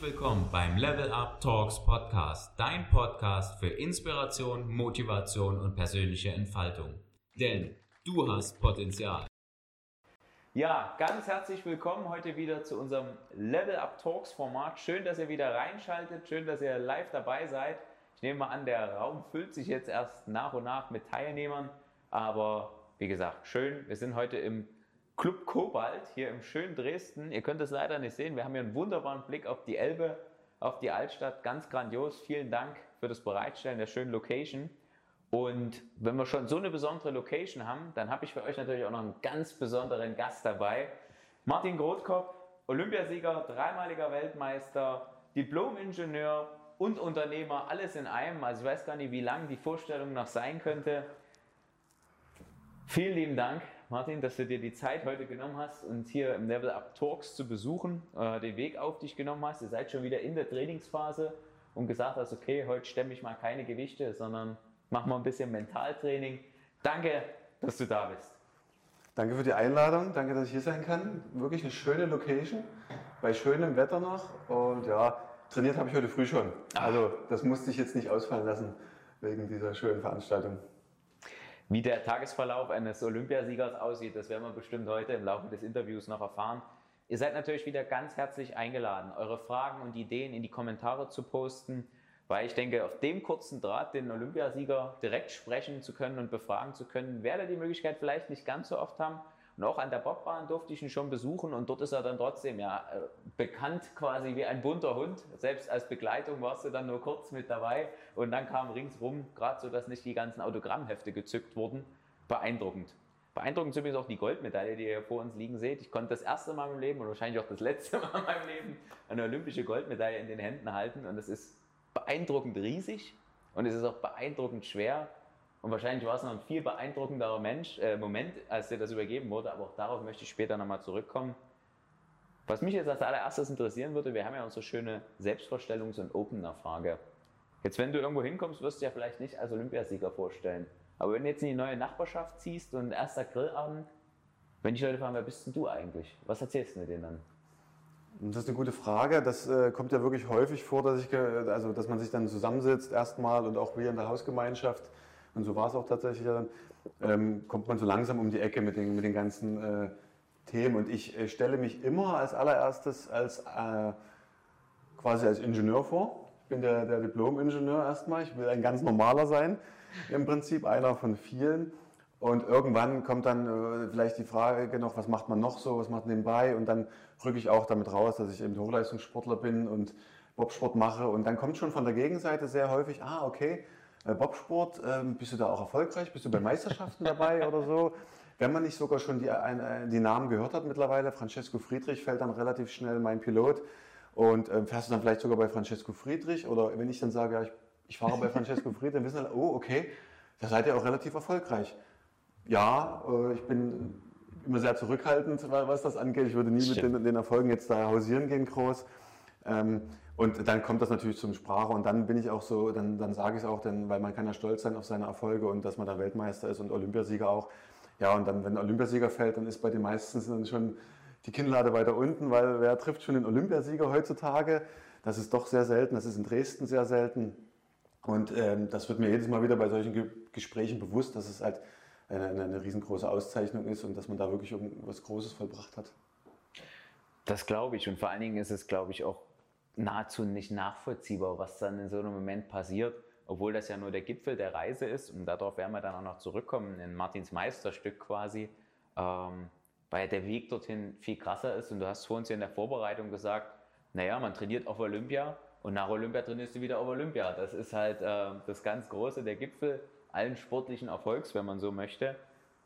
Herzlich willkommen beim Level Up Talks Podcast, dein Podcast für Inspiration, Motivation und persönliche Entfaltung. Denn du hast Potenzial. Ja, ganz herzlich willkommen heute wieder zu unserem Level Up Talks Format. Schön, dass ihr wieder reinschaltet, schön, dass ihr live dabei seid. Ich nehme mal an, der Raum füllt sich jetzt erst nach und nach mit Teilnehmern, aber wie gesagt, schön. Wir sind heute im Club Kobalt hier im schönen Dresden. Ihr könnt es leider nicht sehen. Wir haben hier einen wunderbaren Blick auf die Elbe, auf die Altstadt. Ganz grandios. Vielen Dank für das Bereitstellen der schönen Location. Und wenn wir schon so eine besondere Location haben, dann habe ich für euch natürlich auch noch einen ganz besonderen Gast dabei. Martin Grothkopf, Olympiasieger, dreimaliger Weltmeister, Diplom-Ingenieur und Unternehmer, alles in einem. Also ich weiß gar nicht, wie lang die Vorstellung noch sein könnte. Vielen lieben Dank, Martin, dass du dir die Zeit heute genommen hast, uns hier im Level Up Talks zu besuchen, äh, den Weg auf dich genommen hast. Ihr seid schon wieder in der Trainingsphase und gesagt hast, okay, heute stemme ich mal keine Gewichte, sondern mach mal ein bisschen Mentaltraining. Danke, dass du da bist. Danke für die Einladung, danke, dass ich hier sein kann. Wirklich eine schöne Location, bei schönem Wetter noch. Und ja, trainiert habe ich heute früh schon. Also das musste ich jetzt nicht ausfallen lassen wegen dieser schönen Veranstaltung. Wie der Tagesverlauf eines Olympiasiegers aussieht, das werden wir bestimmt heute im Laufe des Interviews noch erfahren. Ihr seid natürlich wieder ganz herzlich eingeladen, eure Fragen und Ideen in die Kommentare zu posten, weil ich denke, auf dem kurzen Draht den Olympiasieger direkt sprechen zu können und befragen zu können, werde die Möglichkeit vielleicht nicht ganz so oft haben. Auch an der Bobbahn durfte ich ihn schon besuchen und dort ist er dann trotzdem ja äh, bekannt quasi wie ein bunter Hund. Selbst als Begleitung warst du dann nur kurz mit dabei und dann kam ringsrum, gerade so, dass nicht die ganzen Autogrammhefte gezückt wurden, beeindruckend. Beeindruckend ist übrigens auch die Goldmedaille, die ihr vor uns liegen seht. Ich konnte das erste Mal im Leben und wahrscheinlich auch das letzte Mal in meinem Leben eine olympische Goldmedaille in den Händen halten und es ist beeindruckend riesig und es ist auch beeindruckend schwer und wahrscheinlich war es noch ein viel beeindruckenderer Mensch, äh, Moment, als dir das übergeben wurde, aber auch darauf möchte ich später nochmal zurückkommen. Was mich jetzt als allererstes interessieren würde, wir haben ja unsere schöne Selbstvorstellungs- und Opener-Frage. Jetzt, wenn du irgendwo hinkommst, wirst du ja vielleicht nicht als Olympiasieger vorstellen. Aber wenn du jetzt in die neue Nachbarschaft ziehst und erster Grillabend, wenn die Leute fragen, wer bist denn du eigentlich? Was erzählst du denen dann? Das ist eine gute Frage. Das äh, kommt ja wirklich häufig vor, dass, ich, also, dass man sich dann zusammensitzt erstmal und auch wir in der Hausgemeinschaft und so war es auch tatsächlich dann, ähm, kommt man so langsam um die Ecke mit den, mit den ganzen äh, Themen. Und ich äh, stelle mich immer als allererstes als äh, quasi als Ingenieur vor. Ich bin der, der Diplom-Ingenieur erstmal. Ich will ein ganz normaler sein, im Prinzip einer von vielen. Und irgendwann kommt dann äh, vielleicht die Frage noch, was macht man noch so, was macht man nebenbei? Und dann rücke ich auch damit raus, dass ich eben Hochleistungssportler bin und Bobsport mache. Und dann kommt schon von der Gegenseite sehr häufig, ah, okay, äh, Bobsport, ähm, bist du da auch erfolgreich? Bist du bei Meisterschaften dabei oder so? Wenn man nicht sogar schon die, ein, die Namen gehört hat mittlerweile, Francesco Friedrich fällt dann relativ schnell mein Pilot. Und äh, fährst du dann vielleicht sogar bei Francesco Friedrich? Oder wenn ich dann sage, ja, ich, ich fahre bei Francesco Friedrich, dann wissen alle, oh, okay, da seid ihr auch relativ erfolgreich. Ja, äh, ich bin immer sehr zurückhaltend, was das angeht. Ich würde nie Stimmt. mit den, den, Erfolgen jetzt da hausieren gehen groß. Ähm, und dann kommt das natürlich zum Sprache und dann bin ich auch so, dann, dann sage ich es auch, denn, weil man kann ja stolz sein auf seine Erfolge und dass man da Weltmeister ist und Olympiasieger auch. Ja, und dann, wenn Olympiasieger fällt, dann ist bei den meisten dann schon die Kinnlade weiter unten, weil wer trifft schon den Olympiasieger heutzutage? Das ist doch sehr selten, das ist in Dresden sehr selten. Und ähm, das wird mir jedes Mal wieder bei solchen Ge Gesprächen bewusst, dass es halt eine, eine, eine riesengroße Auszeichnung ist und dass man da wirklich irgendwas Großes vollbracht hat. Das glaube ich. Und vor allen Dingen ist es, glaube ich, auch nahezu nicht nachvollziehbar, was dann in so einem Moment passiert, obwohl das ja nur der Gipfel der Reise ist. Und darauf werden wir dann auch noch zurückkommen, in Martins Meisterstück quasi, ähm, weil der Weg dorthin viel krasser ist. Und du hast vor uns ja in der Vorbereitung gesagt, naja, man trainiert auf Olympia und nach Olympia trainierst du wieder auf Olympia. Das ist halt äh, das ganz Große, der Gipfel allen sportlichen Erfolgs, wenn man so möchte.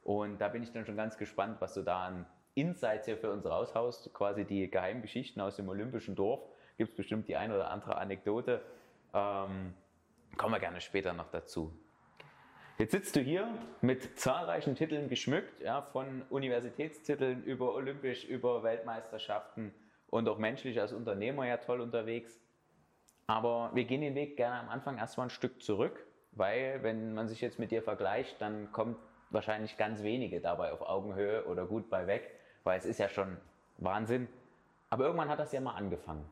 Und da bin ich dann schon ganz gespannt, was du da an Insights hier für uns raushaust, quasi die Geheimgeschichten aus dem olympischen Dorf gibt es bestimmt die eine oder andere Anekdote. Ähm, kommen wir gerne später noch dazu. Jetzt sitzt du hier mit zahlreichen Titeln geschmückt, ja, von Universitätstiteln über Olympisch, über Weltmeisterschaften und auch menschlich als Unternehmer ja toll unterwegs. Aber wir gehen den Weg gerne am Anfang erstmal ein Stück zurück, weil wenn man sich jetzt mit dir vergleicht, dann kommt wahrscheinlich ganz wenige dabei auf Augenhöhe oder gut bei weg, weil es ist ja schon Wahnsinn. Aber irgendwann hat das ja mal angefangen.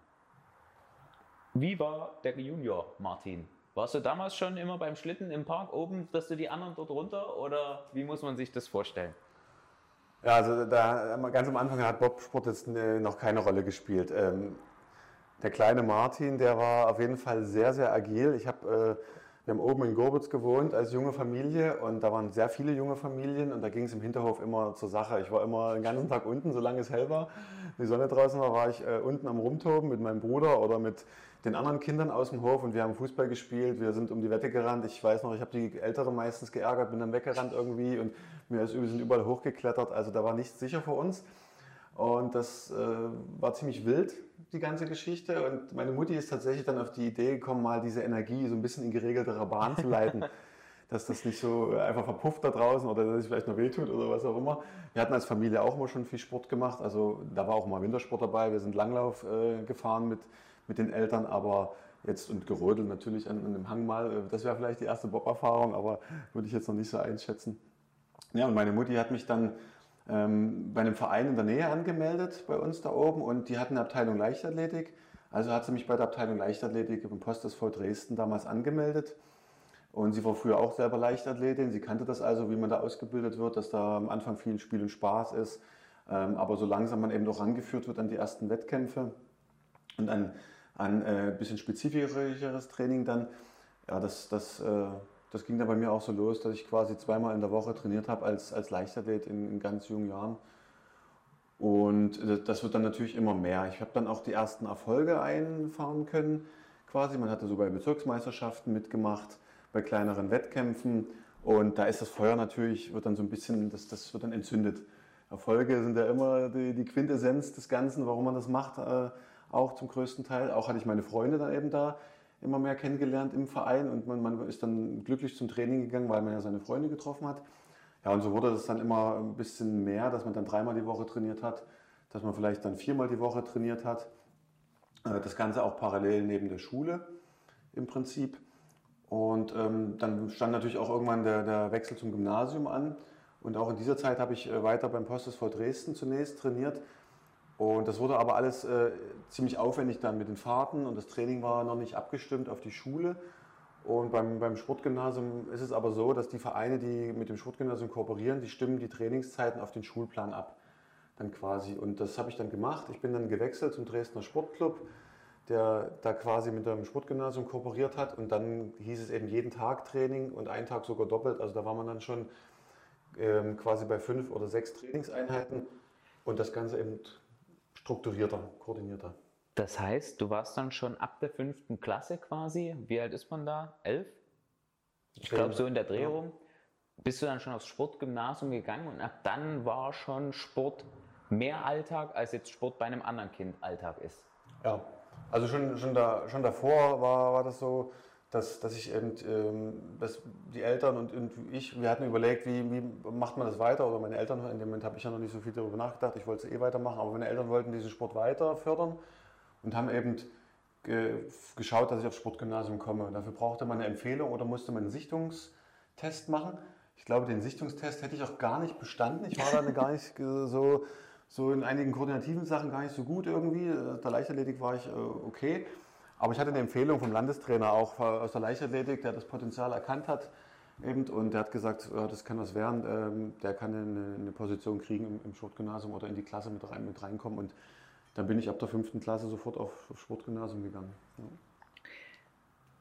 Wie war der Junior, Martin? Warst du damals schon immer beim Schlitten im Park oben, dass du die anderen dort runter oder wie muss man sich das vorstellen? Ja, also da, ganz am Anfang hat Bobsport jetzt äh, noch keine Rolle gespielt. Ähm, der kleine Martin, der war auf jeden Fall sehr, sehr agil. Ich habe äh, wir haben oben in Gorbitz gewohnt als junge Familie und da waren sehr viele junge Familien und da ging es im Hinterhof immer zur Sache. Ich war immer den ganzen Tag unten, solange es hell war. Die Sonne draußen war, war ich äh, unten am Rumtoben mit meinem Bruder oder mit den anderen Kindern aus dem Hof und wir haben Fußball gespielt. Wir sind um die Wette gerannt. Ich weiß noch, ich habe die Älteren meistens geärgert, bin dann weggerannt irgendwie und wir sind überall hochgeklettert. Also da war nichts sicher für uns. Und das äh, war ziemlich wild, die ganze Geschichte. Und meine Mutti ist tatsächlich dann auf die Idee gekommen, mal diese Energie so ein bisschen in geregelterer Bahn zu leiten. dass das nicht so einfach verpufft da draußen oder dass es vielleicht noch wehtut oder was auch immer. Wir hatten als Familie auch immer schon viel Sport gemacht. Also da war auch mal Wintersport dabei. Wir sind Langlauf äh, gefahren mit, mit den Eltern, aber jetzt und gerodelt natürlich an, an einem Hang mal. Das wäre vielleicht die erste Bob-Erfahrung, aber würde ich jetzt noch nicht so einschätzen. Ja, und meine Mutti hat mich dann ähm, bei einem Verein in der Nähe angemeldet bei uns da oben und die hatten eine Abteilung Leichtathletik. Also hat sie mich bei der Abteilung Leichtathletik im Post SV Dresden damals angemeldet. Und sie war früher auch selber Leichtathletin. Sie kannte das also, wie man da ausgebildet wird, dass da am Anfang viel Spiel und Spaß ist. Ähm, aber so langsam man eben auch rangeführt wird an die ersten Wettkämpfe und an ein äh, bisschen spezifischeres Training dann, ja, das, das äh, das ging dann bei mir auch so los, dass ich quasi zweimal in der Woche trainiert habe als, als Leichtathlet in, in ganz jungen Jahren. Und das wird dann natürlich immer mehr. Ich habe dann auch die ersten Erfolge einfahren können, quasi. Man hatte so bei Bezirksmeisterschaften mitgemacht, bei kleineren Wettkämpfen. Und da ist das Feuer natürlich, wird dann so ein bisschen, das, das wird dann entzündet. Erfolge sind ja immer die, die Quintessenz des Ganzen, warum man das macht, äh, auch zum größten Teil. Auch hatte ich meine Freunde dann eben da, immer mehr kennengelernt im Verein und man, man ist dann glücklich zum Training gegangen, weil man ja seine Freunde getroffen hat. Ja, und so wurde das dann immer ein bisschen mehr, dass man dann dreimal die Woche trainiert hat, dass man vielleicht dann viermal die Woche trainiert hat. Äh, das Ganze auch parallel neben der Schule im Prinzip. Und ähm, dann stand natürlich auch irgendwann der, der, Wechsel zum Gymnasium an. Und auch in dieser Zeit habe ich äh, weiter beim Postes vor Dresden zunächst trainiert, und das wurde aber alles äh, ziemlich aufwendig dann mit den Fahrten und das Training war noch nicht abgestimmt auf die Schule. Und beim, beim Sportgymnasium ist es aber so, dass die Vereine, die mit dem Sportgymnasium kooperieren, die stimmen die Trainingszeiten auf den Schulplan ab. Dann quasi. Und das habe ich dann gemacht. Ich bin dann gewechselt zum Dresdner Sportclub, der da quasi mit dem Sportgymnasium kooperiert hat. Und dann hieß es eben jeden Tag Training und einen Tag sogar doppelt. Also da war man dann schon ähm, quasi bei fünf oder sechs Trainingseinheiten. Und das Ganze eben strukturierter, koordinierter. Das heißt, du warst dann schon ab der fünften Klasse quasi. Wie alt ist man da? Elf? Ich glaube, so in der Drehung. Ja. Bist du dann schon aufs Sportgymnasium gegangen und ab dann war schon Sport mehr Alltag, als jetzt Sport bei einem anderen Kind Alltag ist? Ja, also schon, schon, da, schon davor war, war das so, dass, dass ich eben, ähm, dass die Eltern und, und ich, wir hatten überlegt, wie, wie macht man das weiter, oder meine Eltern, in dem Moment habe ich ja noch nicht so viel darüber nachgedacht, ich wollte es eh weitermachen, aber meine Eltern wollten diesen Sport weiter fördern und haben eben ge geschaut, dass ich aufs Sportgymnasium komme. Dafür brauchte man eine Empfehlung oder musste man einen Sichtungstest machen. Ich glaube, den Sichtungstest hätte ich auch gar nicht bestanden. Ich war da gar nicht so, so in einigen koordinativen Sachen gar nicht so gut irgendwie. Der Leichtathletik war ich äh, okay. Aber ich hatte eine Empfehlung vom Landestrainer auch aus der Leichtathletik, der das Potenzial erkannt hat. Eben, und der hat gesagt, das kann was werden, ähm, der kann eine, eine Position kriegen im, im, Sportgymnasium oder in die Klasse mit, rein, mit reinkommen. Und dann bin ich ab der fünften Klasse sofort auf, auf Sportgymnasium gegangen. Ja.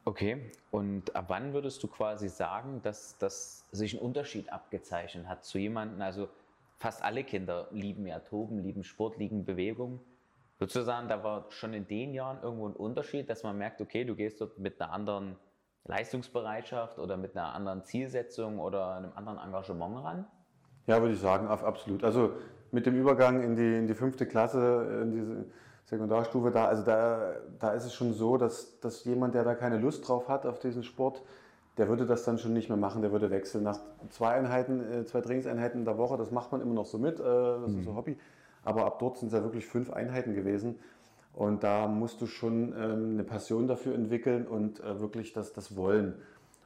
Okay, und ab wann würdest du quasi sagen, dass, dass sich ein Unterschied abgezeichnet hat zu jemandem? Also fast alle Kinder lieben ja Toben, lieben Sport, lieben Bewegung. Würdest du sagen, da war schon in den Jahren irgendwo ein Unterschied, dass man merkt, okay, du gehst dort mit einer anderen Leistungsbereitschaft oder mit einer anderen Zielsetzung oder einem anderen Engagement ran? Ja, würde ich sagen, absolut. Also mit dem Übergang in die, in die fünfte Klasse, in diese Sekundarstufe, da, also da, da ist es schon so, dass, dass jemand, der da keine Lust drauf hat auf diesen Sport, der würde das dann schon nicht mehr machen, der würde wechseln. Nach zwei Einheiten, äh, zwei Trainingseinheiten in der Woche, das macht man immer noch so mit, äh, das ist so mhm. Hobby. Aber ab dort sind es ja wirklich fünf Einheiten gewesen. Und da musst du schon ähm, eine Passion dafür entwickeln und äh, wirklich das, das Wollen.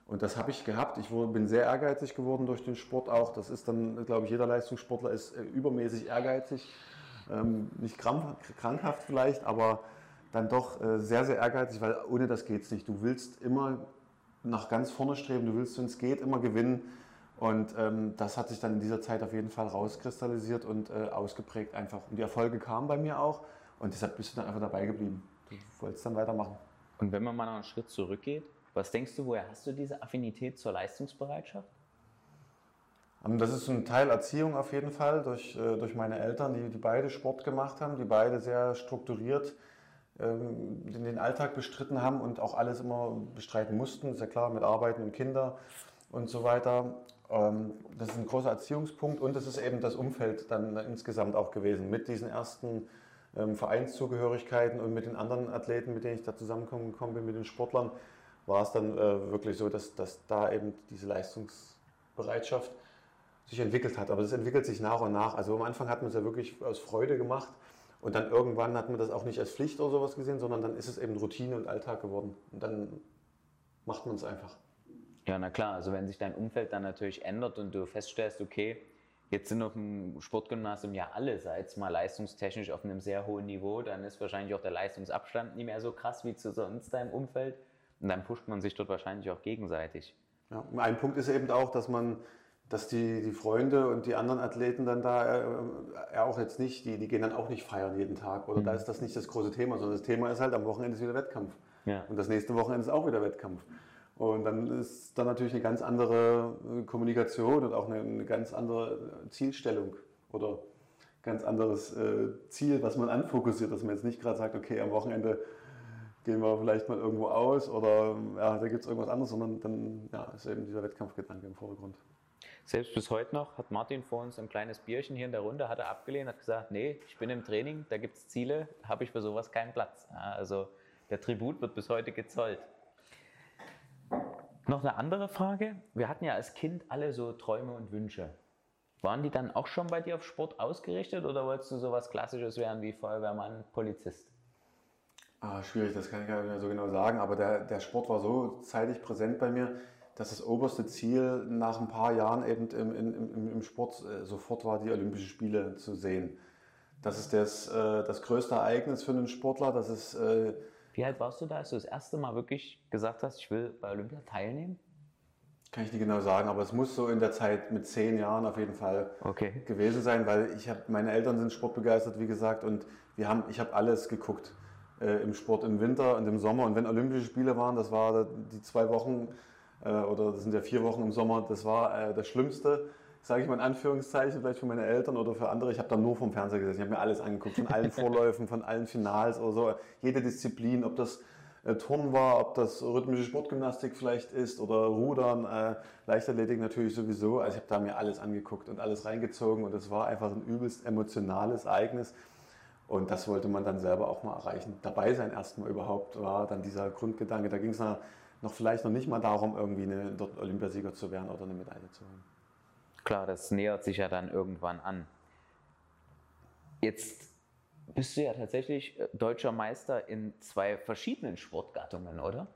Und das habe ich gehabt. Ich wurde, bin sehr ehrgeizig geworden durch den Sport auch. Das ist dann, glaube ich, jeder Leistungssportler ist äh, übermäßig ehrgeizig. Ähm, nicht krankhaft vielleicht, aber dann doch äh, sehr, sehr ehrgeizig, weil ohne das geht es nicht. Du willst immer nach ganz vorne streben, du willst, wenn es geht, immer gewinnen. Und ähm, das hat sich dann in dieser Zeit auf jeden Fall rauskristallisiert und äh, ausgeprägt einfach. Und die Erfolge kamen bei mir auch und deshalb bist du dann einfach dabei geblieben. Du wolltest dann weitermachen. Und wenn man mal noch einen Schritt zurückgeht, was denkst du, woher hast du diese Affinität zur Leistungsbereitschaft? Ähm, das ist ein Teil Erziehung auf jeden Fall durch, äh, durch meine Eltern, die, die beide Sport gemacht haben, die beide sehr strukturiert ähm, den Alltag bestritten haben und auch alles immer bestreiten mussten, ist ja klar, mit Arbeiten und Kinder und so weiter. Ähm, das ist ein großer Erziehungspunkt und es ist eben das Umfeld dann insgesamt auch gewesen mit diesen ersten Vereinszugehörigkeiten und mit den anderen Athleten, mit denen ich da zusammengekommen bin, mit den Sportlern, war es dann äh, wirklich so, dass, dass da eben diese Leistungsbereitschaft sich entwickelt hat. Aber das entwickelt sich nach und nach. Also am Anfang hat man es ja wirklich aus Freude gemacht und dann irgendwann hat man das auch nicht als Pflicht oder sowas gesehen, sondern dann ist es eben Routine und Alltag geworden. Und dann macht man es einfach. Ja, na klar. Also wenn sich dein Umfeld dann natürlich ändert und du feststellst, okay, jetzt sind auf dem Sportgymnasium ja alle, seit mal leistungstechnisch auf einem sehr hohen Niveau, dann ist wahrscheinlich auch der Leistungsabstand nicht mehr so krass wie zu sonst deinem Umfeld. Und dann pusht man sich dort wahrscheinlich auch gegenseitig. Ja, ein Punkt ist eben auch, dass man dass die, die Freunde und die anderen Athleten dann da äh, auch jetzt nicht, die, die gehen dann auch nicht feiern jeden Tag. Oder mhm. da ist das nicht das große Thema, sondern das Thema ist halt, am Wochenende ist wieder Wettkampf. Ja. Und das nächste Wochenende ist auch wieder Wettkampf. Und dann ist dann natürlich eine ganz andere äh, Kommunikation und auch eine, eine ganz andere Zielstellung oder ganz anderes äh, Ziel, was man anfokussiert, dass man jetzt nicht gerade sagt, okay, am Wochenende gehen wir vielleicht mal irgendwo aus oder ja, da gibt es irgendwas anderes, sondern dann ja, ist eben dieser Wettkampfgedanke im Vordergrund. Selbst bis heute noch hat Martin vor uns ein kleines Bierchen hier in der Runde, hat er abgelehnt, hat gesagt, nee, ich bin im Training, da gibt es Ziele, habe ich für sowas keinen Platz. Also der Tribut wird bis heute gezollt. Noch eine andere Frage. Wir hatten ja als Kind alle so Träume und Wünsche. Waren die dann auch schon bei dir auf Sport ausgerichtet oder wolltest du sowas Klassisches werden wie Feuerwehrmann, Polizist? Ah, schwierig, das kann ich gar nicht mehr so genau sagen, aber der, der Sport war so zeitig präsent bei mir, dass das oberste Ziel nach ein paar Jahren eben im, im, im Sport äh, sofort war, die Olympischen Spiele zu sehen. Das ist das, äh, das größte Ereignis für einen Sportler. Das ist, Wie alt warst du da, als du das erste Mal wirklich gesagt hast, ich will bei Olympia teilnehmen? Kann ich nicht genau sagen, aber es muss so in der Zeit mit zehn Jahren auf jeden Fall okay. gewesen sein, weil ich habe, meine Eltern sind sportbegeistert, wie gesagt, und wir haben, ich habe alles geguckt äh, im Sport im Winter und im Sommer. Und wenn Olympische Spiele waren, das war die zwei Wochen äh, oder das sind ja vier Wochen im Sommer, das war äh, das Schlimmste, sage ich mal in Anführungszeichen, vielleicht für meine Eltern oder für andere. Ich habe da nur vom Fernseher gesessen, ich habe mir alles angeguckt, von allen Vorläufen, von allen Finals oder so, jede Disziplin, ob das äh, Turnen war, ob das rhythmische Sportgymnastik vielleicht ist oder Rudern, äh, Leichtathletik natürlich sowieso. Also ich habe da mir alles angeguckt und alles reingezogen und es war einfach ein übelst emotionales Ereignis. Und das wollte man dann selber auch mal erreichen. Dabei sein erstmal überhaupt war dann dieser Grundgedanke. Da ging es noch vielleicht noch nicht mal darum, irgendwie eine, dort Olympiasieger zu werden oder eine Medaille zu holen. Klar, das nähert sich ja dann irgendwann an. Jetzt bist du ja tatsächlich äh, deutscher Meister in zwei verschiedenen Sportgattungen, oder?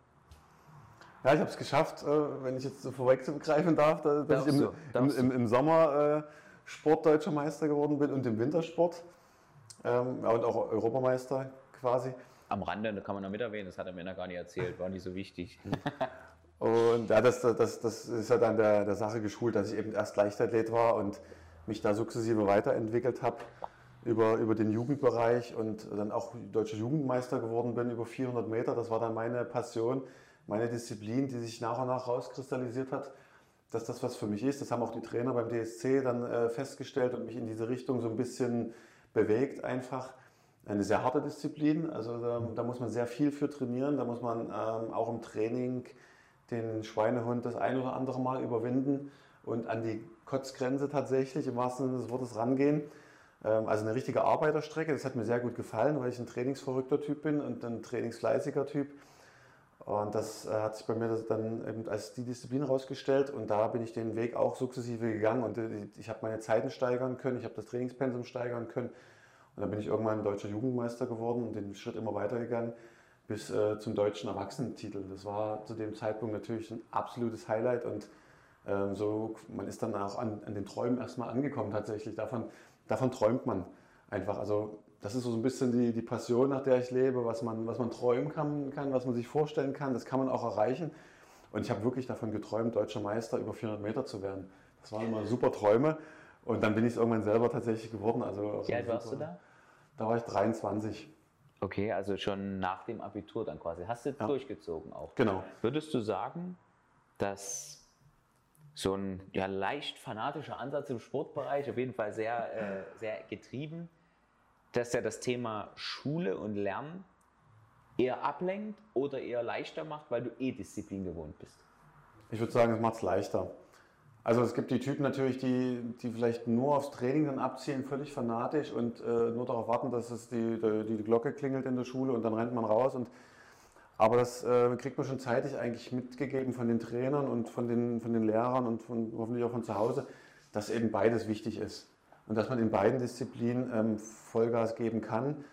Ja, ich habe es geschafft, äh, wenn ich jetzt so vorweggreifen darf, dass ich im, so, im, im, im, Sommer äh, Sport deutscher Meister geworden bin und im Wintersport ähm, und auch Europameister quasi am Rande, da kann man noch mit erwähnen, das hat er mir noch gar nicht erzählt, war nicht so wichtig. und ja, das, das, das ist ja dann der, der Sache geschult, dass ich eben erst Leichtathlet war und mich da sukzessive weiterentwickelt habe über, über den Jugendbereich und dann auch deutscher Jugendmeister geworden bin über 400 Meter. Das war dann meine Passion, meine Disziplin, die sich nach und nach rauskristallisiert hat, dass das was für mich ist. Das haben auch die Trainer beim DSC dann äh, festgestellt und mich in diese Richtung so ein bisschen bewegt einfach eine sehr harte Disziplin. Also da, da, muss man sehr viel für trainieren. Da muss man ähm, auch im Training den Schweinehund das ein oder andere Mal überwinden und an die Kotzgrenze tatsächlich im wahrsten Sinne des Wortes rangehen. Ähm, also eine richtige Arbeiterstrecke. Das hat mir sehr gut gefallen, weil ich ein trainingsverrückter Typ bin und ein trainingsfleißiger Typ. Und das äh, hat sich bei mir dann eben als die Disziplin herausgestellt und da bin ich den Weg auch sukzessive gegangen und äh, ich habe meine Zeiten steigern können, ich habe das Trainingspensum steigern können und dann bin ich irgendwann deutscher Jugendmeister geworden und den Schritt immer weitergegangen bis äh, zum deutschen Erwachsenentitel. Das war zu dem Zeitpunkt natürlich ein absolutes Highlight und ähm, so, man ist dann auch an, an den Träumen erstmal angekommen tatsächlich. Davon, davon träumt man einfach. Also das ist so ein bisschen die, die Passion, nach der ich lebe, was man, was man träumen kann, kann, was man sich vorstellen kann. Das kann man auch erreichen. Und ich habe wirklich davon geträumt, deutscher Meister über 400 Meter zu werden. Das waren immer super Träume. Und dann bin ich es irgendwann selber tatsächlich geworden. Also Wie alt warst du da? Da war ich 23. Okay, also schon nach dem Abitur dann quasi. Hast du Ja. durchgezogen auch? Genau. Würdest du sagen, dass so ein ja, leicht fanatischer Ansatz im Sportbereich, auf jeden Fall sehr, äh, sehr getrieben, dass ja das Thema Schule und Lernen eher ablenkt oder eher leichter macht, weil du eh Disziplin gewohnt bist? Ich würde sagen, es macht es leichter. Also es gibt die Typen natürlich, die, die vielleicht nur aufs Training dann abzielen, völlig fanatisch und äh, nur darauf warten, dass es die, die, die Glocke klingelt in der Schule und dann rennt man raus. Und, aber das äh, kriegt man schon zeitig eigentlich mitgegeben von den Trainern und von den, von den Lehrern und von, hoffentlich auch von zu Hause, dass eben beides wichtig ist. Und dass man in beiden Disziplinen ähm, Vollgas geben kann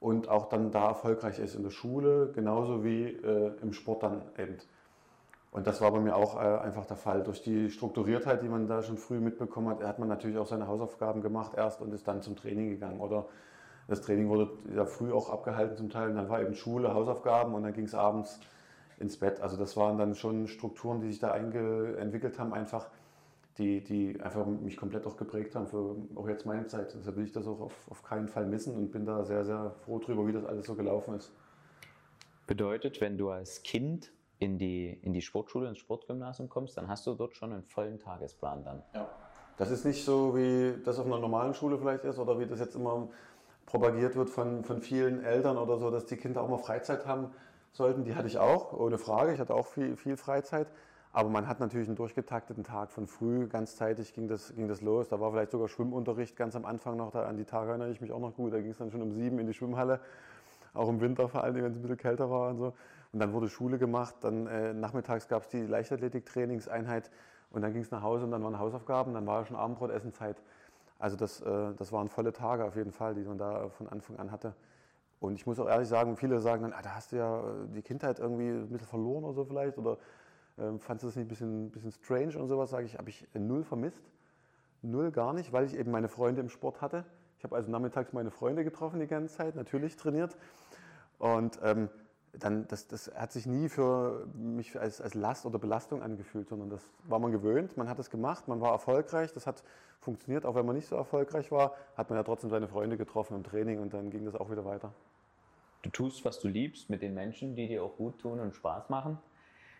und auch dann da erfolgreich ist in der Schule, genauso wie äh, im Sport dann eben. Und das war bei mir auch äh, einfach der Fall. Durch die Strukturiertheit, die man da schon früh mitbekommen hat, hat man natürlich auch seine Hausaufgaben gemacht erst und ist dann zum Training gegangen. Oder das Training wurde ja früh auch abgehalten zum Teil. Und dann war eben Schule, Hausaufgaben und dann ging es abends ins Bett. Also das waren dann schon Strukturen, die sich da entwickelt haben, einfach, die, die einfach mich komplett auch geprägt haben für auch jetzt meine Zeit. Deshalb will ich das auch auf, auf keinen Fall missen und bin da sehr, sehr froh drüber, wie das alles so gelaufen ist. Bedeutet, wenn du als Kind in die, in die Sportschule, ins Sportgymnasium kommst, dann hast du dort schon einen vollen Tagesplan dann. Das ist nicht so, wie das auf einer normalen Schule vielleicht ist oder wie das jetzt immer propagiert wird von, von vielen Eltern oder so, dass die Kinder auch mal Freizeit haben sollten. Die hatte ich auch, ohne Frage. Ich hatte auch viel, viel Freizeit. Aber man hat natürlich einen durchgetakteten Tag von früh, ganzzeitig ging das, ging das los. Da war vielleicht sogar Schwimmunterricht ganz am Anfang noch. Da, an die Tage erinnere ich mich auch noch gut. Da ging es dann schon um sieben in die Schwimmhalle. Auch im Winter vor allem, wenn es ein bisschen kälter war und so. Und dann wurde Schule gemacht. Dann äh, nachmittags gab es die Leichtathletik-Trainingseinheit. Und dann ging es nach Hause und dann waren Hausaufgaben. Dann war ja schon Abendbrotessenzeit. Also das, äh, das waren volle Tage auf jeden Fall, die man da von Anfang an hatte. Und ich muss auch ehrlich sagen, viele sagen dann, ah, da hast du ja äh, die Kindheit irgendwie ein bisschen verloren oder so vielleicht. Oder ähm, fandest du das nicht ein bisschen, bisschen strange und sowas? Sage ich, habe ich null vermisst. Null gar nicht, weil ich eben meine Freunde im Sport hatte. Ich habe also nachmittags meine Freunde getroffen die ganze Zeit, natürlich trainiert. Und ähm, dann, das, das hat sich nie für mich als, als Last oder Belastung angefühlt, sondern das war man gewöhnt, man hat es gemacht, man war erfolgreich, das hat funktioniert, auch wenn man nicht so erfolgreich war, hat man ja trotzdem seine Freunde getroffen im Training und dann ging das auch wieder weiter. Du tust, was du liebst, mit den Menschen, die dir auch gut tun und Spaß machen.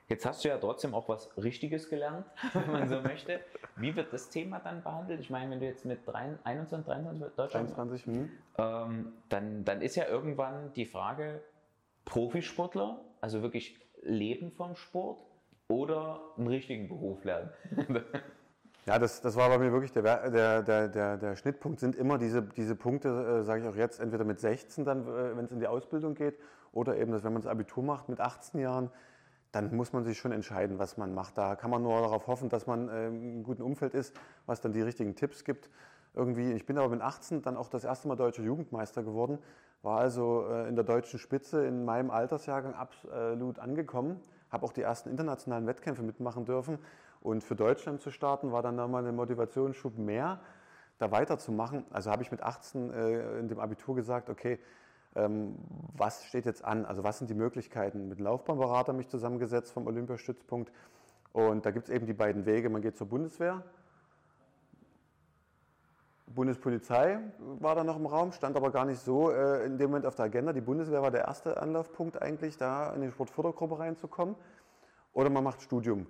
Jetzt hast du ja trotzdem auch was Richtiges gelernt, wenn man so möchte. Wie wird das Thema dann behandelt? Ich meine, wenn du jetzt mit 23, 21, 23 Deutschland 23, hm. ähm, dann, dann ist ja irgendwann die Frage, Profisportler, also wirklich leben vom Sport oder einen richtigen Beruf lernen? Ja, das, das war bei mir wirklich der, der, der, der, der Schnittpunkt, sind immer diese, diese Punkte, äh, sage ich auch jetzt, entweder mit 16 dann, äh, wenn es in die Ausbildung geht, oder eben, dass wenn man das Abitur macht mit 18 Jahren, dann muss man sich schon entscheiden, was man macht. Da kann man nur darauf hoffen, dass man äh, im guten Umfeld ist, was dann die richtigen Tipps gibt. Irgendwie, ich bin aber mit 18 dann auch das erste Mal deutscher Jugendmeister geworden, war also äh, in der deutschen Spitze in meinem Altersjahrgang absolut angekommen, habe auch die ersten internationalen Wettkämpfe mitmachen dürfen. Und für Deutschland zu starten, war dann nochmal ein Motivationsschub mehr, da weiterzumachen. Also habe ich mit 18 äh, in dem Abitur gesagt, okay, ähm, was steht jetzt an? Also was sind die Möglichkeiten? Mit einem Laufbahnberater mich zusammengesetzt vom Olympiastützpunkt. Und da gibt es eben die beiden Wege. Man geht zur Bundeswehr. Bundespolizei war da noch im Raum, stand aber gar nicht so äh, in dem Moment auf der Agenda. Die Bundeswehr war der erste Anlaufpunkt eigentlich, da in die Sportfördergruppe reinzukommen. Oder man macht Studium.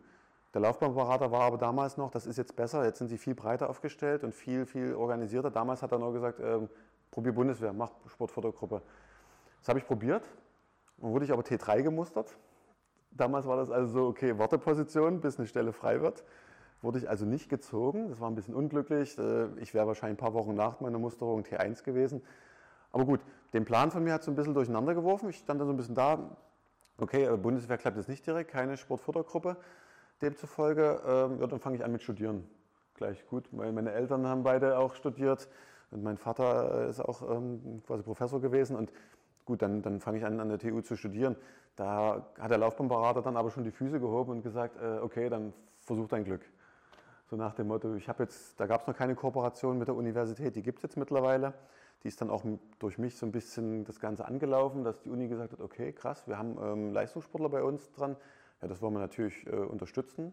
Der Laufbahnberater war aber damals noch, das ist jetzt besser, jetzt sind sie viel breiter aufgestellt und viel, viel organisierter. Damals hat er nur gesagt, ähm, probier Bundeswehr, mach Sportfördergruppe. Das habe ich probiert und wurde ich aber T3 gemustert. Damals war das also so, okay, Warteposition, bis eine Stelle frei wird. Wurde ich also nicht gezogen, das war ein bisschen unglücklich. Äh, Ich wäre wahrscheinlich ein paar Wochen nach meiner Musterung T1 gewesen. Aber gut, den Plan von mir hat so ein bisschen durcheinander geworfen. Ich stand dann so ein bisschen da, okay, äh, Bundeswehr klappt jetzt nicht direkt, keine Sportfördergruppe. Demzufolge, ähm, ja, dann fange ich an mit Studieren. Gleich gut, weil meine Eltern haben beide auch studiert und mein Vater äh, ist auch ähm, quasi Professor gewesen. Und gut, dann, dann fange ich an, an der TU zu studieren. Da hat der Laufbahnberater dann aber schon die Füße gehoben und gesagt, okay, dann versuch dein Glück. So nach dem Motto, ich habe jetzt, da gab es noch keine Kooperation mit der Universität, die gibt es jetzt mittlerweile. Die ist dann auch durch mich so ein bisschen das Ganze angelaufen, dass die Uni gesagt hat, okay, krass, wir haben ähm, Leistungssportler bei uns dran. Ja, das wollen wir natürlich äh, unterstützen,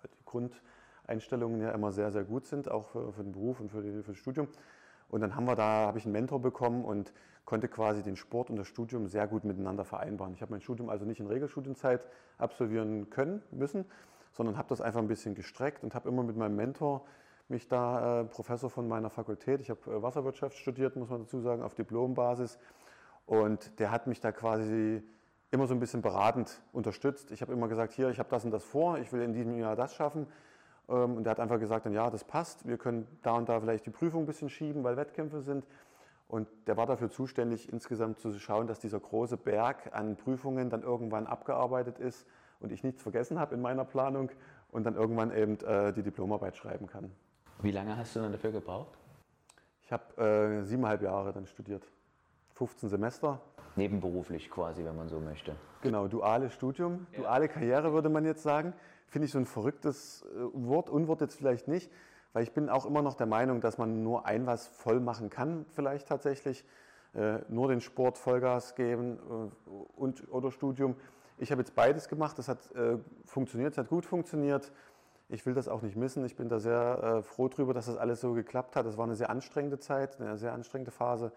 weil die Grundeinstellungen ja immer sehr, sehr gut sind, auch für, für den Beruf und für, die, für das Studium. Und dann haben wir da, habe ich einen Mentor bekommen und konnte quasi den Sport und das Studium sehr gut miteinander vereinbaren. Ich habe mein Studium also nicht in Regelstudienzeit absolvieren können, müssen, sondern habe das einfach ein bisschen gestreckt und habe immer mit meinem Mentor mich da, äh, Professor von meiner Fakultät, ich habe äh, Wasserwirtschaft studiert, muss man dazu sagen, auf Diplombasis. Und der hat mich da quasi immer so ein bisschen beratend unterstützt. Ich habe immer gesagt, hier, ich habe das und das vor, ich will in diesem Jahr das schaffen. Ähm, und er hat einfach gesagt, ja, das passt, wir können da und da vielleicht die Prüfung ein bisschen schieben, weil Wettkämpfe sind. Und der war dafür zuständig, insgesamt zu schauen, dass dieser große Berg an Prüfungen dann irgendwann abgearbeitet ist und ich nichts vergessen habe in meiner Planung und dann irgendwann eben äh, die Diplomarbeit schreiben kann. Wie lange hast du dann dafür gebraucht? Ich habe äh, siebeneinhalb Jahre dann studiert. 15 Semester. Nebenberuflich quasi, wenn man so möchte. Genau, duales Studium, ja. duale Karriere würde man jetzt sagen. Finde ich so ein verrücktes äh, Wort, Unwort jetzt vielleicht nicht, weil ich bin auch immer noch der Meinung, dass man nur ein was voll machen kann, vielleicht tatsächlich. Äh, nur den Sport Vollgas geben äh, und, oder Studium. Ich habe jetzt beides gemacht, das hat äh, funktioniert, es hat gut funktioniert. Ich will das auch nicht missen. Ich bin da sehr äh, froh drüber, dass das alles so geklappt hat. Es war eine sehr anstrengende Zeit, eine sehr anstrengende Phase,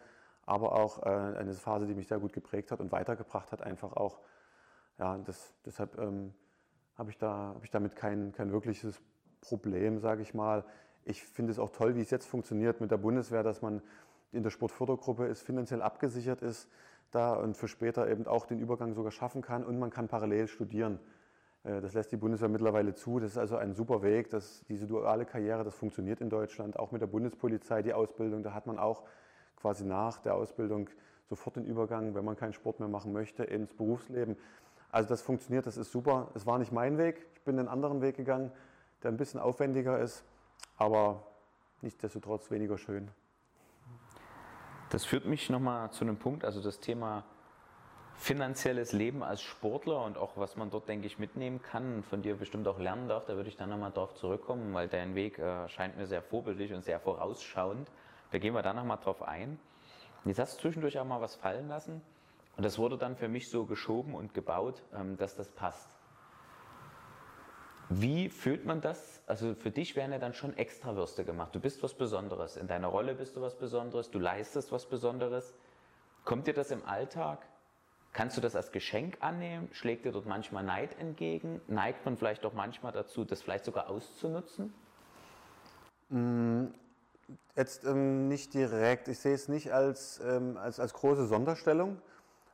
aber auch äh, eine Phase, die mich sehr gut geprägt hat und weitergebracht hat, einfach auch. Ja, das, deshalb ähm, habe ich, da, hab ich damit kein, kein wirkliches Problem, sage ich mal. Ich finde es auch toll, wie es jetzt funktioniert mit der Bundeswehr, dass man in der Sportfördergruppe ist, finanziell abgesichert ist da und für später eben auch den Übergang sogar schaffen kann und man kann parallel studieren. Äh, das lässt die Bundeswehr mittlerweile zu. Das ist also ein super Weg. dass diese duale Karriere, das funktioniert in Deutschland. Auch mit der Bundespolizei, die Ausbildung, da hat man auch quasi nach der Ausbildung sofort den Übergang, wenn man keinen Sport mehr machen möchte, ins Berufsleben. Also das funktioniert, das ist super. Es war nicht mein Weg. Ich bin einen anderen Weg gegangen, der ein bisschen aufwendiger ist, aber nichtsdestotrotz weniger schön. Das führt mich nochmal zu einem Punkt, also das Thema finanzielles Leben als Sportler und auch was man dort, denke ich, mitnehmen kann und von dir bestimmt auch lernen darf, da würde ich dann nochmal drauf zurückkommen, weil dein Weg äh, scheint mir sehr vorbildlich und sehr vorausschauend. Da gehen wir dann nochmal drauf ein. Jetzt hast du zwischendurch auch mal was fallen lassen und das wurde dann für mich so geschoben und gebaut, ähm, dass das passt. Wie fühlt man das? Also für dich werden ja dann schon Extrawürste gemacht. Du bist was Besonderes. In deiner Rolle bist du was Besonderes. Du leistest was Besonderes. Kommt dir das im Alltag Kannst du das als Geschenk annehmen? Schlägt dir dort manchmal Neid entgegen? Neigt man vielleicht auch manchmal dazu, das vielleicht sogar auszunutzen? Mm, jetzt ähm, nicht direkt. Ich sehe es nicht als, ähm, als, als große Sonderstellung,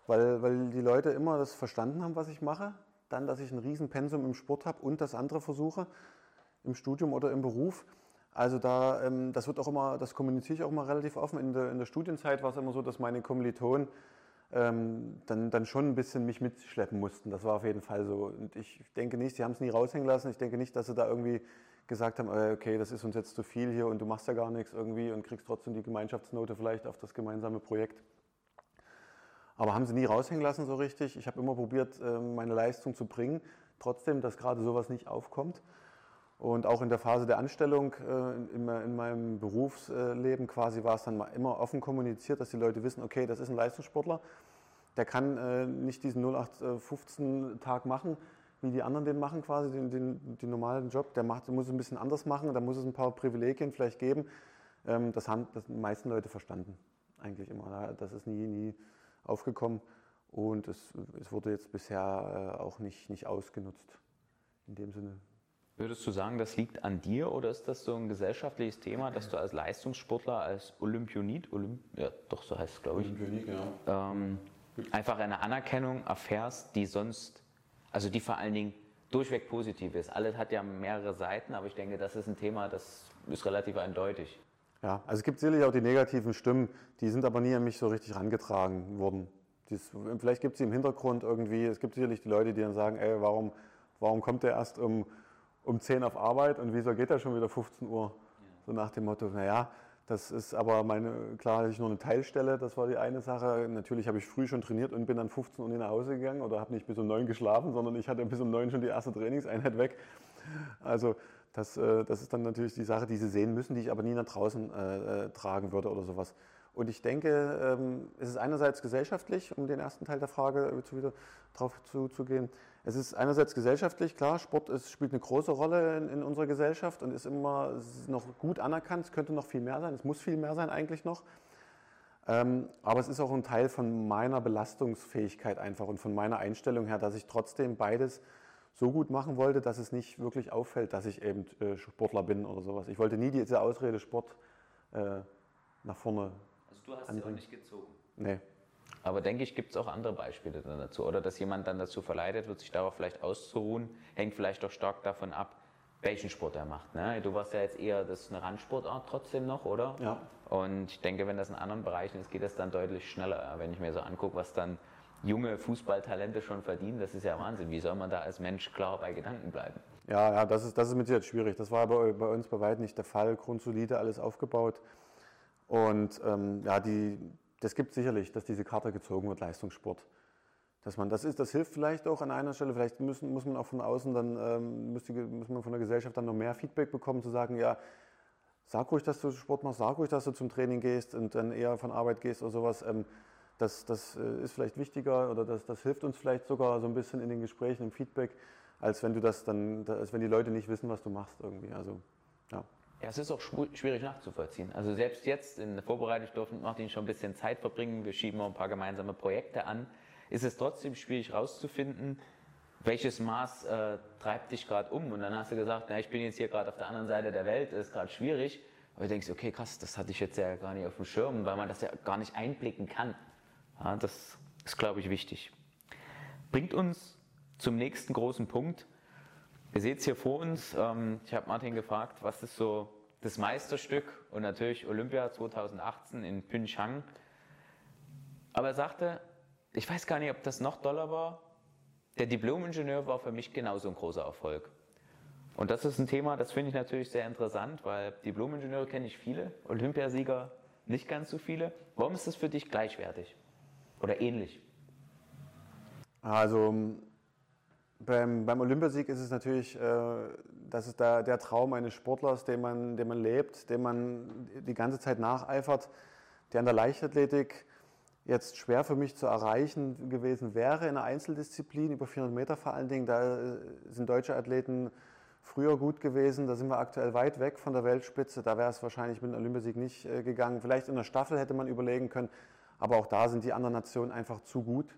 weil, weil die Leute immer das verstanden haben, was ich mache. Dann, dass ich ein Riesenpensum im Sport habe und das andere versuche, im Studium oder im Beruf. Also da, ähm, das wird auch immer, das kommuniziere ich auch immer relativ offen. In der, in der Studienzeit war es immer so, dass meine Kommilitonen ähm, dann, dann schon ein bisschen mich mitschleppen mussten. Das war auf jeden Fall so. Und ich denke nicht, sie haben es nie raushängen lassen. Ich denke nicht, dass sie da irgendwie gesagt haben, äh, okay, das ist uns jetzt zu viel hier und du machst ja gar nichts irgendwie und kriegst trotzdem die Gemeinschaftsnote vielleicht auf das gemeinsame Projekt. Aber haben sie nie raushängen lassen so richtig. Ich habe immer probiert, ähm, meine Leistung zu bringen, trotzdem, dass gerade sowas nicht aufkommt. Und auch in der Phase der Anstellung äh, in, in, meinem Berufsleben quasi war es dann immer offen kommuniziert, dass die Leute wissen, okay, das ist ein Leistungssportler, der kann äh, nicht diesen 0815-Tag machen, wie die anderen den machen quasi, den, den, den normalen Job. Der, macht, muss es ein bisschen anders machen, da muss es ein paar Privilegien vielleicht geben. Ähm, das haben das die meisten Leute verstanden, eigentlich immer. Das ist nie, nie aufgekommen und es, es wurde jetzt bisher äh, auch nicht, nicht ausgenutzt in dem Sinne. Würdest du sagen, das liegt an dir oder ist das so ein gesellschaftliches Thema, dass du als Leistungssportler, als Olympionit, Olymp ja doch so heißt es glaube ich, Olympionit, ja. ähm, einfach eine Anerkennung erfährst, die sonst, also die vor allen Dingen durchweg positiv ist. Alles hat ja mehrere Seiten, aber ich denke, das ist ein Thema, das ist relativ eindeutig. Ja, also es gibt sicherlich auch die negativen Stimmen, die sind aber nie an mich so richtig herangetragen worden. Dies, vielleicht gibt es sie im Hintergrund irgendwie, es gibt sicherlich die Leute, die dann sagen, ey, warum, warum kommt der erst um um 10 auf Arbeit und wieso geht er schon wieder 15 Uhr? So nach dem Motto, naja, das ist aber meine, klar hatte ich nur eine Teilstelle, das war die eine Sache. Natürlich habe ich früh schon trainiert und bin dann 15 Uhr nach Hause gegangen oder habe nicht bis um 9 geschlafen, sondern ich hatte bis um 9 schon die erste Trainingseinheit weg. Also das, äh, das ist dann natürlich die Sache, die sie sehen müssen, die ich aber nie nach draußen äh, äh, tragen würde oder sowas. Und ich denke, ähm, es ist einerseits gesellschaftlich, um den ersten Teil der Frage wieder drauf zuzugehen. Es ist einerseits gesellschaftlich, klar, Sport ist, spielt eine große Rolle in, in unserer Gesellschaft und ist immer noch gut anerkannt. Es könnte noch viel mehr sein, es muss viel mehr sein eigentlich noch. Ähm, aber es ist auch ein Teil von meiner Belastungsfähigkeit einfach und von meiner Einstellung her, dass ich trotzdem beides so gut machen wollte, dass es nicht wirklich auffällt, dass ich eben äh, Sportler bin oder sowas. Ich wollte nie diese Ausrede Sport äh, nach vorne. Du hast sie auch nicht gezogen. Nee. Aber denke ich, gibt es auch andere Beispiele dann dazu. Oder dass jemand dann dazu verleitet wird, sich darauf vielleicht auszuruhen, hängt vielleicht auch stark davon ab, welchen Sport er macht. Ne? Du warst ja jetzt eher, das ist eine Randsportart trotzdem noch, oder? Ja. Und ich denke, wenn das in anderen Bereichen ist, geht das dann deutlich schneller. Wenn ich mir so angucke, was dann junge Fußballtalente schon verdienen, das ist ja Wahnsinn. Wie soll man da als Mensch klar bei Gedanken bleiben? Ja, ja das, ist, das ist mit Sicherheit schwierig. Das war aber bei uns bei weitem nicht der Fall. Grundsolide alles aufgebaut. Und ähm, ja, die, das gibt sicherlich, dass diese Karte gezogen wird, Leistungssport. Dass man das ist, das hilft vielleicht auch an einer Stelle. Vielleicht müssen, muss man auch von außen dann, ähm, muss, die, muss man von der Gesellschaft dann noch mehr Feedback bekommen, zu sagen, ja, sag ruhig, dass du Sport machst, sag ruhig, dass du zum Training gehst und dann eher von Arbeit gehst oder sowas. Ähm, das, das äh, ist vielleicht wichtiger oder das, das hilft uns vielleicht sogar so ein bisschen in den Gesprächen, im Feedback, als wenn du das dann, als wenn die Leute nicht wissen, was du machst irgendwie. Also, ja. Es ist auch schwierig nachzuvollziehen. Also selbst jetzt in der Vorbereitung durften Martin schon ein bisschen Zeit verbringen. Wir schieben auch ein paar gemeinsame Projekte an. Ist es trotzdem schwierig herauszufinden, welches Maß äh, treibt dich gerade um? Und dann hast du gesagt, na, ich bin jetzt hier gerade auf der anderen Seite der Welt, ist gerade schwierig. Aber du denkst, okay, krass, das hatte ich jetzt ja gar nicht auf dem Schirm, weil man das ja gar nicht einblicken kann. Ja, das ist, glaube ich, wichtig. Bringt uns zum nächsten großen Punkt. Ihr seht es hier vor uns. Ähm, ich habe Martin gefragt, was ist so das Meisterstück und natürlich Olympia 2018 in Pyeongchang. Aber er sagte, ich weiß gar nicht, ob das noch doller war, der Diplom-Ingenieur war für mich genauso ein großer Erfolg. Und das ist ein Thema, das finde ich natürlich sehr interessant, weil Diplom-Ingenieure kenne ich viele, Olympiasieger nicht ganz so viele. Warum ist das für dich gleichwertig oder ähnlich? Also beim, beim Olympiasieg ist es natürlich, äh, das ist der, der Traum eines Sportlers, den man, den man lebt, den man die ganze Zeit nacheifert, der in der Leichtathletik jetzt schwer für mich zu erreichen gewesen wäre in einer Einzeldisziplin, über 400 Meter vor allen Dingen. Da äh, sind deutsche Athleten früher gut gewesen, da sind wir aktuell weit weg von der Weltspitze. Da wäre es wahrscheinlich mit dem Olympiasieg nicht äh, gegangen. Vielleicht in der Staffel hätte man überlegen können, aber auch da sind die anderen Nationen einfach zu gut.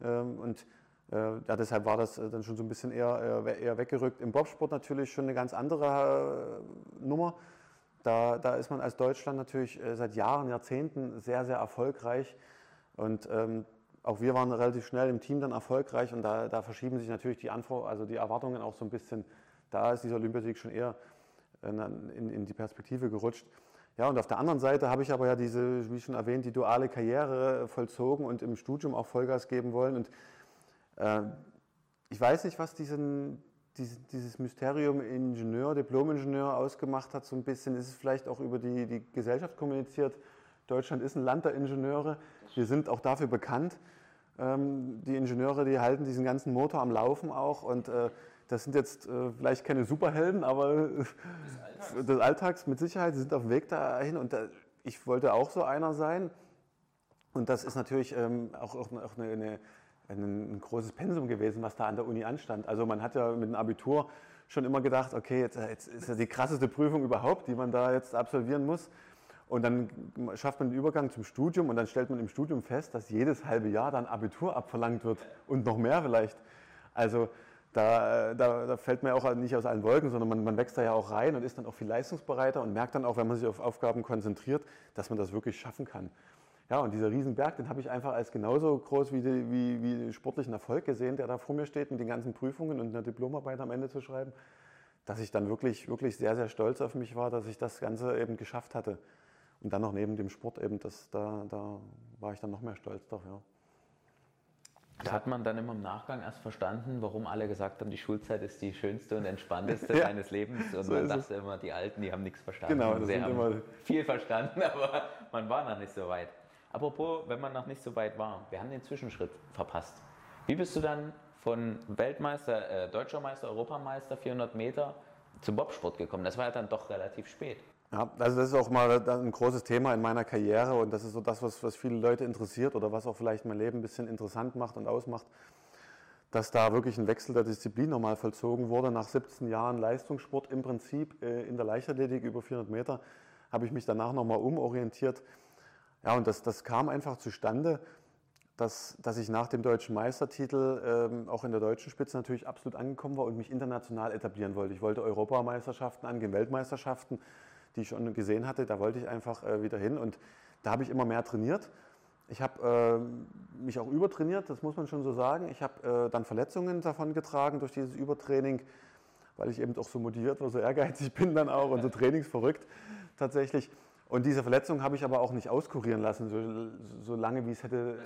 Ähm, und ja, deshalb war das dann schon so ein bisschen eher, eher weggerückt. Im Bobsport natürlich schon eine ganz andere Nummer. Da, da ist man als Deutschland natürlich seit Jahren, Jahrzehnten sehr, sehr erfolgreich. Und ähm, auch wir waren relativ schnell im Team dann erfolgreich und da, da verschieben sich natürlich die, Anfor also die Erwartungen auch so ein bisschen. Da ist dieser Olympiasieg schon eher in, in, die Perspektive gerutscht. Ja, und auf der anderen Seite habe ich aber ja diese, wie schon erwähnt, die duale Karriere vollzogen und im Studium auch Vollgas geben wollen. Und äh, ich weiß nicht, was diesen, dieses, dieses Mysterium Ingenieur, Diplom-Ingenieur ausgemacht hat, so ein bisschen. Ist es vielleicht auch über die, die Gesellschaft kommuniziert? Deutschland ist ein Land der Ingenieure. Wir sind auch dafür bekannt. Ähm, die Ingenieure, die halten diesen ganzen Motor am Laufen auch. Und äh, das sind jetzt äh, vielleicht keine Superhelden, aber des Alltags. des Alltags mit Sicherheit. Sie sind auf dem Weg dahin. Und ich wollte auch so einer sein. Und das ist natürlich ähm, auch, auch, eine, eine, ein großes Pensum gewesen, was da an der Uni anstand. Also man hat ja mit dem Abitur schon immer gedacht, okay, jetzt, jetzt ist ja die krasseste Prüfung überhaupt, die man da jetzt absolvieren muss. Und dann schafft man den Übergang zum Studium und dann stellt man im Studium fest, dass jedes halbe Jahr dann Abitur abverlangt wird und noch mehr vielleicht. Also da, da, da, fällt man ja auch nicht aus allen Wolken, sondern man, man, wächst da ja auch rein und ist dann auch viel leistungsbereiter und merkt dann auch, wenn man sich auf Aufgaben konzentriert, dass man das wirklich schaffen kann. Ja, und dieser Riesenberg, den habe ich einfach als genauso groß wie, die, wie, wie sportlichen Erfolg gesehen, der da vor mir steht mit den ganzen Prüfungen und einer Diplomarbeit am Ende zu schreiben, dass ich dann wirklich, wirklich sehr, sehr stolz auf mich war, dass ich das Ganze eben geschafft hatte. Und dann noch neben dem Sport eben, das, da, da war ich dann noch mehr stolz drauf. Ja. Da hat man dann immer im Nachgang erst verstanden, warum alle gesagt haben, die Schulzeit ist die schönste und entspannteste ja. deines Lebens. Und so man dachte immer, die Alten, die haben nichts verstanden. Genau, das Sie haben immer viel verstanden, aber man war noch nicht so weit. Apropos, wenn man noch nicht so weit war, wir haben den Zwischenschritt verpasst. Wie bist du dann von Weltmeister, äh, Deutscher Meister, Europameister, 400 Meter zum Bobsport gekommen? Das war ja dann doch relativ spät. Ja, also das ist auch mal ein großes Thema in meiner Karriere und das ist so das, was, was viele Leute interessiert oder was auch vielleicht mein Leben ein bisschen interessant macht und ausmacht, dass da wirklich ein Wechsel der Disziplin nochmal vollzogen wurde. Nach 17 Jahren Leistungssport im Prinzip äh, in der Leichtathletik über 400 Meter habe ich mich danach nochmal umorientiert. Ja, und das, das kam einfach zustande, dass, dass ich nach dem deutschen Meistertitel ähm, auch in der deutschen Spitze natürlich absolut angekommen war und mich international etablieren wollte. Ich wollte Europameisterschaften angehen, Weltmeisterschaften die ich schon gesehen hatte. Da wollte ich einfach äh, wieder hin und da habe ich immer mehr trainiert. Ich habe äh, mich auch übertrainiert, das muss man schon so sagen. Ich habe äh, dann Verletzungen davon getragen durch dieses Übertraining, weil ich eben auch so motiviert war, so ehrgeizig bin dann auch und so trainingsverrückt tatsächlich. Und diese Verletzung habe ich aber auch nicht auskurieren lassen, so, so lange wie es hätte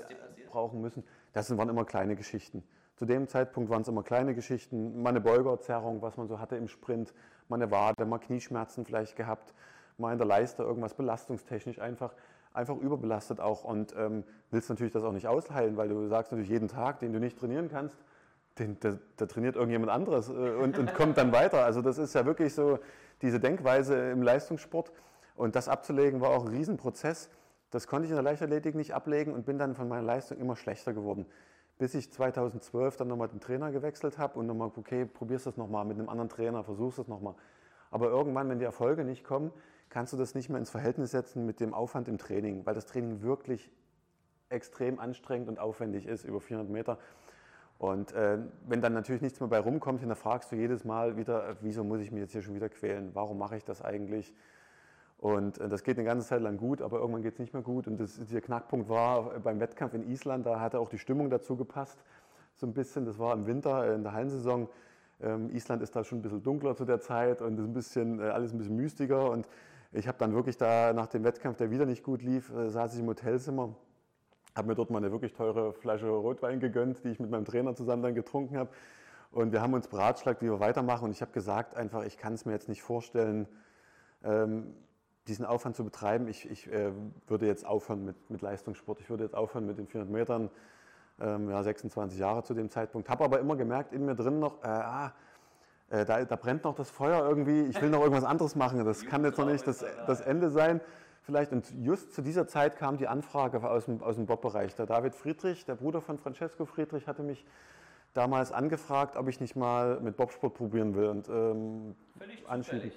brauchen müssen. Das waren immer kleine Geschichten. Zu dem Zeitpunkt waren es immer kleine Geschichten, mal eine Beugerzerrung, was man so hatte im Sprint, mal eine Wade, mal Knieschmerzen vielleicht gehabt, mal in der Leiste irgendwas belastungstechnisch einfach, einfach überbelastet auch und ähm, willst natürlich das auch nicht ausheilen, weil du sagst natürlich jeden Tag, den du nicht trainieren kannst, den, der, der trainiert irgendjemand anderes äh, und, und kommt dann weiter. Also das ist ja wirklich so diese Denkweise im Leistungssport und das abzulegen war auch ein Riesenprozess. Das konnte ich in der Leichtathletik nicht ablegen und bin dann von meiner Leistung immer schlechter geworden bis ich 2012 dann nochmal den Trainer gewechselt habe und nochmal, okay, probierst das nochmal mit einem anderen Trainer, versuchst es nochmal. Aber irgendwann, wenn die Erfolge nicht kommen, kannst du das nicht mehr ins Verhältnis setzen mit dem Aufwand im Training, weil das Training wirklich extrem anstrengend und aufwendig ist, über 400 Meter. Und äh, wenn dann natürlich nichts mehr bei rumkommt, dann fragst du jedes Mal wieder, äh, wieso muss ich mich jetzt hier schon wieder quälen? Warum mache ich das eigentlich? Und äh, das geht eine ganze Zeit lang gut, aber irgendwann geht es nicht mehr gut. Und das, der Knackpunkt war beim Wettkampf in Island, da hatte auch die Stimmung dazu gepasst, so ein bisschen. Das war im Winter, äh, in der Hallensaison. Ähm, Island ist da schon ein bisschen dunkler zu der Zeit und ist ein bisschen, äh, alles ein bisschen mystiger. Und ich habe dann wirklich da nach dem Wettkampf, der wieder nicht gut lief, saß ich im Hotelzimmer, habe mir dort mal eine wirklich teure Flasche Rotwein gegönnt, die ich mit meinem Trainer zusammen dann getrunken habe. Und wir haben uns beratschlagt, wie wir weitermachen. Und ich habe gesagt einfach, ich kann es mir jetzt nicht vorstellen, ähm, diesen Aufwand zu betreiben. Ich, ich äh, würde jetzt aufhören mit, mit, Leistungssport, ich würde jetzt aufhören mit den 400 Metern, ähm, ja, 26 Jahre zu dem Zeitpunkt. Habe aber immer gemerkt, in mir drin noch, äh, ah, äh, da, da, brennt noch das Feuer irgendwie, ich will noch irgendwas anderes machen, das kann jetzt noch nicht das, das Ende sein. Vielleicht, und just zu dieser Zeit kam die Anfrage aus dem, aus dem Bob-Bereich. Der David Friedrich, der Bruder von Francesco Friedrich, hatte mich damals angefragt, ob ich nicht mal mit Bobsport probieren will. Und ähm, anschließend.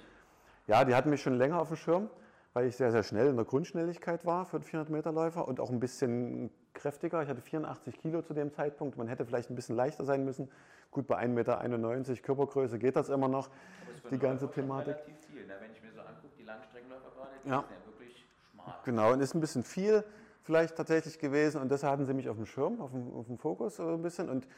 Ja, die hatten mich schon länger auf dem Schirm weil ich sehr, sehr schnell in der Grundschnelligkeit war für 400 Meter Läufer und auch ein bisschen kräftiger. Ich hatte 84 Kilo zu dem Zeitpunkt. Man hätte vielleicht ein bisschen leichter sein müssen. Gut, bei 1,91 Meter Körpergröße geht das immer noch, die ganze Thematik. relativ viel, ne? wenn ich mir so angucke, die Langstreckenläufer gerade, die ja. sind ja wirklich schmal. Genau, und ist ein bisschen viel vielleicht tatsächlich gewesen und deshalb hatten sie mich auf dem Schirm, auf dem, auf dem Fokus so ein bisschen und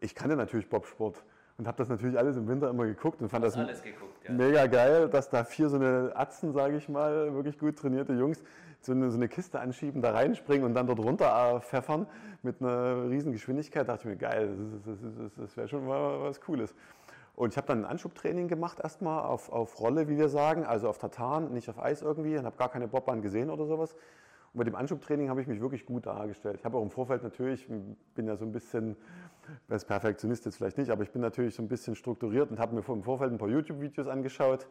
ich kannte natürlich Bobsport und habe das natürlich alles im Winter immer geguckt und fand das geguckt, ja. mega geil, dass da vier so eine Atzen, sage ich mal, wirklich gut trainierte Jungs so eine, so eine, Kiste anschieben, da reinspringen und dann dort runter äh, pfeffern mit einer riesen Geschwindigkeit. Da dachte ich mir, geil, das, das, das, das wäre schon mal was Cooles. Und ich habe dann ein Anschubtraining gemacht erstmal auf, auf Rolle, wie wir sagen, also auf Tartan, nicht auf Eis irgendwie und habe gar keine Bobbahn gesehen oder sowas. Und bei dem Anschubtraining habe ich mich wirklich gut dargestellt. Ich habe auch im Vorfeld natürlich, bin ja so ein bisschen, als Perfektionist jetzt vielleicht nicht, aber ich bin natürlich so ein bisschen strukturiert und habe mir im Vorfeld ein paar YouTube-Videos angeschaut,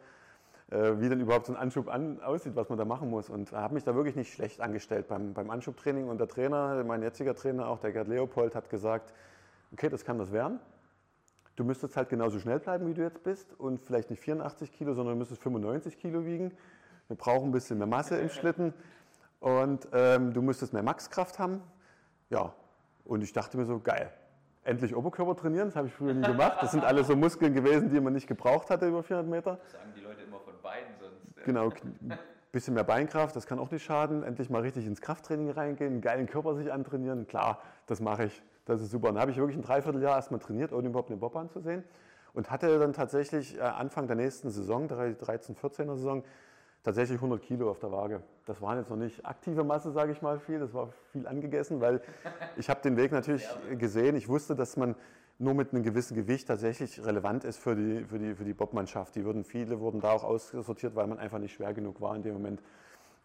äh, wie denn überhaupt so ein Anschub an, aussieht, was man da machen muss. Und habe mich da wirklich nicht schlecht angestellt beim, beim Anschubtraining. Und der Trainer, mein jetziger Trainer, auch der Gerd Leopold, hat gesagt, okay, das kann das werden. Du müsstest halt genauso schnell bleiben, wie du jetzt bist und vielleicht nicht 84 Kilo, sondern du müsstest 95 Kilo wiegen. Wir brauchen ein bisschen mehr Masse im Schlitten. Und ähm, du müsstest mehr Maxkraft haben. Ja, und ich dachte mir so, geil, endlich Oberkörper trainieren, das habe ich früher nie gemacht. Das sind alles so Muskeln gewesen, die man nicht gebraucht hatte über 400 Meter. Das sagen die Leute immer von Beinen sonst. Genau, ein bisschen mehr Beinkraft, das kann auch nicht schaden. Endlich mal richtig ins Krafttraining reingehen, einen geilen Körper sich antrainieren. Klar, das mache ich, das ist super. Und dann habe ich wirklich ein Dreivierteljahr erstmal trainiert, ohne überhaupt eine Bobbahn zu sehen. Und hatte dann tatsächlich äh, Anfang der nächsten Saison, 13, 14er Saison, tatsächlich 100 Kilo auf der Waage. Das waren jetzt noch nicht aktive Masse, sage ich mal viel. Das war viel angegessen, weil ich habe den Weg natürlich gesehen. Ich wusste, dass man nur mit einem gewissen Gewicht tatsächlich relevant ist für die, für die, für die Bobmannschaft. Die würden, viele wurden da auch aussortiert, weil man einfach nicht schwer genug war in dem Moment.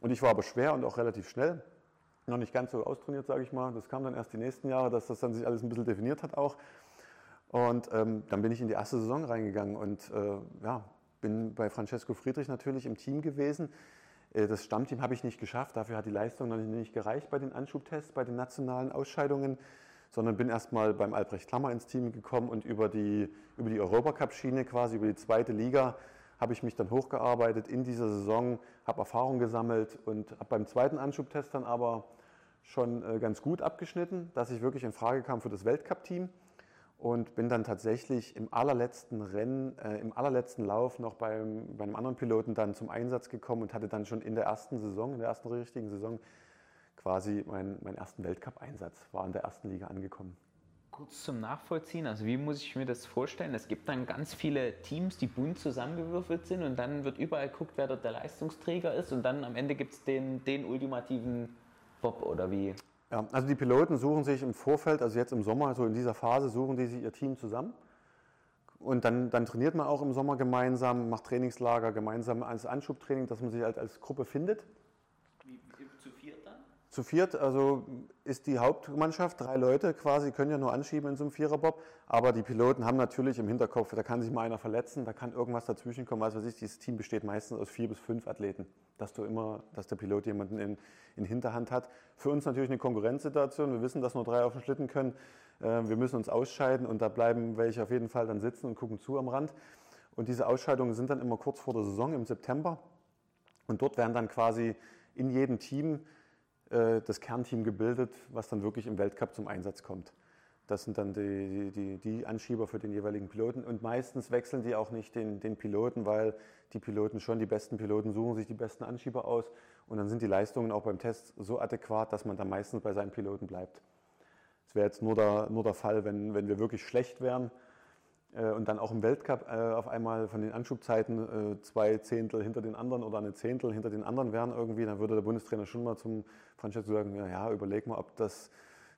Und ich war aber schwer und auch relativ schnell. Noch nicht ganz so austrainiert, sage ich mal. Das kam dann erst die nächsten Jahre, dass das dann sich alles ein bisschen definiert hat auch. Und ähm, dann bin ich in die erste Saison reingegangen und äh, ja, bin bei Francesco Friedrich natürlich im Team gewesen. Äh, das Stammteam habe ich nicht geschafft, dafür hat die Leistung noch nicht gereicht bei den Anschubtests, bei den nationalen Ausscheidungen, sondern bin erstmal beim Albrecht Klammer ins Team gekommen und über die, über die Europacup-Schiene, quasi über die zweite Liga, habe ich mich dann hochgearbeitet in dieser Saison, habe Erfahrung gesammelt und habe beim zweiten Anschubtest dann aber schon äh, ganz gut abgeschnitten, dass ich wirklich in Frage kam für das Weltcup-Team und bin dann tatsächlich im allerletzten Rennen, äh, im allerletzten Lauf noch beim, bei einem anderen Piloten dann zum Einsatz gekommen und hatte dann schon in der ersten Saison, in der ersten richtigen Saison quasi meinen, meinen ersten Weltcup-Einsatz, war in der ersten Liga angekommen. Kurz zum Nachvollziehen, also wie muss ich mir das vorstellen? Es gibt dann ganz viele Teams, die bunt zusammengewürfelt sind und dann wird überall geguckt, wer dort der Leistungsträger ist und dann am Ende gibt es den, den ultimativen Bob oder wie? Ja, also die Piloten suchen sich im Vorfeld, also jetzt im Sommer, so in dieser Phase, suchen die sich ihr Team zusammen. Und dann, dann trainiert man auch im Sommer gemeinsam, macht Trainingslager gemeinsam als Anschubtraining, dass man sich halt als Gruppe findet. Zu viert, also ist die Hauptmannschaft, drei Leute quasi, können ja nur anschieben in so einem Viererbob, aber die Piloten haben natürlich im Hinterkopf, da kann sich mal einer verletzen, da kann irgendwas dazwischen kommen, was ich, dieses Team besteht meistens aus vier bis fünf Athleten, dass du immer, dass der Pilot jemanden in, in Hinterhand hat. Für uns natürlich eine Konkurrenzsituation, wir wissen, dass nur drei auf den Schlitten können, äh, wir müssen uns ausscheiden und da bleiben welche auf jeden Fall dann sitzen und gucken zu am Rand. Und diese Ausscheidungen sind dann immer kurz vor der Saison im September. Und dort werden dann quasi in jedem Team das Kernteam gebildet, was dann wirklich im Weltcup zum Einsatz kommt. Das sind dann die, die, die, Anschieber für den jeweiligen Piloten. Und meistens wechseln die auch nicht den, den, Piloten, weil die Piloten schon, die besten Piloten suchen sich die besten Anschieber aus. Und dann sind die Leistungen auch beim Test so adäquat, dass man dann meistens bei seinen Piloten bleibt. Das wäre jetzt nur der, nur der Fall, wenn, wenn wir wirklich schlecht wären äh, und dann auch im Weltcup äh, auf einmal von den Anschubzeiten äh, zwei Zehntel hinter den anderen oder eine Zehntel hinter den anderen wären irgendwie, dann würde der Bundestrainer schon mal zum Francesco sagen, ja, ja, überleg mal, ob das,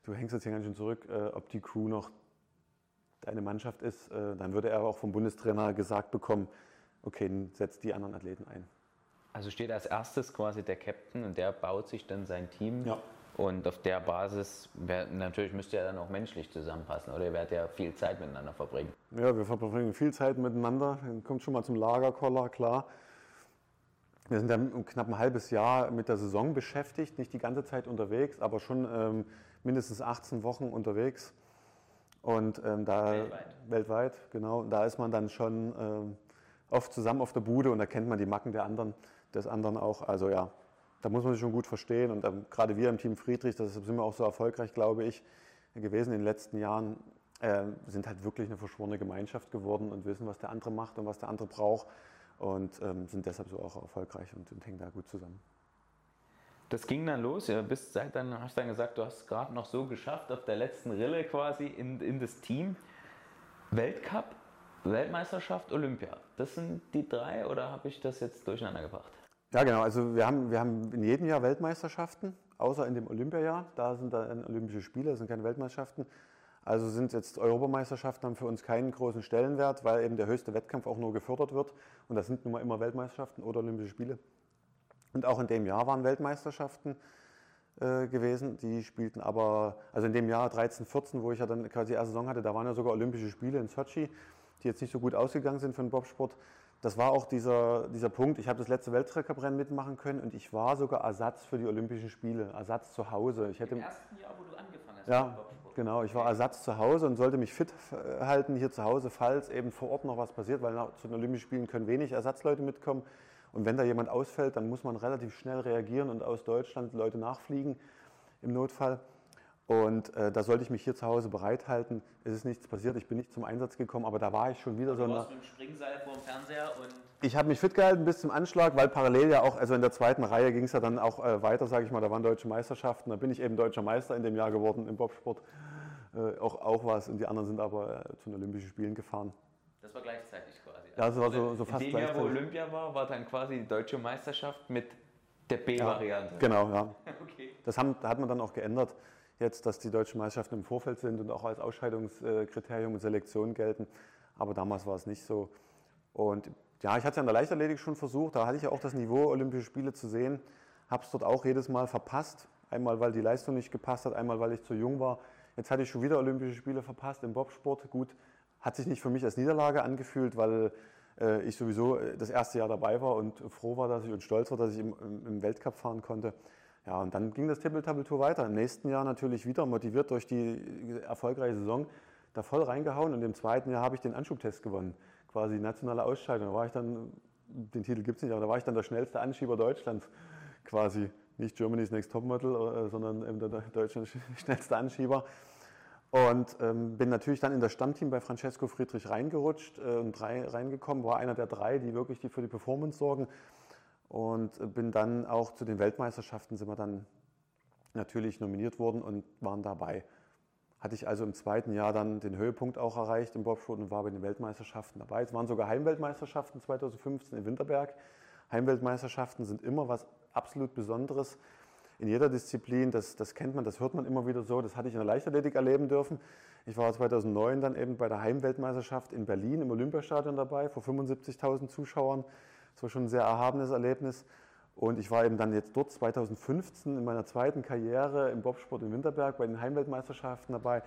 du hängst jetzt hier ganz schön zurück, ob die Crew noch deine Mannschaft ist. Dann würde er auch vom Bundestrainer gesagt bekommen, okay, setz die anderen Athleten ein. Also steht als erstes quasi der Captain und der baut sich dann sein Team. Ja. Und auf der Basis, wär, natürlich müsst ihr dann auch menschlich zusammenpassen oder ihr werdet ja viel Zeit miteinander verbringen. Ja, wir verbringen viel Zeit miteinander. Dann kommt schon mal zum Lagerkoller, klar. Wir sind dann knapp ein halbes Jahr mit der Saison beschäftigt, nicht die ganze Zeit unterwegs, aber schon ähm, mindestens 18 Wochen unterwegs. Und ähm, da weltweit. weltweit, genau, da ist man dann schon ähm, oft zusammen auf der Bude und da kennt man die Macken der anderen, des anderen auch. Also ja, da muss man sich schon gut verstehen. Und ähm, gerade wir im Team Friedrich, deshalb sind wir auch so erfolgreich, glaube ich, gewesen in den letzten Jahren, äh, sind halt wirklich eine verschworene Gemeinschaft geworden und wissen, was der andere macht und was der andere braucht. Und ähm, sind deshalb so auch erfolgreich und, und, hängen da gut zusammen. Das ging dann los. Ja, bist seit dann hast dann gesagt, du hast es gerade noch so geschafft auf der letzten Rille quasi in, in das Team. Weltcup, Weltmeisterschaft, Olympia. Das sind die drei oder habe ich das jetzt durcheinander gebracht? Ja, genau. Also wir haben, wir haben in jedem Jahr Weltmeisterschaften, außer in dem Olympiajahr. Da sind dann Olympische Spiele, das sind keine Weltmeisterschaften. Also sind jetzt Europameisterschaften haben für uns keinen großen Stellenwert, weil eben der höchste Wettkampf auch nur gefördert wird. Und das sind nun mal immer Weltmeisterschaften oder Olympische Spiele. Und auch in dem Jahr waren Weltmeisterschaften äh, gewesen. Die spielten aber, also in dem Jahr 13, 14, wo ich ja dann quasi die erste Saison hatte, da waren ja sogar Olympische Spiele in Sochi, die jetzt nicht so gut ausgegangen sind für den Bobsport das war auch dieser, dieser Punkt. Ich habe das letzte Weltrekordrennen mitmachen können und ich war sogar Ersatz für die Olympischen Spiele, Ersatz zu Hause. Ich hätte, Im ersten Jahr, wo du angefangen hast? Ja, genau. Ich war Ersatz zu Hause und sollte mich fit halten hier zu Hause, falls eben vor Ort noch was passiert, weil zu den Olympischen Spielen können wenig Ersatzleute mitkommen. Und wenn da jemand ausfällt, dann muss man relativ schnell reagieren und aus Deutschland Leute nachfliegen im Notfall. Und äh, da sollte ich mich hier zu Hause bereithalten. Es ist nichts passiert, ich bin nicht zum Einsatz gekommen, aber da war ich schon wieder du so eine. mit dem Springseil vor dem Fernseher und. Ich habe mich fit gehalten bis zum Anschlag, weil parallel ja auch, also in der zweiten Reihe ging es ja dann auch äh, weiter, sage ich mal, da waren deutsche Meisterschaften. Da bin ich eben deutscher Meister in dem Jahr geworden im Bobsport. Äh, auch, auch was. Und die anderen sind aber äh, zu den Olympischen Spielen gefahren. Das war gleichzeitig quasi. Ja, das war so, so fast in dem Jahr, wo Olympia war, war dann quasi die deutsche Meisterschaft mit der B-Variante. Ja, genau, ja. okay. Das haben, hat man dann auch geändert jetzt, dass die deutschen Meisterschaften im Vorfeld sind und auch als Ausscheidungskriterium und Selektion gelten. Aber damals war es nicht so. Und ja, ich hatte es ja in der Leichtathletik schon versucht, da hatte ich ja auch das Niveau, Olympische Spiele zu sehen. Habe es dort auch jedes Mal verpasst. Einmal, weil die Leistung nicht gepasst hat, einmal, weil ich zu jung war. Jetzt hatte ich schon wieder Olympische Spiele verpasst im Bobsport. Gut, hat sich nicht für mich als Niederlage angefühlt, weil äh, ich sowieso äh, das erste Jahr dabei war und froh war, dass ich und stolz war, dass ich im, im Weltcup fahren konnte. Ja, und dann ging das Tippel-Tabel-Tour weiter. Im nächsten Jahr natürlich wieder motiviert durch die erfolgreiche Saison da voll reingehauen und im zweiten Jahr habe ich den Anschubtest gewonnen, quasi nationale Ausscheidung. Da war ich dann, den Titel gibt es nicht, aber da war ich dann der schnellste Anschieber Deutschlands quasi. Nicht Germany's Next Topmodel, äh, sondern eben der deutsche schnellste Anschieber. Und ähm, bin natürlich dann in das Stammteam bei Francesco Friedrich reingerutscht äh, und drei, reingekommen, war einer der drei, die wirklich die für die Performance sorgen. Und bin dann auch zu den Weltmeisterschaften, sind wir dann natürlich nominiert worden und waren dabei. Hatte ich also im zweiten Jahr dann den Höhepunkt auch erreicht im Bobsport und war bei den Weltmeisterschaften dabei. Es waren sogar Heimweltmeisterschaften 2015 in Winterberg. Heimweltmeisterschaften sind immer was absolut Besonderes in jeder Disziplin. Das, das kennt man, das hört man immer wieder so. Das hatte ich in der Leichtathletik erleben dürfen. Ich war 2009 dann eben bei der Heimweltmeisterschaft in Berlin im Olympiastadion dabei, vor 75.000 Zuschauern. Das war schon ein sehr erhabenes Erlebnis. Und ich war eben dann jetzt dort 2015 in meiner zweiten Karriere im Bobsport in Winterberg bei den Heimweltmeisterschaften dabei.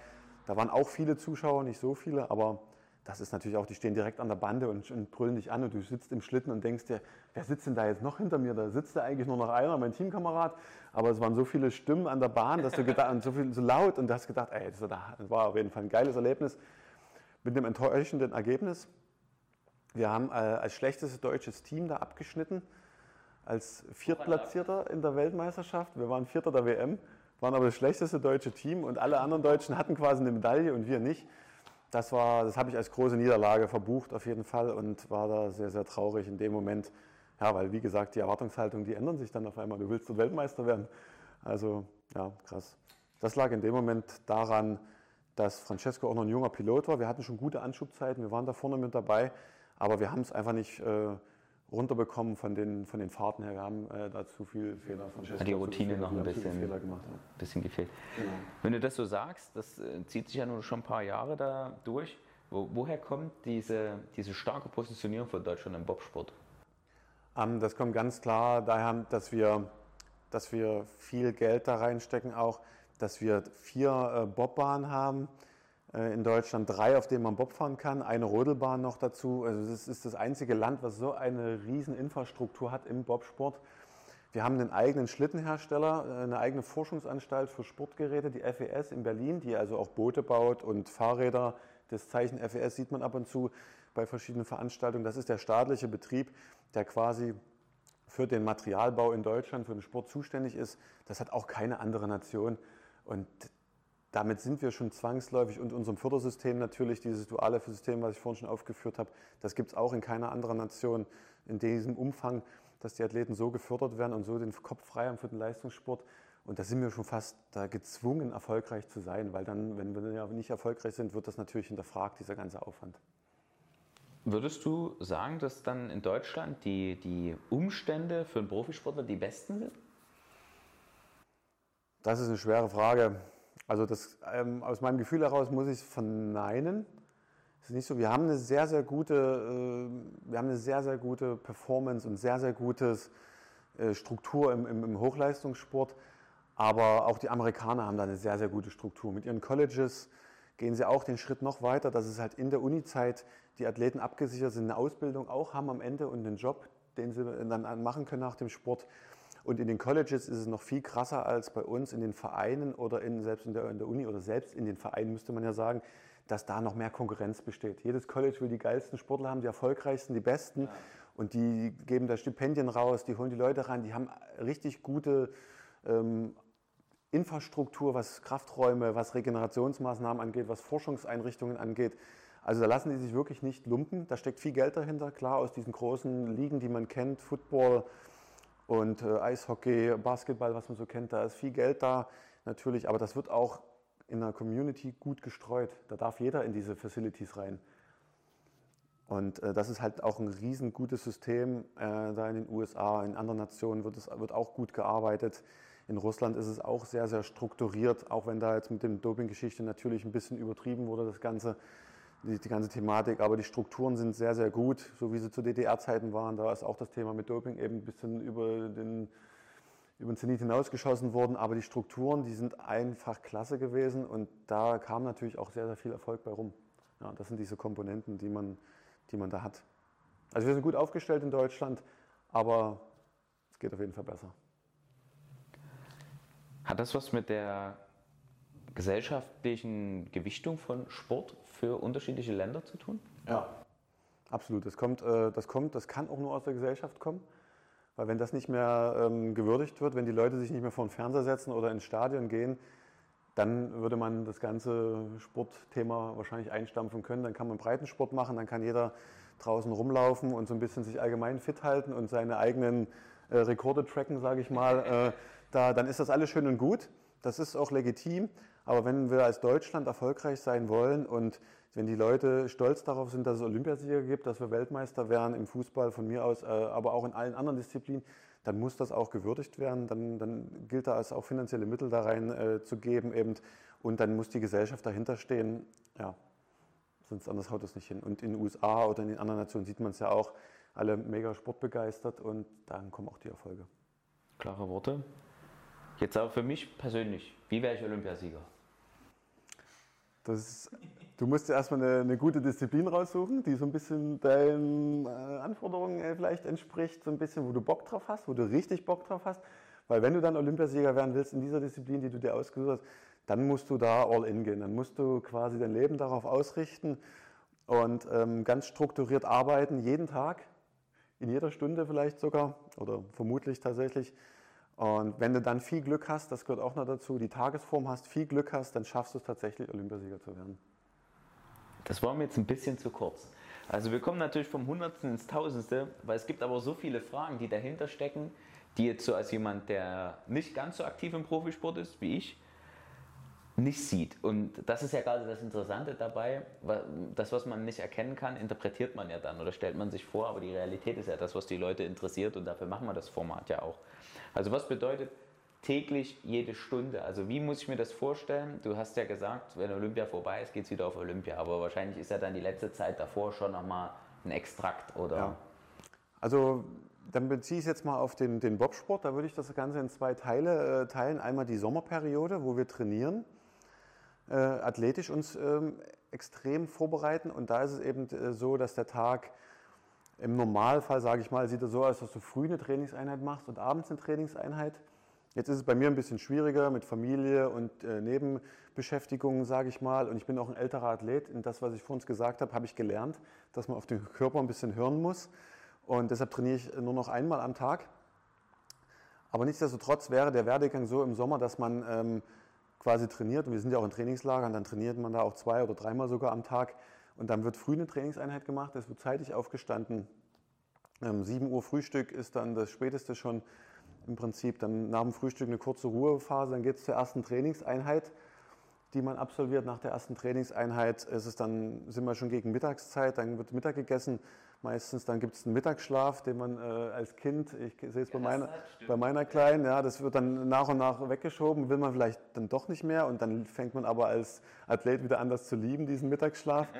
Da waren auch viele Zuschauer, nicht so viele, aber das ist natürlich auch, die stehen direkt an der Bande und, und, brüllen dich an und du sitzt im Schlitten und denkst dir, wer sitzt denn da jetzt noch hinter mir? Da sitzt da eigentlich nur noch einer, mein Teamkamerad. Aber es waren so viele Stimmen an der Bahn, dass du gedacht, und so, viel, so laut und du hast gedacht, ey, das war auf jeden Fall ein geiles Erlebnis mit dem enttäuschenden Ergebnis. Wir haben äh, als schlechtestes deutsches Team da abgeschnitten, als Viertplatzierter in der Weltmeisterschaft. Wir waren Vierter der WM, waren aber das schlechteste deutsche Team und alle anderen Deutschen hatten quasi eine Medaille und wir nicht das, war, das habe ich als große Niederlage verbucht auf jeden Fall und war da sehr, sehr traurig in dem Moment. Ja, weil wie gesagt, die Erwartungshaltungen, die ändern sich dann auf einmal. Du willst Weltmeister werden. Also ja, krass. Das lag in dem Moment daran, dass Francesco auch noch ein junger Pilot war. Wir hatten schon gute Anschubzeiten, wir waren da vorne mit dabei, aber wir haben es einfach nicht äh, runterbekommen von den, von den Fahrten her. Wir haben äh, da zu viel Fehler von Hat die Routine noch ein bisschen, gemacht, ja. bisschen gefehlt. Genau. Wenn du das so sagst, das äh, zieht sich ja nun schon ein paar Jahre da durch. Wo, woher kommt diese, diese starke Positionierung von Deutschland im Bobsport? Ähm, das kommt ganz klar daher, dass wir, dass wir viel Geld da reinstecken, auch dass wir vier äh, Bobbahnen haben in Deutschland drei, auf denen man Bob fahren kann, eine Rodelbahn noch dazu. Also es ist das einzige Land, was so eine riesen Infrastruktur hat im Bobsport. Wir haben einen eigenen Schlittenhersteller, äh, eine eigene Forschungsanstalt für Sportgeräte, die FES in Berlin, die also auch Boote baut und Fahrräder. Das Zeichen FES sieht man ab und zu bei verschiedenen Veranstaltungen. Das ist der staatliche Betrieb, der quasi für den Materialbau in Deutschland, für den Sport zuständig ist. Das hat auch keine andere Nation. Und damit sind wir schon zwangsläufig und unserem Fördersystem natürlich, dieses duale System, was ich vorhin schon aufgeführt habe, das gibt es auch in keiner anderen Nation in diesem Umfang, dass die Athleten so gefördert werden und so den Kopf frei haben für den Leistungssport. Und da sind wir schon fast da gezwungen, erfolgreich zu sein, weil dann, wenn wir ja nicht erfolgreich sind, wird das natürlich hinterfragt, dieser ganze Aufwand. Würdest du sagen, dass dann in Deutschland die, die Umstände für einen Profisportler die besten sind? Das ist eine schwere Frage. Also das, ähm, aus meinem Gefühl heraus muss ich es verneinen. Es ist nicht so, wir haben eine sehr, sehr gute, äh, wir haben eine sehr, sehr gute Performance und sehr, sehr gute äh, Struktur im, im, im, Hochleistungssport. Aber auch die Amerikaner haben da eine sehr, sehr gute Struktur. Mit ihren Colleges gehen sie auch den Schritt noch weiter, dass es halt in der Uni-Zeit die Athleten abgesichert sind, eine Ausbildung auch haben am Ende und einen Job, den sie dann machen können nach dem Sport. Und in den Colleges ist es noch viel krasser als bei uns in den Vereinen oder in, selbst in der, in der Uni oder selbst in den Vereinen, müsste man ja sagen, dass da noch mehr Konkurrenz besteht. Jedes College will die geilsten Sportler haben, die erfolgreichsten, die besten. Ja. Und die geben da Stipendien raus, die holen die Leute ran, die haben richtig gute ähm, Infrastruktur, was Krafträume, was Regenerationsmaßnahmen angeht, was Forschungseinrichtungen angeht. Also da lassen die sich wirklich nicht lumpen. Da steckt viel Geld dahinter, klar, aus diesen großen Ligen, die man kennt, Football, und äh, Eishockey, Basketball, was man so kennt, da ist viel Geld da natürlich, aber das wird auch in der Community gut gestreut. Da darf jeder in diese Facilities rein. Und äh, das ist halt auch ein riesen gutes System. Äh, da in den USA, in anderen Nationen wird es wird auch gut gearbeitet. In Russland ist es auch sehr, sehr strukturiert, auch wenn da jetzt mit dem Doping-Geschichte natürlich ein bisschen übertrieben wurde, das Ganze die, die, ganze Thematik, aber die Strukturen sind sehr, sehr gut, so wie sie zu DDR-Zeiten waren. Da ist auch das Thema mit Doping eben ein bisschen über den, über den Zenit hinausgeschossen worden, aber die Strukturen, die sind einfach klasse gewesen und da kam natürlich auch sehr, sehr viel Erfolg bei rum. Ja, das sind diese Komponenten, die man, die man da hat. Also wir sind gut aufgestellt in Deutschland, aber es geht auf jeden Fall besser. Hat das was mit der gesellschaftlichen Gewichtung von Sport für unterschiedliche Länder zu tun? Ja, absolut. Das kommt, äh, das kommt, das kann auch nur aus der Gesellschaft kommen. Weil wenn das nicht mehr ähm, gewürdigt wird, wenn die Leute sich nicht mehr vor den Fernseher setzen oder ins Stadion gehen, dann würde man das ganze Sportthema wahrscheinlich einstampfen können. Dann kann man Breitensport machen, dann kann jeder draußen rumlaufen und so ein bisschen sich allgemein fit halten und seine eigenen äh, Rekorde tracken, sage ich mal. Äh, da, dann ist das alles schön und gut. Das ist auch legitim. Aber wenn wir als Deutschland erfolgreich sein wollen und wenn die Leute stolz darauf sind, dass es Olympiasieger gibt, dass wir Weltmeister werden im Fußball von mir aus, äh, aber auch in allen anderen Disziplinen, dann muss das auch gewürdigt werden. Dann, dann gilt da es auch finanzielle Mittel da rein äh, zu geben eben. Und dann muss die Gesellschaft dahinter stehen. Ja, sonst anders haut es nicht hin. Und in den USA oder in den anderen Nationen sieht man es ja auch, alle mega sportbegeistert und dann kommen auch die Erfolge. Klare Worte. Jetzt aber für mich persönlich, wie wäre ich Olympiasieger? Das, du musst dir erstmal eine, eine, gute Disziplin raussuchen, die so ein bisschen deinen äh, Anforderungen äh, vielleicht entspricht, so ein bisschen, wo du Bock drauf hast, wo du richtig Bock drauf hast. Weil wenn du dann Olympiasieger werden willst in dieser Disziplin, die du dir ausgesucht hast, dann musst du da all in gehen. Dann musst du quasi dein Leben darauf ausrichten und ähm, ganz strukturiert arbeiten, jeden Tag, in jeder Stunde vielleicht sogar oder vermutlich tatsächlich. Und wenn du dann viel Glück hast, das gehört auch noch dazu, die Tagesform hast, viel Glück hast, dann schaffst du es tatsächlich, Olympiasieger zu werden. Das war mir jetzt ein bisschen zu kurz. Also wir kommen natürlich vom Hundertsten ins Tausendste, weil es gibt aber so viele Fragen, die dahinter stecken, die jetzt so als jemand, der nicht ganz so aktiv im Profisport ist wie ich, nicht sieht. Und das ist ja gerade das Interessante dabei. Das, was man nicht erkennen kann, interpretiert man ja dann oder stellt man sich vor, aber die Realität ist ja das, was die Leute interessiert und dafür machen wir das Format ja auch. Also was bedeutet täglich jede Stunde? Also wie muss ich mir das vorstellen? Du hast ja gesagt, wenn Olympia vorbei ist, geht es wieder auf Olympia, aber wahrscheinlich ist ja dann die letzte Zeit davor schon nochmal ein Extrakt, oder? Ja. Also dann beziehe ich es jetzt mal auf den, den Bobsport. Da würde ich das Ganze in zwei Teile äh, teilen. Einmal die Sommerperiode, wo wir trainieren äh, athletisch uns ähm, extrem vorbereiten. Und da ist es eben äh, so, dass der Tag im Normalfall, sage ich mal, sieht er so aus, dass du früh eine Trainingseinheit machst und abends eine Trainingseinheit. Jetzt ist es bei mir ein bisschen schwieriger mit Familie und äh, Nebenbeschäftigungen, sage ich mal. Und ich bin auch ein älterer Athlet. Und das, was ich vor uns gesagt habe, habe ich gelernt, dass man auf den Körper ein bisschen hören muss. Und deshalb trainiere ich nur noch einmal am Tag. Aber nichtsdestotrotz wäre der Werdegang so im Sommer, dass man ähm, quasi trainiert. Und wir sind ja auch in Trainingslagern, dann trainiert man da auch zwei oder dreimal sogar am Tag. Und dann wird früh eine Trainingseinheit gemacht, es wird zeitig aufgestanden. Ähm, 7 Uhr Frühstück ist dann das späteste schon im Prinzip. Dann nach dem Frühstück eine kurze Ruhephase, dann geht es zur ersten Trainingseinheit, die man absolviert. Nach der ersten Trainingseinheit ist es dann, sind wir schon gegen Mittagszeit, dann wird Mittag gegessen meistens. Dann gibt es einen Mittagsschlaf, den man äh, als Kind, ich sehe es bei, meiner, bei meiner Kleinen, ja, das wird dann nach und nach weggeschoben, will man vielleicht dann doch nicht mehr und dann fängt man aber als Athlet wieder an, das zu lieben, diesen Mittagsschlaf.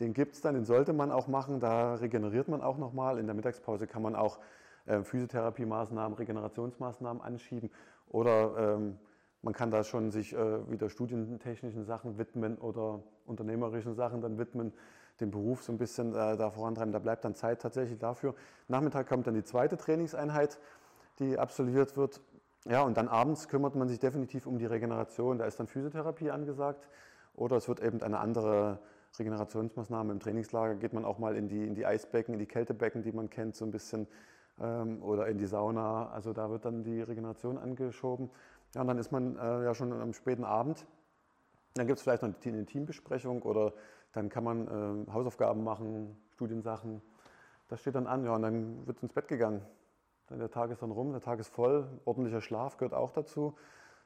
Den gibt es dann, den sollte man auch machen, da regeneriert man auch nochmal. In der Mittagspause kann man auch äh, Physiotherapiemaßnahmen, Regenerationsmaßnahmen anschieben oder ähm, man kann da schon sich äh, wieder studientechnischen Sachen widmen oder unternehmerischen Sachen dann widmen den Beruf so ein bisschen äh, da vorantreiben. Da bleibt dann Zeit tatsächlich dafür. Nachmittag kommt dann die zweite Trainingseinheit, die absolviert wird. Ja, und dann abends kümmert man sich definitiv um die Regeneration. Da ist dann Physiotherapie angesagt oder es wird eben eine andere Regenerationsmaßnahme im Trainingslager. Geht man auch mal in die, in die Eisbecken, in die Kältebecken, die man kennt, so ein bisschen ähm, oder in die Sauna. Also da wird dann die Regeneration angeschoben. Ja, und dann ist man äh, ja schon am späten Abend. Dann gibt es vielleicht noch eine Teambesprechung oder dann kann man äh, Hausaufgaben machen, Studiensachen. Das steht dann an, ja, und dann wird ins Bett gegangen. Dann der Tag ist dann rum, der Tag ist voll. Ordentlicher Schlaf gehört auch dazu,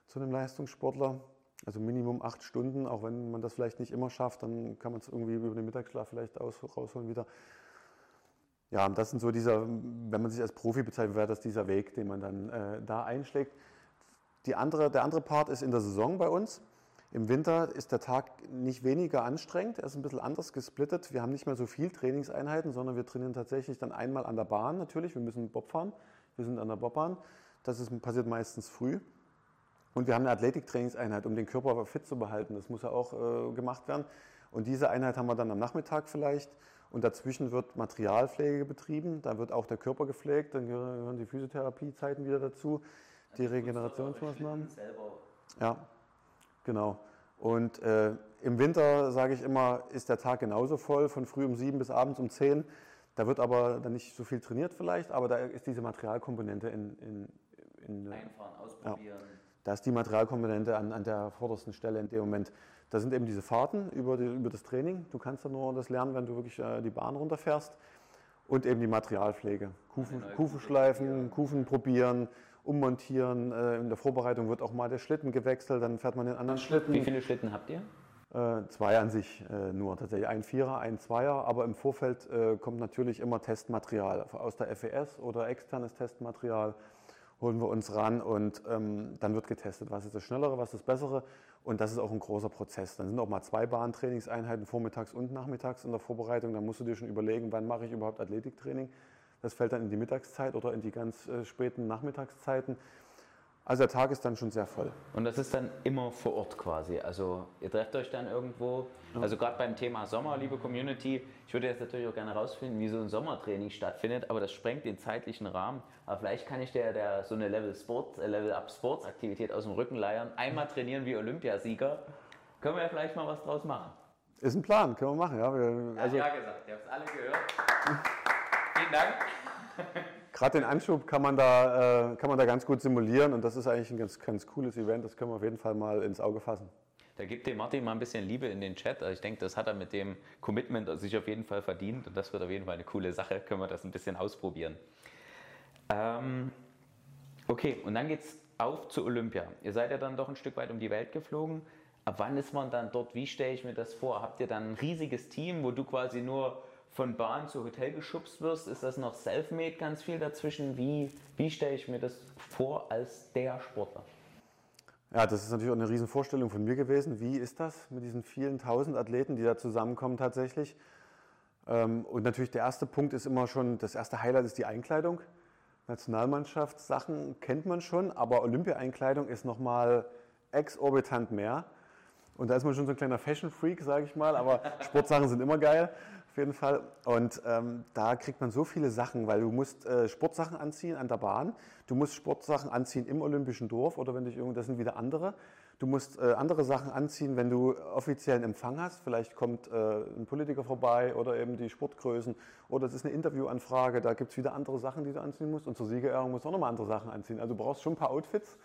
zu einem Leistungssportler. Also Minimum acht Stunden, auch wenn man das vielleicht nicht immer schafft, dann kann man es irgendwie über den Mittagsschlaf vielleicht aus, rausholen wieder. Ja, das sind so dieser, wenn man sich als Profi bezeichnet, wäre das dieser Weg, den man dann äh, da einschlägt. Die andere, der andere Part ist in der Saison bei uns. Im Winter ist der Tag nicht weniger anstrengend, er ist ein bisschen anders gesplittet. Wir haben nicht mehr so viel Trainingseinheiten, sondern wir trainieren tatsächlich dann einmal an der Bahn natürlich. Wir müssen Bob fahren, wir sind an der Bobbahn. Das ist, passiert meistens früh. Und wir haben eine Athletiktrainingseinheit, um den Körper fit zu behalten. Das muss ja auch äh, gemacht werden. Und diese Einheit haben wir dann am Nachmittag vielleicht. und dazwischen wird Materialpflege betrieben. Da wird auch der Körper gepflegt, dann gehören die Physiotherapiezeiten wieder dazu, die Regenerationsmaßnahmen. Ja, genau. Und äh, im Winter, sage ich immer, ist der Tag genauso voll, von früh um sieben bis abends um zehn. Da wird aber dann nicht so viel trainiert vielleicht, aber da ist diese Materialkomponente in, in, in Einfahren, ausprobieren. da ist die Materialkomponente an, an der vordersten Stelle in dem Moment. Da sind eben diese Fahrten über, die, über das Training. Du kannst ja nur das lernen, wenn du wirklich äh, die Bahn runterfährst. Und eben die Materialpflege. Kufen, Kufen Kufe schleifen. Kufen probieren, ummontieren. Äh, in der Vorbereitung wird auch mal der Schlitten gewechselt, dann fährt man den anderen Schlitten. Wie viele Schlitten habt ihr? Äh, zwei an sich äh, nur tatsächlich. Ein Vierer, ein Zweier, aber im Vorfeld kommt natürlich immer Testmaterial aus der FES oder externes Testmaterial holen wir uns ran und ähm, dann wird getestet, was ist das Schnellere, was ist das Bessere und das ist auch ein großer Prozess. Dann sind auch mal zwei Bahntrainingseinheiten vormittags und nachmittags in der Vorbereitung. Dann musst du dir schon überlegen, wann mache ich überhaupt Athletiktraining. Das fällt dann in die Mittagszeit oder in die ganz äh, späten Nachmittagszeiten. Also der Tag ist dann schon sehr voll. Und das ist dann immer vor Ort quasi. Also ihr trefft euch dann irgendwo. Also gerade beim Thema Sommer, liebe Community, ich würde jetzt natürlich auch gerne herausfinden, wie so ein Sommertraining stattfindet, aber das sprengt den zeitlichen Rahmen. Aber vielleicht kann ich der, der so eine Level Sport, äh, Level Up Sports Aktivität aus dem Rücken leiern. Einmal trainieren wie Olympiasieger. Können wir ja vielleicht mal was draus machen. Ist ein Plan, können wir machen. Ja, wir, also, ja gesagt, ihr habt es alle gehört. Vielen Dank. Gerade den Anschub kann man, da, äh, kann man da ganz gut simulieren und das ist eigentlich ein ganz, ganz cooles Event. Das können wir auf jeden Fall mal ins Auge fassen. Da gibt dem Martin mal ein bisschen Liebe in den Chat. Also ich denke, das hat er mit dem Commitment sich auf jeden Fall verdient und das wird auf jeden Fall eine coole Sache. Können wir das ein bisschen ausprobieren. Ähm, okay, und dann geht's auf zu Olympia. Ihr seid ja dann doch ein Stück weit um die Welt geflogen. Ab wann ist man dann dort? Wie stelle ich mir das vor? Habt ihr dann ein riesiges Team, wo du quasi nur von Bahn zu Hotel geschubst wirst? Ist das noch self-made ganz viel dazwischen? Wie, wie stelle ich mir das vor als der Sportler? Ja, das ist natürlich auch eine Riesenvorstellung von mir gewesen. Wie ist das mit diesen vielen tausend Athleten, die da zusammenkommen tatsächlich? Ähm, Und natürlich der erste Punkt ist immer schon, das erste Highlight ist die Einkleidung. Nationalmannschaftssachen kennt man schon, aber Olympia-Einkleidung ist nochmal exorbitant mehr. Und da ist man schon so ein kleiner Fashion-Freak, sage ich mal, aber Sportsachen sind immer geil, auf jeden Fall. Und ähm, da kriegt man so viele Sachen, weil du musst äh, Sportsachen anziehen an der Bahn, du musst Sportsachen anziehen im Olympischen Dorf oder wenn dich irgendwo, das sind wieder andere. Du musst äh, andere Sachen anziehen, wenn du offiziellen Empfang hast. Vielleicht kommt äh, ein Politiker vorbei oder eben die Sportgrößen oder es ist eine Interviewanfrage, da gibt es wieder andere Sachen, die du anziehen musst. Und zur Siegerehrung musst du auch nochmal andere Sachen anziehen. Also du brauchst schon ein paar Outfits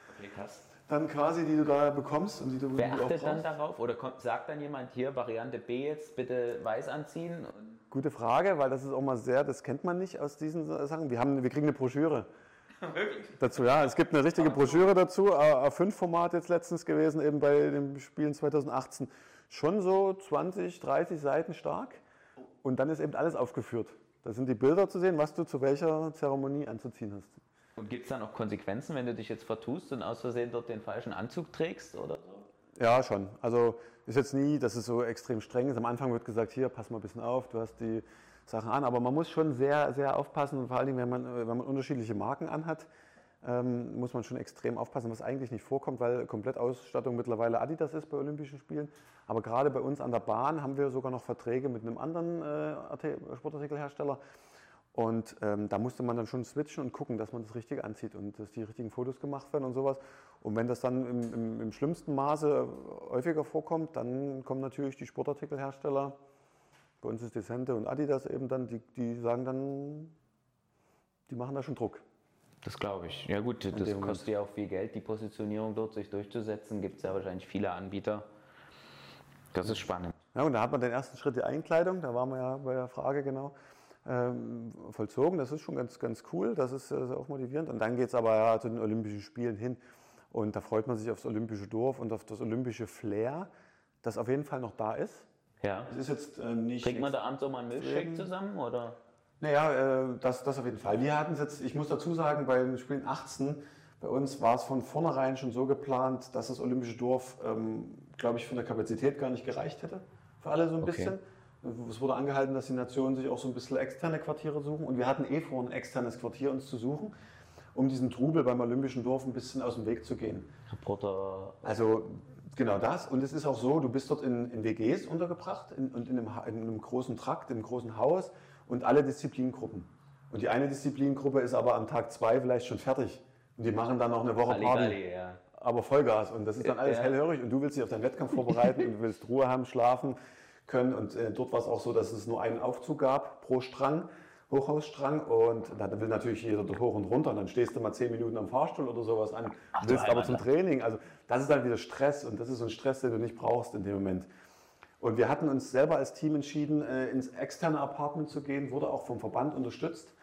dann quasi, die du da bekommst und die du, Wer achtet dann darauf oder kommt, sagt dann jemand hier Variante B jetzt bitte weiß anziehen? Gute Frage, weil das ist auch mal sehr, das kennt man nicht aus diesen Sachen. Wir, haben, wir kriegen eine Broschüre dazu. Ja, es gibt eine richtige Broschüre dazu, A5-Format jetzt letztens gewesen, eben bei den Spielen 2018. Schon so 20, 30 Seiten stark. Und dann ist eben alles aufgeführt. Da sind die Bilder zu sehen, was du zu welcher Zeremonie anzuziehen hast. Und gibt es dann auch Konsequenzen, wenn du dich jetzt vertust und aus Versehen dort den falschen Anzug trägst oder so? Ja, schon. Also ist jetzt nie, dass es so extrem streng ist. Am Anfang wird gesagt, hier, pass mal ein bisschen auf, du hast die Sachen an. Aber man muss schon sehr, sehr aufpassen. Und vor allen Dingen, wenn man, wenn man unterschiedliche Marken anhat, ähm, muss man schon extrem aufpassen, was eigentlich nicht vorkommt, weil Komplettausstattung mittlerweile Adidas ist bei Olympischen Spielen. Aber gerade bei uns an der Bahn haben wir sogar noch Verträge mit einem anderen äh, Sportartikelhersteller. Und ähm, da musste man dann schon switchen und gucken, dass man das Richtige anzieht und dass die richtigen Fotos gemacht werden und sowas. Und wenn das dann im, im, im schlimmsten Maße häufiger vorkommt, dann kommen natürlich die Sportartikelhersteller, bei uns ist Descente und Adidas eben dann, die, die sagen dann, die machen da schon Druck. Das glaube ich. Ja gut, das dem Moment. kostet ja auch viel Geld, die Positionierung dort sich durchzusetzen. Gibt es ja wahrscheinlich viele Anbieter. Das ist spannend. Ja, und da hat man den ersten Schritt, die Einkleidung, da waren wir ja bei der Frage genau, ähm, vollzogen. Das ist schon ganz, ganz cool, das ist äh, auch motivierend. Und dann geht es aber ja zu den Olympischen Spielen hin. Und da freut man sich aufs Olympische Dorf und auf das olympische Flair, das auf jeden Fall noch da ist. Ja. Es ist jetzt äh, nicht. Trinkt man da abends auch mal einen Milchshake zusammen oder? Naja, äh, das, das auf jeden Fall. Wir hatten jetzt, ich muss dazu sagen, bei den Spielen 18, bei uns war es von vornherein schon so geplant, dass das Olympische Dorf, ähm, glaube ich, von der Kapazität gar nicht gereicht hätte. Für alle so ein Okay. bisschen. Es wurde angehalten, dass die Nationen sich auch so ein bisschen externe Quartiere suchen. Und wir hatten eh vor, ein externes Quartier uns zu suchen, um diesen Trubel beim Olympischen Dorf ein bisschen aus dem Weg zu gehen. Reporter. Also Genau das. Und es ist auch so, du bist dort in, in WGs untergebracht in, und in einem, in einem großen Trakt, in einem großen Haus und alle Disziplingruppen. Und die eine Disziplingruppe ist aber am Tag zwei vielleicht schon fertig. Und die machen dann noch eine Woche Party. Halligalli, ja. Aber Vollgas. Und das ist dann alles Ja. hellhörig und du willst dich auf deinen Wettkampf vorbereiten und du willst Ruhe haben, schlafen können. Und äh, dort war es auch so, dass es nur einen Aufzug gab pro Strang, Hochhausstrang. Und da will natürlich jeder dort hoch und runter. Und dann stehst du mal zehn Minuten am Fahrstuhl oder sowas an, du willst aber zum Training. Also das ist dann wieder Stress und das ist so ein Stress, den du nicht brauchst in dem Moment. Und wir hatten uns selber als Team entschieden, äh, ins externe Apartment zu gehen, wurde auch vom Verband unterstützt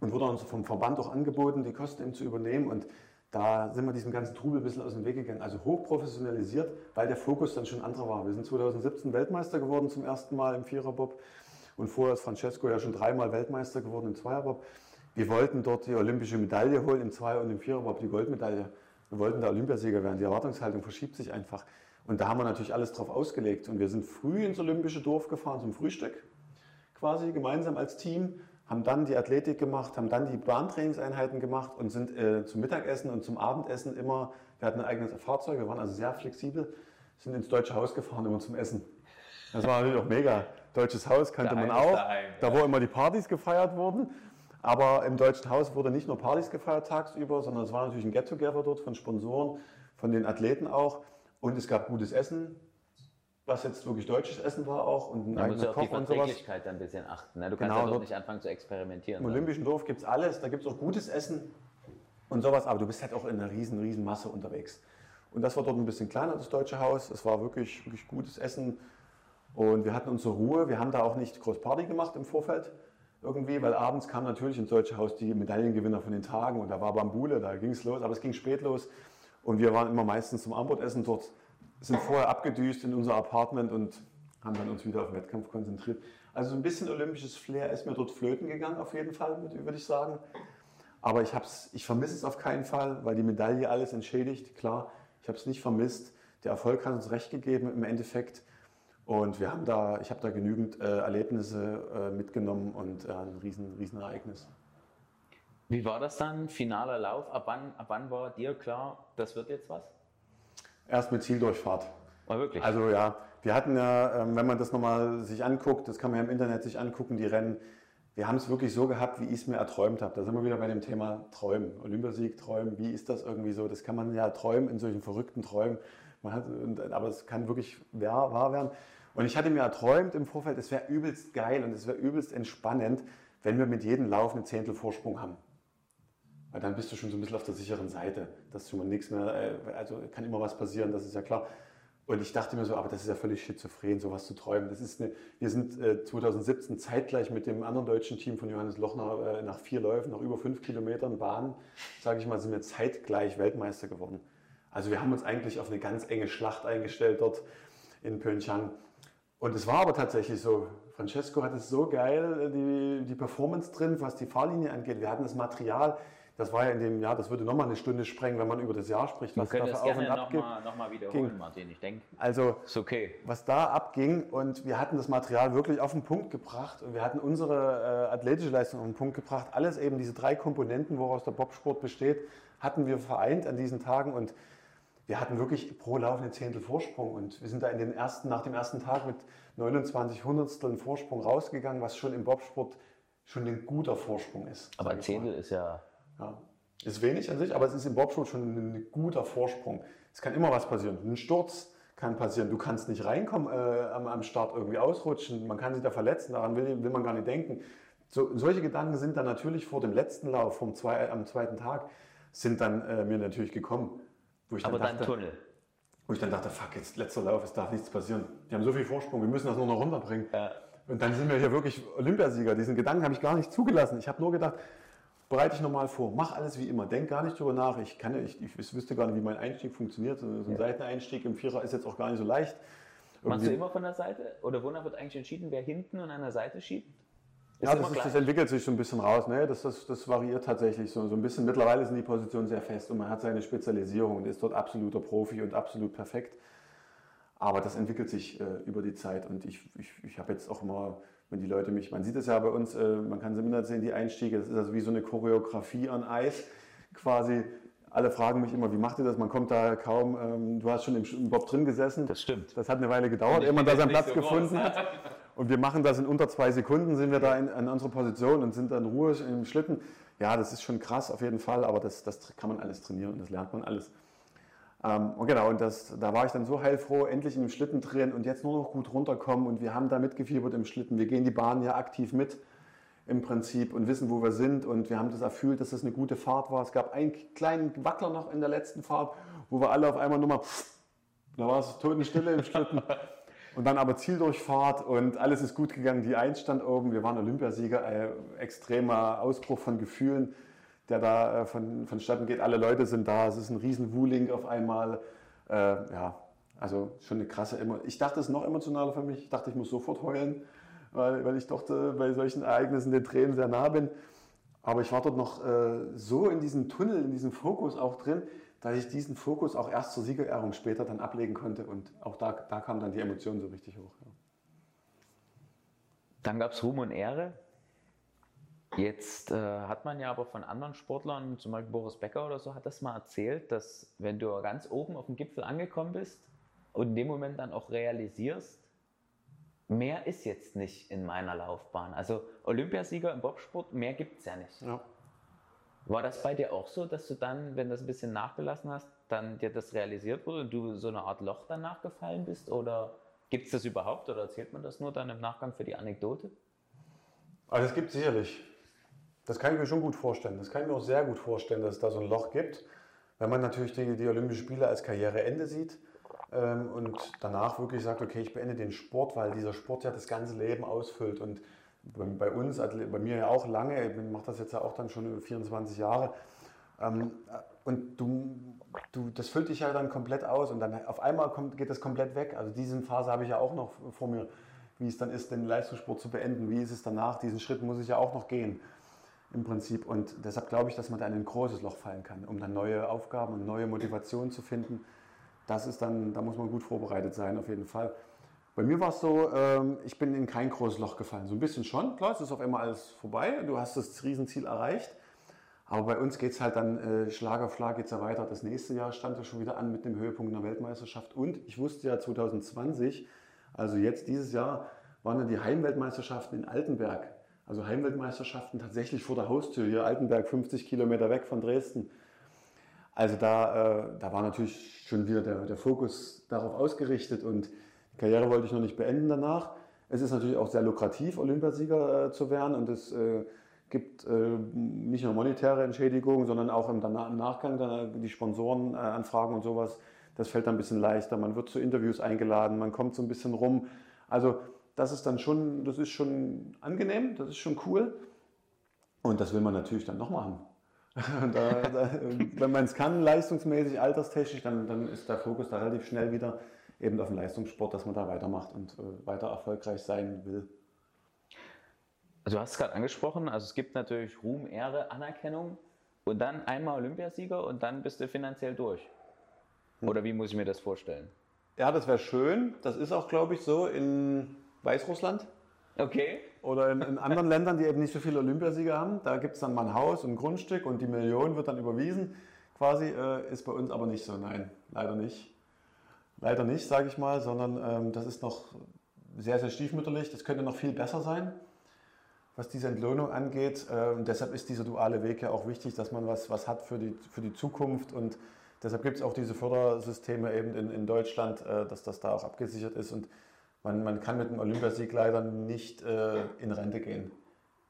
und wurde uns vom Verband auch angeboten, die Kosten eben zu übernehmen. Und da sind wir diesem ganzen Trubel ein bisschen aus dem Weg gegangen. Also hochprofessionalisiert, weil der Fokus dann schon anderer war. Wir sind 2017 Weltmeister geworden zum ersten Mal im Viererbob. Und vorher ist Francesco ja schon dreimal Weltmeister geworden im Zweierbob. Wir wollten dort die olympische Medaille holen im Zweier- und im Viererbob, die Goldmedaille. Wir wollten der Olympiasieger werden. Die Erwartungshaltung verschiebt sich einfach. Und da haben wir natürlich alles drauf ausgelegt. Und wir sind früh ins olympische Dorf gefahren zum Frühstück quasi gemeinsam als Team, haben dann die Athletik gemacht, haben dann die Bahntrainingseinheiten gemacht und sind äh, zum Mittagessen und zum Abendessen immer, wir hatten ein eigenes Fahrzeug, wir waren also sehr flexibel, sind ins Deutsche Haus gefahren, immer zum Essen. Das war natürlich auch mega. Deutsches Haus kannte man Daheim ist auch, daheim, da ja. wo immer die Partys gefeiert wurden. Aber im Deutschen Haus wurde nicht nur Partys gefeiert tagsüber, sondern es war natürlich ein Get-Together dort von Sponsoren, von den Athleten auch. Und es gab gutes Essen, was jetzt wirklich deutsches Essen war auch und ein musst eigener du auf die Koch und sowas. Dann ein bisschen achten. Ne? Du kannst Genau, ja dort nicht anfangen zu experimentieren. Im ne? Olympischen Dorf gibt es alles, da gibt es auch gutes Essen und sowas, aber du bist halt auch in einer riesen, riesen Masse unterwegs. Und das war dort ein bisschen kleiner, das Deutsche Haus. Es war wirklich, wirklich gutes Essen und wir hatten unsere Ruhe. Wir haben da auch nicht groß Party gemacht im Vorfeld irgendwie, weil abends kam natürlich ins Deutsche Haus die Medaillengewinner von den Tagen und da war Bambule, da ging es los, aber es ging spät los und wir waren immer meistens zum Armbrot-Essen dort, sind vorher abgedüst in unser Apartment und haben dann uns wieder auf den Wettkampf konzentriert. Also so ein bisschen olympisches Flair ist mir dort flöten gegangen, auf jeden Fall, würde ich sagen. Aber ich, ich vermisse es auf keinen Fall, weil die Medaille alles entschädigt. Klar, ich habe es nicht vermisst. Der Erfolg hat uns recht gegeben im Endeffekt. Und wir haben da, ich habe da genügend äh, Erlebnisse äh, mitgenommen und äh, ein riesen, riesen Ereignis. Wie war das dann? Finaler Lauf? Ab wann, ab wann war dir klar, das wird jetzt was? Erst mit Zieldurchfahrt. War wirklich? Also ja, wir hatten ja, ähm, wenn man das nochmal sich anguckt, das kann man ja im Internet sich angucken, die Rennen, wir haben es wirklich so gehabt, wie ich es mir erträumt habe. Da sind wir wieder bei dem Thema Träumen. Olympiasieg, Träumen, wie ist das irgendwie so? Das kann man ja träumen in solchen verrückten Träumen. Hat, aber es kann wirklich wahr, wahr werden. Und ich hatte mir erträumt im Vorfeld, es wäre übelst geil und es wäre übelst entspannend, wenn wir mit jedem Lauf einen Zehntel Vorsprung haben. Weil dann bist du schon so ein bisschen auf der sicheren Seite. Das ist schon mal nichts mehr, äh, also kann immer was passieren, das ist ja klar. Und ich dachte mir so, aber das ist ja völlig schizophren, sowas zu träumen. Das ist eine, wir sind äh, 2017 zeitgleich mit dem anderen deutschen Team von Johannes Lochner äh, nach vier Läufen, nach über fünf Kilometern Bahn, sage ich mal, sind wir zeitgleich Weltmeister geworden. Also wir haben uns eigentlich auf eine ganz enge Schlacht eingestellt dort in Pyeongchang. Und es war aber tatsächlich so. Francesco hat es so geil, äh, die, die Performance drin, was die Fahrlinie angeht. Wir hatten das Material, das war ja in dem Jahr, das würde nochmal eine Stunde sprengen, wenn man über das Jahr spricht, was da Auf und Ab gibt. nochmal noch mal wiederholen, ging. Martin. Ich denke, Also ist okay. was da abging und wir hatten das Material wirklich auf den Punkt gebracht und wir hatten unsere äh, athletische Leistung auf den Punkt gebracht. Alles eben diese drei Komponenten, woraus der Bobsport besteht, hatten wir vereint an diesen Tagen und wir hatten wirklich pro Lauf eine Zehntel Vorsprung und wir sind da in den ersten, nach dem ersten Tag mit 29 Hundertsteln Vorsprung rausgegangen, was schon im Bobsport schon ein guter Vorsprung ist. Aber ein mal. Zehntel ist ja. Ja. Ist wenig an sich, aber es ist im Bobsport schon ein guter Vorsprung. Es kann immer was passieren. Ein Sturz kann passieren. Du kannst nicht reinkommen äh, am, am Start, irgendwie ausrutschen. Man kann sich da verletzen, daran will, will man gar nicht denken. So, solche Gedanken sind dann natürlich vor dem letzten Lauf, vom zwei, am zweiten Tag, sind dann äh, mir natürlich gekommen. Wo ich Aber dann dann dachte, Tunnel. wo ich dann dachte, fuck, jetzt letzter Lauf, es darf nichts passieren. Die haben so viel Vorsprung, wir müssen das nur noch runterbringen. Ja. Und dann sind wir hier wirklich Olympiasieger. Diesen Gedanken habe ich gar nicht zugelassen. Ich habe nur gedacht, bereite dich nochmal vor, mach alles wie immer, denk gar nicht drüber nach. Ich, kann, ja- ich, ich wüsste gar nicht, wie mein Einstieg funktioniert. So ein Seiteneinstieg im Vierer ist jetzt auch gar nicht so leicht. Machst du Irgendwie- immer von der Seite? Oder wonach wird eigentlich entschieden, wer hinten und an der Seite schiebt? Ja, immer das, ist, das entwickelt sich so ein bisschen raus. Ne? Das, das, das variiert tatsächlich so, so ein bisschen. Mittlerweile sind die Positionen sehr fest und man hat seine Spezialisierung und ist dort absoluter Profi und absolut perfekt. Aber das entwickelt sich äh, über die Zeit und ich, ich, ich habe jetzt auch immer, wenn die Leute mich, man sieht es ja bei uns, äh, man kann es im Internet sehen, die Einstiege, das ist also wie so eine Choreografie an Eis quasi. alle fragen mich immer, wie macht ihr das? Man kommt da kaum, ähm, du hast schon im Bob drin gesessen. Das stimmt. Das hat eine Weile gedauert, ehe man da seinen Platz so gefunden groß. hat. Und wir machen das in unter zwei Sekunden, sind wir da in, in unserer Position und sind dann Ruhe im Schlitten. Ja, das ist schon krass auf jeden Fall, aber das, das kann man alles trainieren und das lernt man alles. Ähm, und genau, und das, da war ich dann so heilfroh, endlich in dem Schlitten drin und jetzt nur noch gut runterkommen und wir haben da mitgefiebert im Schlitten. Wir gehen die Bahn ja aktiv mit im Prinzip und wissen, wo wir sind und wir haben das erfüllt, dass das eine gute Fahrt war. Es gab einen kleinen Wackler noch in der letzten Fahrt, wo wir alle auf einmal nur mal, da war es Totenstille im Schlitten. Und dann aber Zieldurchfahrt und alles ist gut gegangen. Die Eins stand oben. Wir waren Olympiasieger. Äh, extremer Ausbruch von Gefühlen, der da äh, von, vonstatten geht. Alle Leute sind da. Es ist ein riesen Wuling auf einmal. Äh, ja, also schon eine krasse Emotion. Ich dachte, es ist noch emotionaler für mich. Ich dachte, ich muss sofort heulen, weil, weil ich doch bei solchen Ereignissen den Tränen sehr nah bin. Aber ich war dort noch äh, so in diesem Tunnel, in diesem Fokus auch drin, dass ich diesen Fokus auch erst zur Siegerehrung später dann ablegen konnte und auch da, da kam dann die Emotion so richtig hoch. Ja. Dann gab es Ruhm und Ehre. Jetzt äh, hat man ja aber von anderen Sportlern, zum Beispiel Boris Becker oder so, hat das mal erzählt, dass wenn du ganz oben auf dem Gipfel angekommen bist und in dem Moment dann auch realisierst, mehr ist jetzt nicht in meiner Laufbahn. Also Olympiasieger im Bobsport, mehr gibt es ja nicht. Ja. War das bei dir auch so, dass du dann, wenn das ein bisschen nachgelassen hast, dann dir das realisiert wurde und du so eine Art Loch danach gefallen bist? Oder gibt es das überhaupt oder erzählt man das nur dann im Nachgang für die Anekdote? Also es gibt sicherlich. Das kann ich mir schon gut vorstellen. Das kann ich mir auch sehr gut vorstellen, dass es da so ein Loch gibt. Wenn man natürlich die, die Olympischen Spiele als Karriereende sieht ähm, und danach wirklich sagt, okay, ich beende den Sport, weil dieser Sport ja das ganze Leben ausfüllt. Und bei uns, bei mir ja auch lange, ich mache das jetzt ja auch dann schon 24 Jahre. Ähm, und du, du, das füllt dich ja dann komplett aus und dann auf einmal kommt, geht das komplett weg. Also diese Phase habe ich ja auch noch vor mir, wie es dann ist, den Leistungssport zu beenden. Wie ist es danach? Diesen Schritt muss ich ja auch noch gehen im Prinzip. Und deshalb glaube ich, dass man da in ein großes Loch fallen kann, um dann neue Aufgaben und neue Motivationen zu finden. Das ist dann, da muss man gut vorbereitet sein, auf jeden Fall. Bei mir war es so, ähm, ich bin in kein großes Loch gefallen. So ein bisschen schon, klar, es ist auf einmal alles vorbei, du hast das Riesenziel erreicht. Aber bei uns geht es halt dann äh, Schlag auf Schlag geht's ja weiter. Das nächste Jahr stand ja schon wieder an mit dem Höhepunkt einer Weltmeisterschaft. Und ich wusste ja 2020, also jetzt dieses Jahr, waren dann die Heimweltmeisterschaften in Altenberg. Also Heimweltmeisterschaften tatsächlich vor der Haustür, hier Altenberg, 50 Kilometer weg von Dresden. Also da, äh, da war natürlich schon wieder der, der Fokus darauf ausgerichtet und Karriere wollte ich noch nicht beenden danach. Es ist natürlich auch sehr lukrativ, Olympiasieger äh, zu werden und es äh, gibt äh, nicht nur monetäre Entschädigungen, sondern auch im, im Nachgang dann, äh, die Sponsorenanfragen und sowas. Das fällt dann ein bisschen leichter. Man wird zu Interviews eingeladen, man kommt so ein bisschen rum. Also das ist dann schon, das ist schon angenehm, das ist schon cool. Und das will man natürlich dann noch machen. da, da, wenn man es kann, leistungsmäßig, alterstechnisch, dann, dann ist der Fokus da relativ schnell wieder eben auf den Leistungssport, dass man da weitermacht und äh, weiter erfolgreich sein will. Also du hast es gerade angesprochen, also es gibt natürlich Ruhm, Ehre, Anerkennung und dann einmal Olympiasieger und dann bist du finanziell durch. Hm. Oder wie muss ich mir das vorstellen? Ja, das wäre schön. Das ist auch, glaube ich, so in Weißrussland. Okay. Oder in, in anderen Ländern, die eben nicht so viele Olympiasieger haben. Da gibt es dann mal ein Haus und ein Grundstück und die Million wird dann überwiesen. Quasi äh, ist bei uns aber nicht so. Nein, leider nicht. Leider nicht, sage ich mal, sondern ähm, das ist noch sehr, sehr stiefmütterlich. Das könnte noch viel besser sein, was diese Entlohnung angeht. Äh, und deshalb ist dieser duale Weg ja auch wichtig, dass man was, was hat für die, für die Zukunft. Und deshalb gibt es auch diese Fördersysteme eben in, in Deutschland, äh, dass das da auch abgesichert ist. Und man, man kann mit dem Olympiasieg leider nicht äh, in Rente gehen.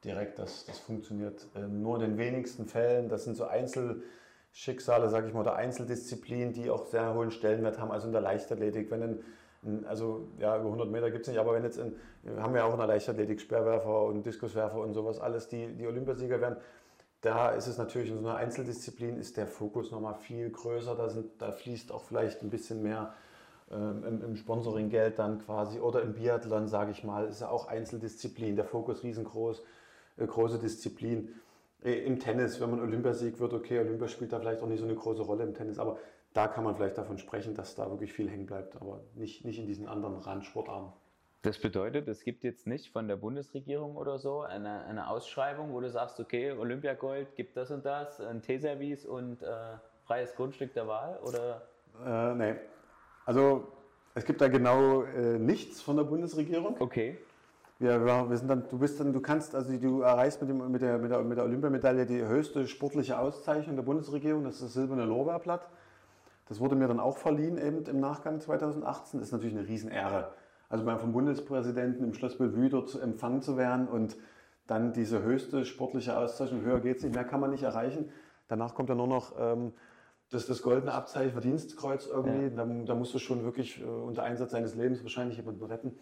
Direkt, das, das funktioniert äh, nur in den wenigsten Fällen. Das sind so Einzel- Schicksale, sage ich mal, oder Einzeldisziplinen, die auch sehr hohen Stellenwert haben, also in der Leichtathletik. Wenn ein, also ja, über 100 Meter gibt es nicht, aber wenn jetzt, ein, haben wir auch in der Leichtathletik Speerwerfer und Diskuswerfer und sowas, alles, die, die Olympiasieger werden, da ist es natürlich in so einer Einzeldisziplin ist der Fokus nochmal viel größer, da, sind, da fließt auch vielleicht ein bisschen mehr ähm, im, im Sponsoring-Geld dann quasi oder im Biathlon, sage ich mal, ist ja auch Einzeldisziplin, der Fokus riesengroß, äh, große Disziplin. Äh, Im Tennis, wenn man Olympiasieg wird, okay, Olympia spielt da vielleicht auch nicht so eine große Rolle im Tennis, aber da kann man vielleicht davon sprechen, dass da wirklich viel hängen bleibt, aber nicht, nicht in diesen anderen Randsportarten. Das bedeutet, es gibt jetzt nicht von der Bundesregierung oder so eine, eine Ausschreibung, wo du sagst, okay, Olympiagold gibt das und das, ein T-Service und äh, freies Grundstück der Wahl oder? Äh, nee. Also es gibt da genau äh, nichts von der Bundesregierung. Okay. Wir, wir, sind dann, du bist dann, du kannst, also du erreichst mit, dem, mit, der, mit, der, mit der Olympiamedaille die höchste sportliche Auszeichnung der Bundesregierung, das ist das silberne Lorbeerblatt. Das wurde mir dann auch verliehen eben im Nachgang 2018. Das ist natürlich eine Riesenehre. Also beim vom Bundespräsidenten im Schloss Bellevue dort empfangen zu werden und dann diese höchste sportliche Auszeichnung, höher geht es nicht, mehr kann man nicht erreichen. Danach kommt dann nur noch ähm, das, das goldene Abzeichen Verdienstkreuz irgendwie. Ja. Da, da, musst du schon wirklich äh, unter Einsatz seines Lebens wahrscheinlich jemanden retten.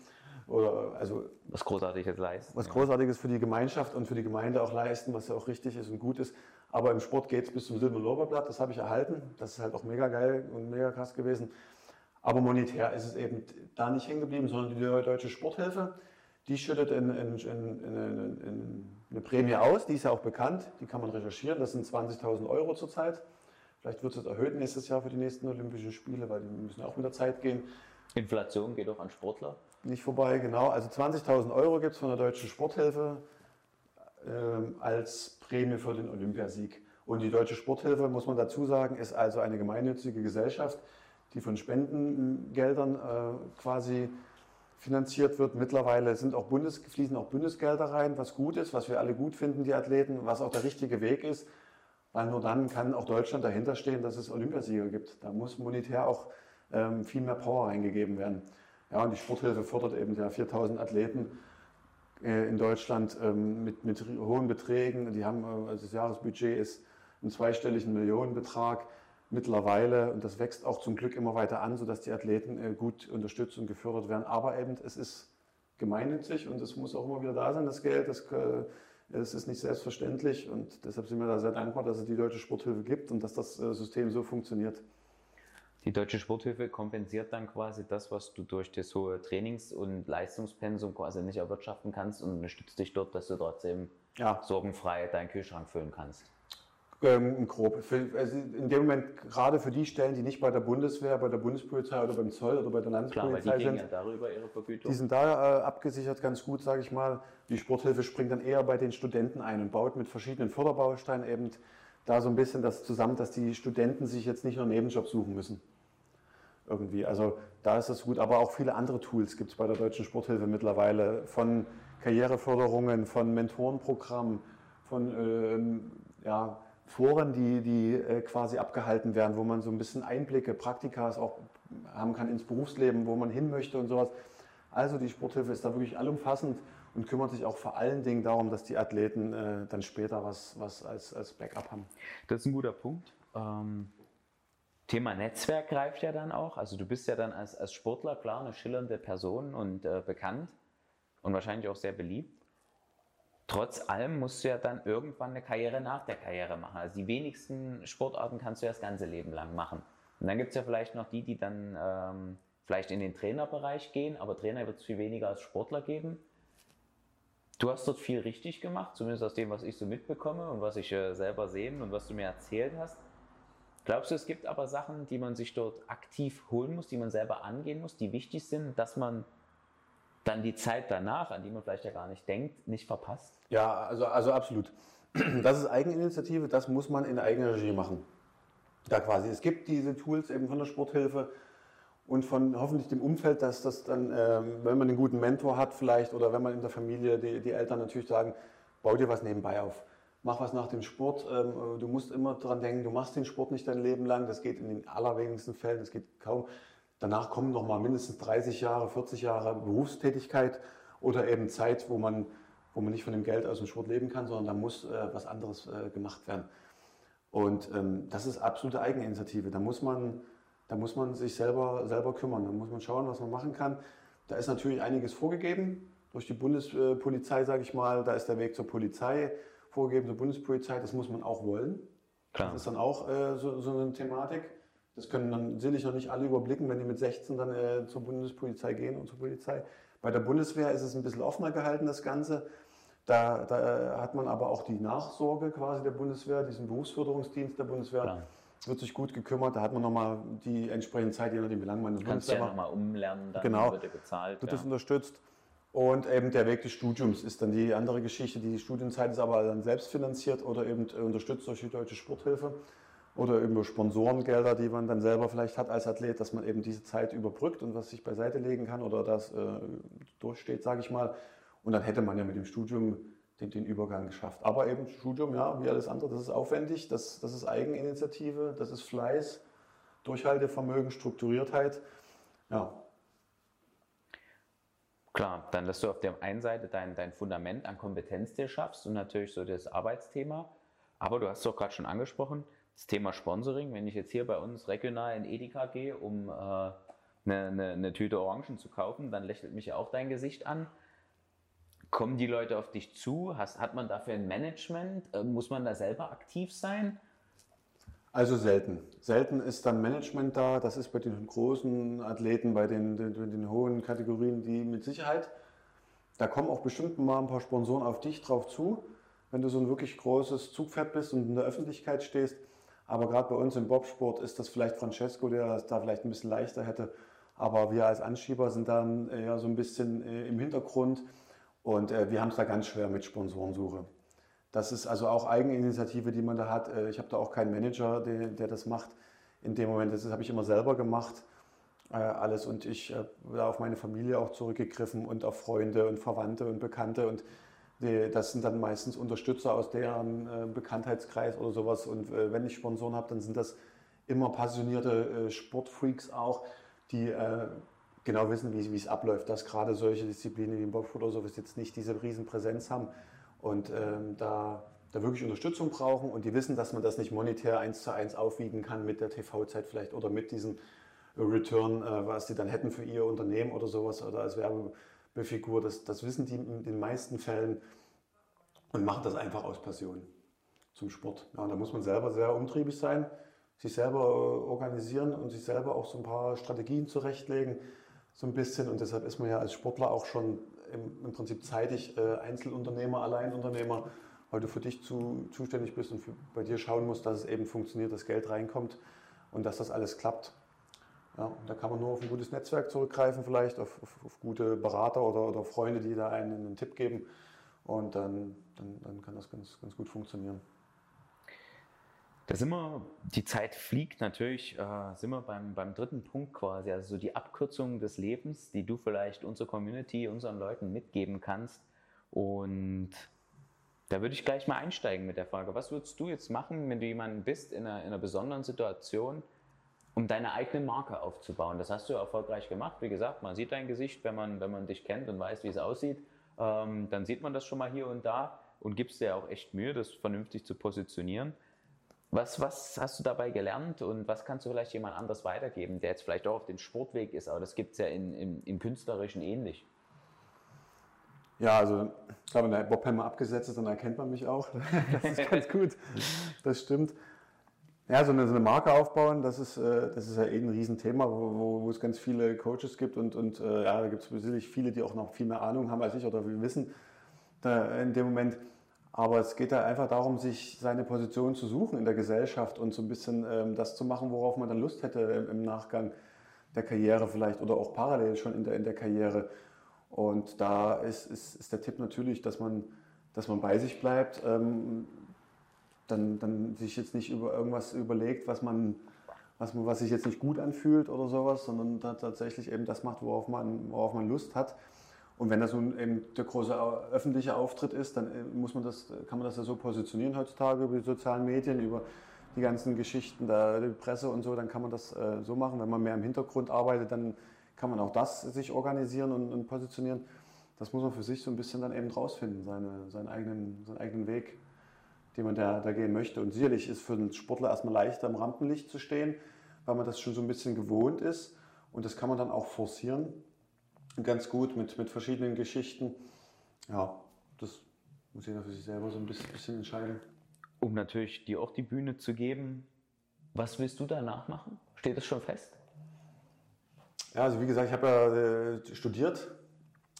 Oder, also, was Großartiges leisten. Was Großartiges für die Gemeinschaft und für die Gemeinde auch leisten, was ja auch richtig ist und gut ist. Aber im Sport geht es bis zum Silber Lorbeerblatt, das habe ich erhalten. Das ist halt auch mega geil und mega krass gewesen. Aber monetär ist es eben da nicht hängen geblieben, sondern die Deutsche Sporthilfe, die schüttet in, in, in, in, eine Prämie aus, die ist ja auch bekannt, die kann man recherchieren, das sind 20.000 Euro zurzeit. Vielleicht wird es erhöht nächstes Jahr für die nächsten Olympischen Spiele, weil die müssen auch mit der Zeit gehen. Inflation geht auch an Sportler? Nicht vorbei, genau. Also 20.000 Euro gibt es von der Deutschen Sporthilfe äh, als Prämie für den Olympiasieg. Und die Deutsche Sporthilfe, muss man dazu sagen, ist also eine gemeinnützige Gesellschaft, die von Spendengeldern äh, quasi finanziert wird. Mittlerweile sind auch Bundes, fließen auch Bundesgelder rein, was gut ist, was wir alle gut finden, die Athleten, was auch der richtige Weg ist, weil nur dann kann auch Deutschland dahinter stehen, dass es Olympiasieger gibt. Da muss monetär auch ähm, viel mehr Power reingegeben werden. Ja, und die Sporthilfe fördert eben ja 4000 Athleten äh, in Deutschland ähm, mit, mit hohen Beträgen. Die haben, äh, also das Jahresbudget ist ein zweistelligen Millionenbetrag mittlerweile und das wächst auch zum Glück immer weiter an, sodass die Athleten äh, gut unterstützt und gefördert werden. Aber eben, es ist gemeinnützig und es muss auch immer wieder da sein, das Geld. Das, äh, es ist nicht selbstverständlich und deshalb sind wir da sehr dankbar, dass es die Deutsche Sporthilfe gibt und dass das äh, System so funktioniert. Die Deutsche Sporthilfe kompensiert dann quasi das, was du durch das hohe Trainings- und Leistungspensum quasi nicht erwirtschaften kannst und unterstützt dich dort, dass du trotzdem ja. sorgenfrei deinen Kühlschrank füllen kannst. Ähm, grob. Für, also in dem Moment, gerade für die Stellen, die nicht bei der Bundeswehr, bei der Bundespolizei oder beim Zoll oder bei der Landespolizei Klar, die sind, ja darüber ihre Vergütung. die sind da äh, abgesichert ganz gut, sage ich mal. Die Sporthilfe springt dann eher bei den Studenten ein und baut mit verschiedenen Förderbausteinen eben da so ein bisschen das zusammen, dass die Studenten sich jetzt nicht nur einen Nebenjob suchen müssen. Irgendwie. Also da ist das gut, aber auch viele andere Tools gibt es bei der Deutschen Sporthilfe mittlerweile, von Karriereförderungen, von Mentorenprogrammen, von ähm, ja, Foren, die, die äh, quasi abgehalten werden, wo man so ein bisschen Einblicke, Praktikas auch haben kann ins Berufsleben, wo man hin möchte und sowas. Also die Sporthilfe ist da wirklich allumfassend und kümmert sich auch vor allen Dingen darum, dass die Athleten äh, dann später was, was als, als Backup haben. Das ist ein guter Punkt. Ähm, Thema Netzwerk greift ja dann auch. Also du bist ja dann als, als Sportler klar eine schillernde Person und äh, bekannt und wahrscheinlich auch sehr beliebt. Trotz allem musst du ja dann irgendwann eine Karriere nach der Karriere machen. Also die wenigsten Sportarten kannst du ja das ganze Leben lang machen. Und dann gibt es ja vielleicht noch die, die dann ähm, vielleicht in den Trainerbereich gehen, aber Trainer wird es viel weniger als Sportler geben. Du hast dort viel richtig gemacht, zumindest aus dem, was ich so mitbekomme und was ich äh, selber sehe und was du mir erzählt hast. Glaubst du, es gibt aber Sachen, die man sich dort aktiv holen muss, die man selber angehen muss, die wichtig sind, dass man dann die Zeit danach, an die man vielleicht ja gar nicht denkt, nicht verpasst? Ja, also, also absolut. Das ist Eigeninitiative, das muss man in eigener Regie machen. Da quasi. Es gibt diese Tools eben von der Sporthilfe und von hoffentlich dem Umfeld, dass das dann, ähm, wenn man einen guten Mentor hat vielleicht oder wenn man in der Familie die, die Eltern natürlich sagen, bau dir was nebenbei auf. Mach was nach dem Sport. Ähm, du musst immer daran denken, du machst den Sport nicht dein Leben lang. Das geht in den allerwenigsten Fällen, das geht kaum. Danach kommen noch mal mindestens 30 Jahre, 40 Jahre Berufstätigkeit oder eben Zeit, wo man, wo man nicht von dem Geld aus dem Sport leben kann, sondern da muss äh, was anderes äh, gemacht werden. Und ähm, das ist absolute Eigeninitiative. Da muss man, da muss man sich selber, selber kümmern. Da muss man schauen, was man machen kann. Da ist natürlich einiges vorgegeben durch die Bundespolizei, sage ich mal. Da ist der Weg zur Polizei vorgegeben, zur Bundespolizei. Das muss man auch wollen. Klar. Das ist dann auch äh, so, so eine Thematik. Das können dann sicherlich noch nicht alle überblicken, wenn die mit 16 dann äh, zur Bundespolizei gehen und zur Polizei. Bei der Bundeswehr ist es ein bisschen offener gehalten, das Ganze. Da, da äh, hat man aber auch die Nachsorge quasi der Bundeswehr, diesen Berufsförderungsdienst der Bundeswehr. Klar. Wird sich gut gekümmert, da hat man nochmal die entsprechende Zeit, je nachdem, wie lange man in der Bundeswehr ja nochmal umlernen, dann genau, wird er bezahlt. Wird ja. das unterstützt. Und eben der Weg des Studiums ist dann die andere Geschichte. Die Studienzeit ist aber dann selbst finanziert oder eben äh, unterstützt durch die Deutsche Sporthilfe. Oder über Sponsorengelder, die man dann selber vielleicht hat als Athlet, dass man eben diese Zeit überbrückt und was sich beiseite legen kann oder das äh, durchsteht, sage ich mal. Und dann hätte man ja mit dem Studium den, den, Übergang geschafft. Aber eben Studium, ja, wie alles andere, das ist aufwendig, das, das ist Eigeninitiative, das ist Fleiß, Durchhaltevermögen, Strukturiertheit. Ja. Klar, dann, dass du auf der einen Seite dein, dein Fundament an Kompetenz dir schaffst und natürlich so das Arbeitsthema. Aber du hast es doch gerade schon angesprochen, das Thema Sponsoring, wenn ich jetzt hier bei uns regional in Edeka gehe, um äh, eine, eine, eine, Tüte Orangen zu kaufen, dann lächelt mich auch dein Gesicht an. Kommen die Leute auf dich zu? Hast, hat man dafür ein Management? Äh, muss man da selber aktiv sein? Also selten. Selten ist dann Management da. Das ist bei den großen Athleten, bei den, den, den hohen Kategorien, die mit Sicherheit. Da kommen auch bestimmt mal ein paar Sponsoren auf dich drauf zu, wenn du so ein wirklich großes Zugpferd bist und in der Öffentlichkeit stehst. Aber gerade bei uns im Bobsport ist das vielleicht Francesco, der es da vielleicht ein bisschen leichter hätte. Aber wir als Anschieber sind dann eher so ein bisschen äh, im Hintergrund und äh, wir haben es da ganz schwer mit Sponsorensuche. Das ist also auch Eigeninitiative, die man da hat. Äh, ich habe da auch keinen Manager, der, der, das macht. In dem Moment, das habe ich immer selber gemacht, alles. Und ich habe da auf meine Familie auch zurückgegriffen und auf Freunde und Verwandte und Bekannte. Und die, das sind dann meistens Unterstützer aus deren äh, Bekanntheitskreis oder sowas. Und äh, wenn ich Sponsoren habe, dann sind das immer passionierte äh, Sportfreaks auch, die äh, genau wissen, wie es abläuft, dass gerade solche Disziplinen wie Bobsport oder sowas jetzt nicht diese Riesenpräsenz haben und ähm, da, da wirklich Unterstützung brauchen und die wissen, dass man das nicht monetär eins zu eins aufwiegen kann mit der TV-Zeit vielleicht oder mit diesem Return, äh, was sie dann hätten für ihr Unternehmen oder sowas oder als Werbe Figur. Das, das wissen die in den meisten Fällen und machen das einfach aus Passion zum Sport. Ja, da muss man selber sehr umtriebig sein, sich selber äh, organisieren und sich selber auch so ein paar Strategien zurechtlegen, so ein bisschen. Und deshalb ist man ja als Sportler auch schon im, im Prinzip zeitig äh, Einzelunternehmer, Alleinunternehmer, weil du für dich zu, zuständig bist und für, bei dir schauen musst, dass es eben funktioniert, dass Geld reinkommt und dass das alles klappt. Ja, da kann man nur auf ein gutes Netzwerk zurückgreifen, vielleicht auf, auf, auf gute Berater oder, oder, Freunde, die da einen einen Tipp geben. Und dann, dann, dann kann das ganz, ganz gut funktionieren. Da sind wir, die Zeit fliegt natürlich, äh, sind wir beim, beim dritten Punkt quasi, also so die Abkürzung des Lebens, die du vielleicht unserer Community, unseren Leuten mitgeben kannst. Und da würde ich gleich mal einsteigen mit der Frage, was würdest du jetzt machen, wenn du jemanden bist in einer, in einer besonderen Situation, um deine eigene Marke aufzubauen. Das hast du erfolgreich gemacht. Wie gesagt, man sieht dein Gesicht, wenn man, wenn man dich kennt und weiß, wie es aussieht. Ähm, dann sieht man das schon mal hier und da und gibst dir auch echt Mühe, das vernünftig zu positionieren. Was, was hast du dabei gelernt und was kannst du vielleicht jemand anders weitergeben, der jetzt vielleicht auch auf dem Sportweg ist, aber das gibt es ja in, in, im Künstlerischen ähnlich? Ja, also ich glaube, wenn der Bob Hammer abgesetzt ist, dann erkennt man mich auch. Das ist ganz gut. Das stimmt. Ja, so eine, so eine Marke aufbauen, das ist, äh, das ist ja eh ein Riesenthema, wo, wo es ganz viele Coaches gibt und, und äh, ja, da gibt es sicherlich viele, die auch noch viel mehr Ahnung haben als ich oder viel wissen da in dem Moment. Aber es geht da einfach darum, sich seine Position zu suchen in der Gesellschaft und so ein bisschen ähm, das zu machen, worauf man dann Lust hätte im, im, Nachgang der Karriere vielleicht oder auch parallel schon in der, in der Karriere. Und da ist, ist, ist der Tipp natürlich, dass man, dass man bei sich bleibt. Ähm, dann, dann sich jetzt nicht über irgendwas überlegt, was man, was man, was sich jetzt nicht gut anfühlt oder sowas, sondern tatsächlich eben das macht, worauf man, worauf man Lust hat. Und wenn das nun eben der große öffentliche Auftritt ist, dann äh, muss man das, kann man das ja so positionieren heutzutage über die sozialen Medien, über die ganzen Geschichten der Presse und so, dann kann man das äh, so machen. Wenn man mehr im Hintergrund arbeitet, dann kann man auch das sich organisieren und, und positionieren. Das muss man für sich so ein bisschen dann eben rausfinden, seine, seinen, eigenen, seinen eigenen Weg den man da, da gehen möchte. Und sicherlich ist für einen Sportler erstmal leichter im Rampenlicht zu stehen, weil man das schon so ein bisschen gewohnt ist. Und das kann man dann auch forcieren. Ganz gut mit, mit verschiedenen Geschichten. Ja, das muss jeder für sich selber so ein bisschen, bisschen entscheiden. Um natürlich dir auch die Bühne zu geben, was willst du danach machen? Steht das schon fest? Ja, also wie gesagt, ich habe ja äh, studiert.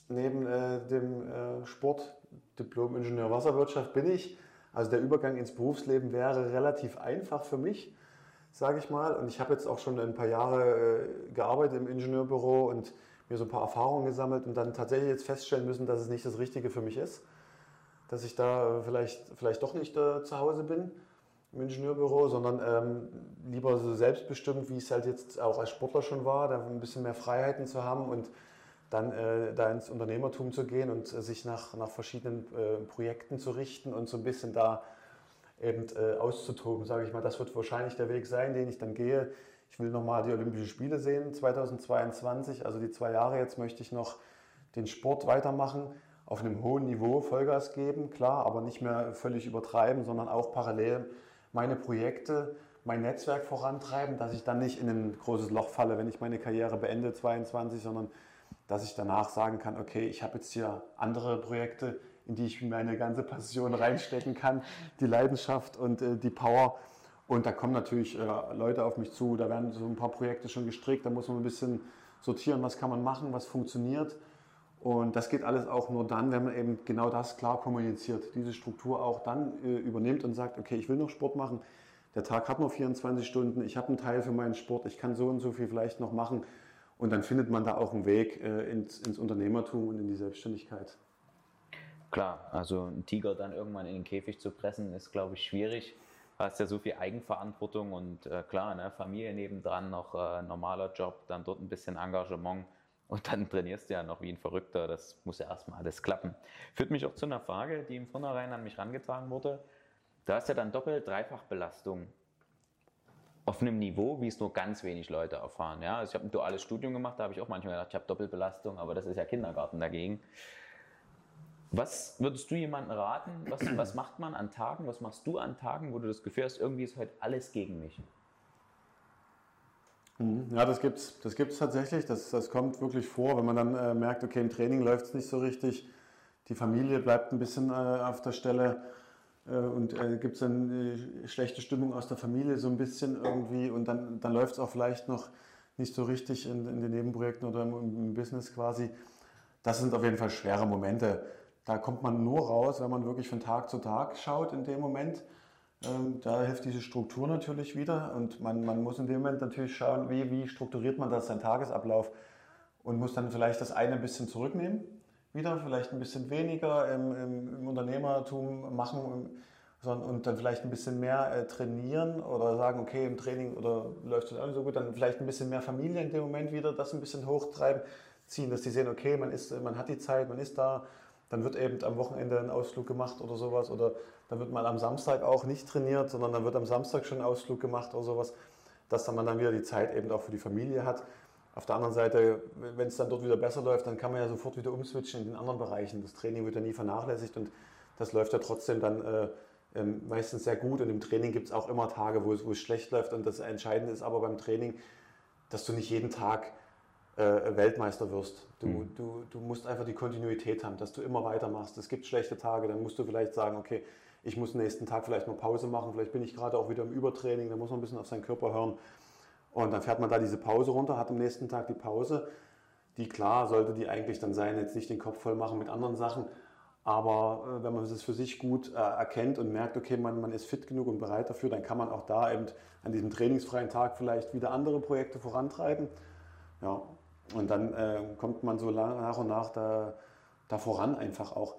Neben äh, dem äh, Sport, Diplom-Ingenieur Wasserwirtschaft bin ich. Also der Übergang ins Berufsleben wäre relativ einfach für mich, sage ich mal. Und ich habe jetzt auch schon ein paar Jahre äh, gearbeitet im Ingenieurbüro und mir so ein paar Erfahrungen gesammelt und dann tatsächlich jetzt feststellen müssen, dass es nicht das Richtige für mich ist. Dass ich da vielleicht, vielleicht doch nicht äh, zu Hause bin. im Ingenieurbüro, sondern ähm, lieber so selbstbestimmt, wie es halt jetzt auch als Sportler schon war, da ein bisschen mehr Freiheiten zu haben und dann äh, da ins Unternehmertum zu gehen und äh, sich nach, nach verschiedenen äh, Projekten zu richten und so ein bisschen da eben äh, auszutoben, sage ich mal. Das wird wahrscheinlich der Weg sein, den ich dann gehe. Ich will nochmal die Olympischen Spiele sehen 2022, also die zwei Jahre jetzt möchte ich noch den Sport weitermachen, auf einem hohen Niveau Vollgas geben, klar, aber nicht mehr völlig übertreiben, sondern auch parallel meine Projekte, mein Netzwerk vorantreiben, dass ich dann nicht in ein großes Loch falle, wenn ich meine Karriere beende 22, sondern dass ich danach sagen kann, okay, ich habe jetzt hier andere Projekte, in die ich meine ganze Passion reinstecken kann, die Leidenschaft und äh, die Power. Und da kommen natürlich äh, Leute auf mich zu, da werden so ein paar Projekte schon gestrickt, da muss man ein bisschen sortieren, was kann man machen, was funktioniert. Und das geht alles auch nur dann, wenn man eben genau das klar kommuniziert, diese Struktur auch dann äh, übernimmt und sagt, okay, ich will noch Sport machen, der Tag hat nur 24 Stunden, ich habe einen Teil für meinen Sport, ich kann so und so viel vielleicht noch machen. Und dann findet man da auch einen Weg äh, ins, ins Unternehmertum und in die Selbstständigkeit. Klar, also einen Tiger dann irgendwann in den Käfig zu pressen, ist, glaube ich, schwierig. Du hast ja so viel Eigenverantwortung und äh, klar, ne, Familie nebendran, noch äh, normaler Job, dann dort ein bisschen Engagement und dann trainierst du ja noch wie ein Verrückter. Das muss ja erstmal alles klappen. Führt mich auch zu einer Frage, die im Vornherein an mich herangetragen wurde. Du hast ja dann doppelt Dreifachbelastung auf einem Niveau, wie es nur ganz wenig Leute erfahren. Ja? Also ich habe ein duales Studium gemacht, da habe ich auch manchmal gedacht, ich habe Doppelbelastung, aber das ist ja Kindergarten dagegen. Was würdest du jemandem raten? Was, was macht man an Tagen? Was machst du an Tagen, wo du das Gefühl hast, irgendwie ist heute alles gegen mich? Mhm. Ja, das gibt es das gibt's tatsächlich. Das, das kommt wirklich vor, wenn man dann äh, merkt, okay, im Training läuft es nicht so richtig, die Familie bleibt ein bisschen äh, auf der Stelle und äh, gibt es dann äh, schlechte Stimmung aus der Familie so ein bisschen irgendwie und dann, dann läuft es auch vielleicht noch nicht so richtig in, in den Nebenprojekten oder im, im, Business quasi. Das sind auf jeden Fall schwere Momente. Da kommt man nur raus, wenn man wirklich von Tag zu Tag schaut in dem Moment. Ähm, da hilft diese Struktur natürlich wieder und man, man muss in dem Moment natürlich schauen, wie, wie strukturiert man das, seinen Tagesablauf und muss dann vielleicht das eine ein bisschen zurücknehmen wieder, vielleicht ein bisschen weniger im, im, im Unternehmertum machen sondern, und dann vielleicht ein bisschen mehr äh, trainieren oder sagen, okay, im Training oder läuft es auch nicht so gut, dann vielleicht ein bisschen mehr Familie in dem Moment wieder, das ein bisschen hochtreiben, ziehen, dass die sehen, okay, man, ist, man hat die Zeit, man ist da, dann wird eben am Wochenende ein Ausflug gemacht oder sowas oder dann wird mal am Samstag auch nicht trainiert, sondern dann wird am Samstag schon ein Ausflug gemacht oder sowas, dass dann man dann wieder die Zeit eben auch für die Familie hat. Auf der anderen Seite, wenn es dann dort wieder besser läuft, dann kann man ja sofort wieder umswitchen in den anderen Bereichen. Das Training wird ja nie vernachlässigt und das läuft ja trotzdem dann äh, ähm, meistens sehr gut. Und im Training gibt es auch immer Tage, wo es, wo es schlecht läuft. Und das Entscheidende ist aber beim Training, dass du nicht jeden Tag äh, Weltmeister wirst. Du, mhm. du, du musst einfach die Kontinuität haben, dass du immer weitermachst. Es gibt schlechte Tage, dann musst du vielleicht sagen, okay, ich muss nächsten Tag vielleicht mal Pause machen, vielleicht bin ich gerade auch wieder im Übertraining, da muss man ein bisschen auf seinen Körper hören. Und dann fährt man da diese Pause runter, hat am nächsten Tag die Pause. Die klar sollte die eigentlich dann sein, jetzt nicht den Kopf voll machen mit anderen Sachen. Aber äh, wenn man es für sich gut äh, erkennt und merkt, okay, man, man ist fit genug und bereit dafür, dann kann man auch da eben an diesem trainingsfreien Tag vielleicht wieder andere Projekte vorantreiben. Ja, und dann äh, kommt man so nach und nach da, da voran einfach auch.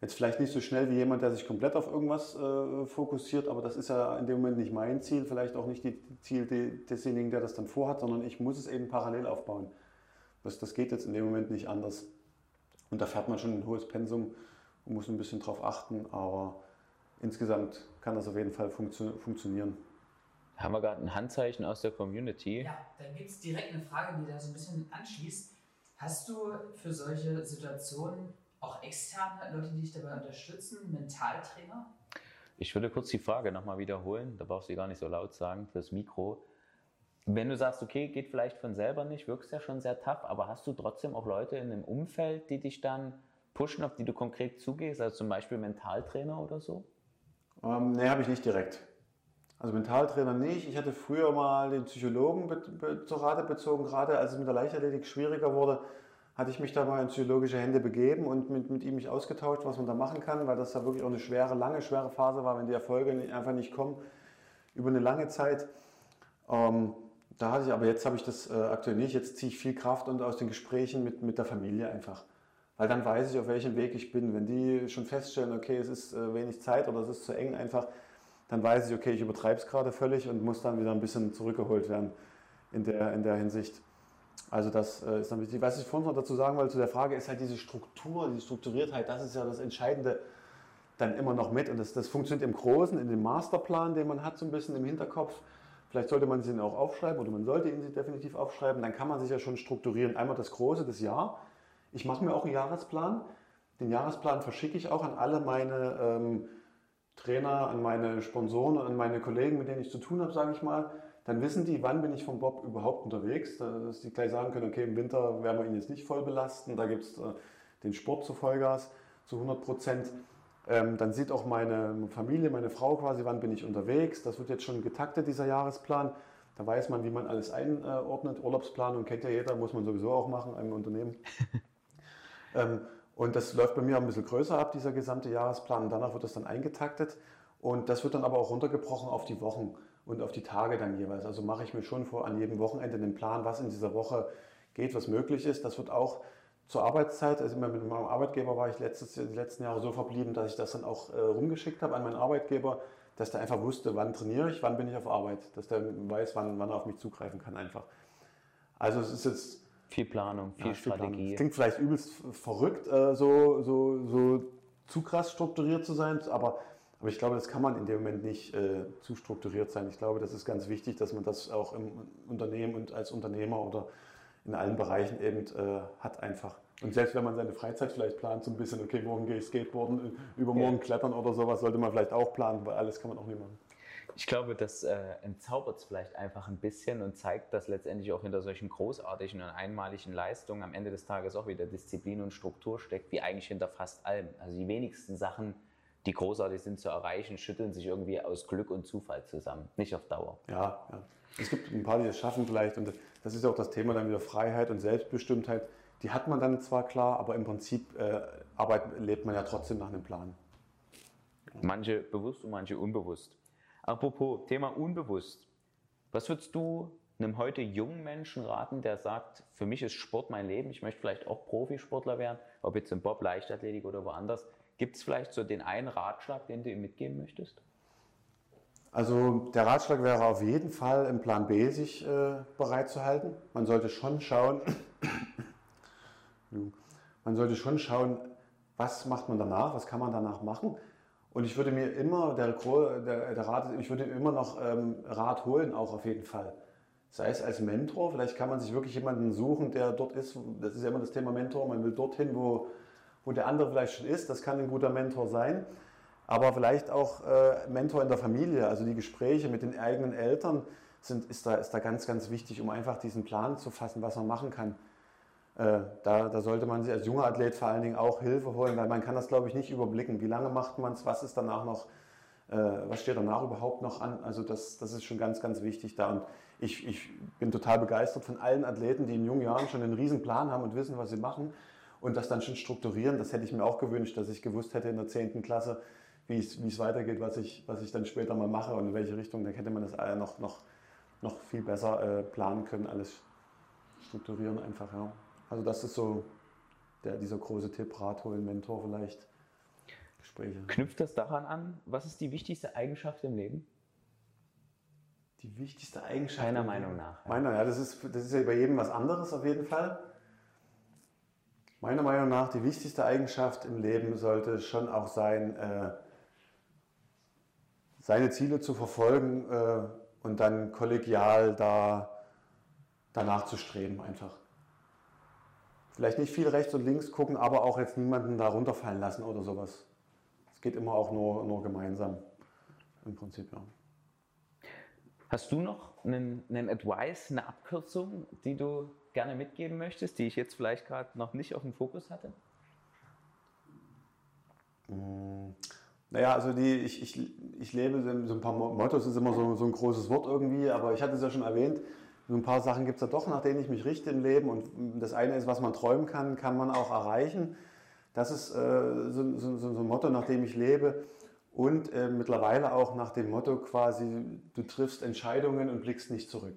Jetzt vielleicht nicht so schnell wie jemand, der sich komplett auf irgendwas äh, fokussiert, aber das ist ja in dem Moment nicht mein Ziel, vielleicht auch nicht die Ziel desjenigen, der das dann vorhat, sondern ich muss es eben parallel aufbauen. Das, das geht jetzt in dem Moment nicht anders. Und da fährt man schon ein hohes Pensum und muss ein bisschen drauf achten, aber insgesamt kann das auf jeden Fall funktio funktionieren. Haben wir gerade ein Handzeichen aus der Community? Ja, dann gibt es direkt eine Frage, die da so ein bisschen anschließt. Hast du für solche Situationen auch externe Leute, die dich dabei unterstützen, Mentaltrainer? Ich würde kurz die Frage nochmal wiederholen, da brauchst du gar nicht so laut sagen fürs Mikro. Wenn du sagst, okay, geht vielleicht von selber nicht, wirkst ja schon sehr tough, aber hast du trotzdem auch Leute in dem Umfeld, die dich dann pushen, auf die du konkret zugehst, also zum Beispiel Mentaltrainer oder so? Ähm, nee, habe ich nicht direkt. Also Mentaltrainer nicht. Ich hatte früher mal den Psychologen zur Rate bezogen, gerade als es mit der Leichtathletik schwieriger wurde hatte ich mich da mal in psychologische Hände begeben und mit, mit ihm mich ausgetauscht, was man da machen kann, weil das da wirklich auch eine schwere, lange, schwere Phase war, wenn die Erfolge einfach nicht kommen über eine lange Zeit. Ähm, da hatte ich, aber jetzt habe ich das äh, aktuell nicht. Jetzt ziehe ich viel Kraft und aus den Gesprächen mit, mit der Familie einfach. Weil dann weiß ich, auf welchem Weg ich bin. Wenn die schon feststellen, okay, es ist äh, wenig Zeit oder es ist zu eng, einfach, dann weiß ich, okay, ich übertreibe es gerade völlig und muss dann wieder ein bisschen zurückgeholt werden in der, in der Hinsicht. Also das äh, ist dann wichtig. Was ich vorhin noch dazu sagen wollte zu der Frage, ist halt diese Struktur, die Strukturiertheit, das ist ja das Entscheidende dann immer noch mit. Und das, das funktioniert im Großen, in dem Masterplan, den man hat, so ein bisschen im Hinterkopf. Vielleicht sollte man ihn auch aufschreiben oder man sollte ihn definitiv aufschreiben. Dann kann man sich ja schon strukturieren. Einmal das Große, das Jahr. Ich mache mir auch einen Jahresplan. Den Jahresplan verschicke ich auch an alle meine ähm, Trainer, an meine Sponsoren, an meine Kollegen, mit denen ich zu tun habe, sage ich mal. Dann wissen die, wann bin ich vom Bob überhaupt unterwegs, dass die gleich sagen können, okay, im Winter werden wir ihn jetzt nicht voll belasten, da gibt es äh, den Sport zu Vollgas zu 100 Prozent. Ähm, dann sieht auch meine Familie, meine Frau quasi, wann bin ich unterwegs. Das wird jetzt schon getaktet, dieser Jahresplan. Da weiß man, wie man alles einordnet. Urlaubsplanung kennt ja jeder, muss man sowieso auch machen im Unternehmen. ähm, und das läuft bei mir ein bisschen größer ab, dieser gesamte Jahresplan. Und danach wird das dann eingetaktet. Und das wird dann aber auch runtergebrochen auf die Wochen und auf die Tage dann jeweils. Also mache ich mir schon vor, an jedem Wochenende einen Plan, was in dieser Woche geht, was möglich ist. Das wird auch zur Arbeitszeit, also mit meinem Arbeitgeber war ich letztes, die letzten Jahre so verblieben, dass ich das dann auch äh, rumgeschickt habe an meinen Arbeitgeber, dass der einfach wusste, wann trainiere ich, wann bin ich auf Arbeit, dass der weiß, wann, wann er auf mich zugreifen kann einfach. Also es ist jetzt viel Planung, viel ja, Strategie. Viel Klingt vielleicht übelst verrückt, äh, so, so, so zu krass strukturiert zu sein, aber, aber ich glaube, das kann man in dem Moment nicht äh, zu strukturiert sein. Ich glaube, das ist ganz wichtig, dass man das auch im Unternehmen und als Unternehmer oder in allen Bereichen eben äh, hat einfach. Und selbst wenn man seine Freizeit vielleicht plant, so ein bisschen, okay, morgen gehe ich Skateboarden, übermorgen ja. klettern oder sowas, sollte man vielleicht auch planen, weil alles kann man auch nicht machen. Ich glaube, das äh, entzaubert es vielleicht einfach ein bisschen und zeigt, dass letztendlich auch hinter solchen großartigen und einmaligen Leistungen am Ende des Tages auch wieder Disziplin und Struktur steckt, wie eigentlich hinter fast allem. Also die wenigsten Sachen, die großartig sind zu erreichen, schütteln sich irgendwie aus Glück und Zufall zusammen, nicht auf Dauer. Ja, ja. Es gibt ein paar, die das schaffen vielleicht und das ist auch das Thema dann wieder Freiheit und Selbstbestimmtheit. Die hat man dann zwar klar, aber im Prinzip äh, Arbeit lebt man ja trotzdem nach einem Plan. Manche bewusst und manche unbewusst. Apropos Thema unbewusst. Was würdest du einem heute jungen Menschen raten, der sagt, für mich ist Sport mein Leben, ich möchte vielleicht auch Profisportler werden, ob jetzt im Bob, Leichtathletik oder woanders. Gibt es vielleicht so den einen Ratschlag, den du ihm mitgeben möchtest? Also der Ratschlag wäre auf jeden Fall im Plan B sich äh, bereit zu halten. Man sollte schon schauen, man sollte schon schauen, was macht man danach, was kann man danach machen. Und ich würde mir immer, der, der, der Rat, ich würde immer noch ähm, Rat holen, auch auf jeden Fall. Sei es als Mentor, vielleicht kann man sich wirklich jemanden suchen, der dort ist. Das ist ja immer das Thema Mentor. Man will dorthin, wo, wo der andere vielleicht schon ist. Das kann ein guter Mentor sein. Aber vielleicht auch äh, Mentor in der Familie. Also die Gespräche mit den eigenen Eltern sind, ist, da, ist da ganz, ganz wichtig, um einfach diesen Plan zu fassen, was man machen kann. Äh, da, da, sollte man sich als junger Athlet vor allen Dingen auch Hilfe holen, weil man kann das, glaube ich, nicht überblicken. Wie lange macht man es, was ist danach noch, äh, was steht danach überhaupt noch an? Also das, das ist schon ganz, ganz wichtig da. Und ich, ich bin total begeistert von allen Athleten, die in jungen Jahren schon einen riesen Plan haben und wissen, was sie machen und das dann schon strukturieren. Das hätte ich mir auch gewünscht, dass ich gewusst hätte in der 10. Klasse, wie es, wie es weitergeht, was ich, was ich dann später mal mache und in welche Richtung. Dann hätte man das noch, noch, noch viel besser äh, planen können, alles strukturieren einfach, ja. Also das ist so der, dieser große Tipp, Rat holen, Mentor vielleicht, Gespräche. Knüpft das daran an, was ist die wichtigste Eigenschaft im Leben? Die wichtigste Eigenschaft? Meiner Meinung nach. Ja. Meiner, ja, das ist, das ist ja bei jedem was anderes auf jeden Fall. Meiner Meinung nach, die wichtigste Eigenschaft im Leben sollte schon auch sein, äh, seine Ziele zu verfolgen äh, und dann kollegial da, danach zu streben einfach vielleicht nicht viel rechts und links gucken, aber auch jetzt niemanden da runterfallen lassen oder sowas. Es geht immer auch nur, nur gemeinsam im Prinzip, ja. Hast du noch einen, einen Advice, eine Abkürzung, die du gerne mitgeben möchtest, die ich jetzt vielleicht gerade noch nicht auf dem Fokus hatte? Hm, naja, also die, ich, ich, ich lebe, so ein paar Mottos ist immer so, so ein großes Wort irgendwie, aber ich hatte es ja schon erwähnt, so ein paar Sachen gibt es ja doch, nach denen ich mich richte im Leben. Und das eine ist, was man träumen kann, kann man auch erreichen. Das ist äh, so, so, so, ein Motto, nach dem ich lebe. Und äh, mittlerweile auch nach dem Motto quasi, du triffst Entscheidungen und blickst nicht zurück.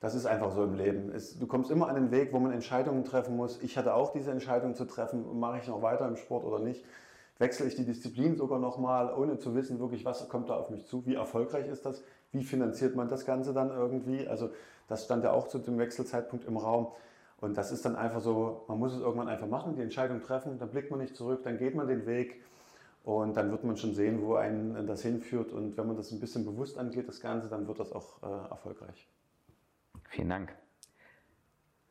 Das ist einfach so im Leben. Es, du kommst immer an den Weg, wo man Entscheidungen treffen muss. Ich hatte auch diese Entscheidung zu treffen, mache ich noch weiter im Sport oder nicht. wechsle ich die Disziplin sogar nochmal, ohne zu wissen wirklich, was kommt da auf mich zu, wie erfolgreich ist das, wie finanziert man das Ganze dann irgendwie. Also das stand ja auch zu dem Wechselzeitpunkt im Raum. Und das ist dann einfach so, man muss es irgendwann einfach machen, die Entscheidung treffen, dann blickt man nicht zurück, dann geht man den Weg und dann wird man schon sehen, wo einen das hinführt. Und wenn man das ein bisschen bewusst angeht, das Ganze, dann wird das auch äh, erfolgreich. Vielen Dank.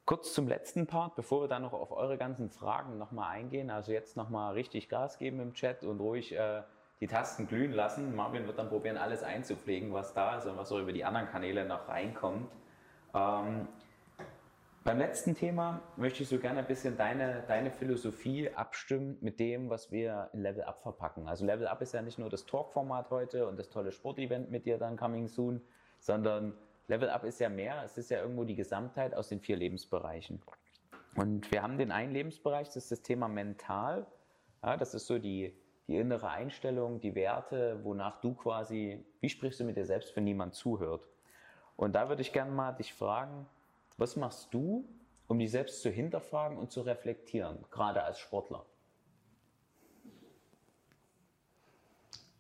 Kurz zum letzten Part, bevor wir dann noch auf eure ganzen Fragen nochmal eingehen. Also jetzt nochmal richtig Gas geben im Chat und ruhig äh, die Tasten glühen lassen. Marvin wird dann probieren, alles einzupflegen, was da ist und was auch über die anderen Kanäle noch reinkommt. Ähm, beim letzten Thema möchte ich so gerne ein bisschen deine, deine Philosophie abstimmen mit dem, was wir in Level Up verpacken. Also Level Up ist ja nicht nur das Talk-Format heute und das tolle Sportevent mit dir dann coming soon, sondern Level Up ist ja mehr. Es ist ja irgendwo die Gesamtheit aus den vier Lebensbereichen. Und wir haben den einen Lebensbereich, das ist das Thema mental. Ja, das ist so die, die innere Einstellung, die Werte, wonach du quasi, wie sprichst du mit dir selbst, wenn niemand zuhört? Und da würde ich gerne mal dich fragen, was machst du, um dich selbst zu hinterfragen und zu reflektieren, gerade als Sportler?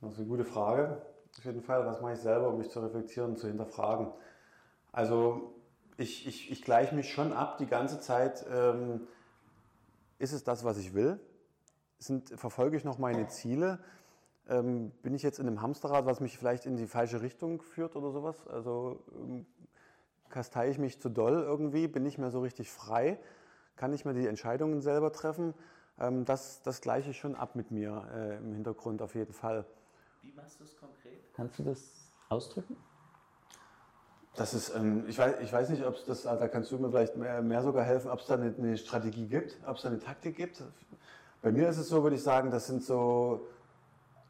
Das ist eine gute Frage. Auf jeden Fall, was mache ich selber, um mich zu reflektieren und zu hinterfragen? Also ich, ich, ich gleiche mich schon ab die ganze Zeit. Ähm, ist es das, was ich will? Sind, verfolge ich noch meine Ziele? Ähm, bin ich jetzt in einem Hamsterrad, was mich vielleicht in die falsche Richtung führt oder sowas? Also ähm, kastei ich mich zu doll irgendwie, bin nicht mehr so richtig frei, kann nicht mehr die Entscheidungen selber treffen. Ähm, das, das gleiche ich schon ab mit mir äh, im Hintergrund auf jeden Fall. Wie machst du es konkret? Kannst du das ausdrücken? Das ist, ähm, ich, weiß, ich weiß nicht, ob es das, da kannst du mir vielleicht mehr, mehr sogar helfen, ob es da eine, eine, Strategie gibt, ob es da eine Taktik gibt. Bei mir ist es so, würde ich sagen, das sind so,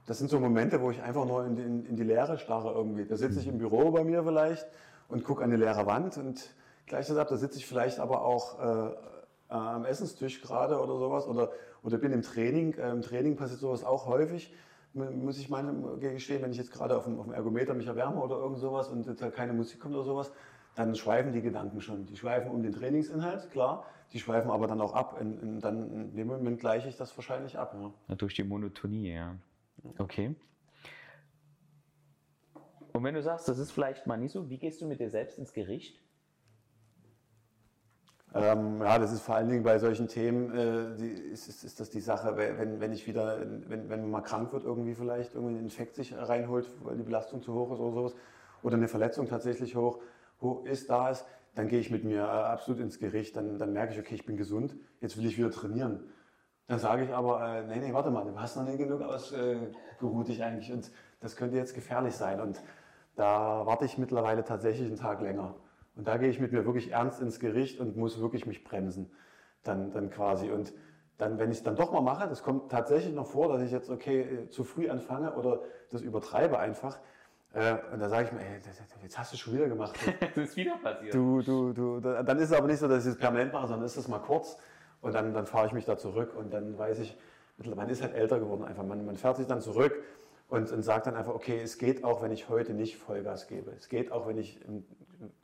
das sind so Momente, wo ich einfach nur in die, in die Leere starre irgendwie. Da sitze ich im Büro bei mir vielleicht und gucke an die leere Wand und gleich das ab, da sitze ich vielleicht aber auch äh, am Essenstisch gerade oder sowas oder, oder bin im Training. Äh, Im Training passiert sowas auch häufig muss ich meinem gestehen, wenn ich jetzt gerade auf dem, auf dem Ergometer mich erwärme oder irgend sowas und da keine Musik kommt oder sowas, dann schweifen die Gedanken schon. Die schweifen um den Trainingsinhalt, klar, die schweifen aber dann auch ab. In, in, dann in dem Moment gleiche ich das wahrscheinlich ab. Ja. Durch die Monotonie, ja. Okay. Und wenn du sagst, das ist vielleicht mal nicht so, wie gehst du mit dir selbst ins Gericht? Ähm, ja, das ist vor allen Dingen bei solchen Themen, äh, die, ist, ist, ist, das die Sache, wenn, wenn ich wieder, wenn, wenn man mal krank wird, irgendwie vielleicht, irgendwie einen Infekt sich reinholt, weil die Belastung zu hoch ist oder sowas, oder eine Verletzung tatsächlich hoch, hoch ist, da ist, dann gehe ich mit mir äh, absolut ins Gericht, dann, dann merke ich, okay, ich bin gesund, jetzt will ich wieder trainieren. Dann sage ich aber, äh, nee, nee, warte mal, du hast noch nicht genug ausgeruht dich eigentlich und das könnte jetzt gefährlich sein und da warte ich mittlerweile tatsächlich einen Tag länger. Und da gehe ich mit mir wirklich ernst ins Gericht und muss wirklich mich bremsen. Dann, dann quasi. Und dann, wenn ich es dann doch mal mache, das kommt tatsächlich noch vor, dass ich jetzt, okay, äh, zu früh anfange oder das übertreibe einfach. Äh, und da sage ich mir, ey, jetzt hast du schon wieder gemacht. das ist wieder passiert. Du, du, du, dann ist es aber nicht so, dass ich es permanent mache, sondern ist es mal kurz. Und dann, dann fahre ich mich da zurück und dann weiß ich, man ist halt älter geworden einfach. Man, man fährt sich dann zurück und, und sagt dann einfach, okay, es geht auch, wenn ich heute nicht Vollgas gebe. Es geht auch, wenn ich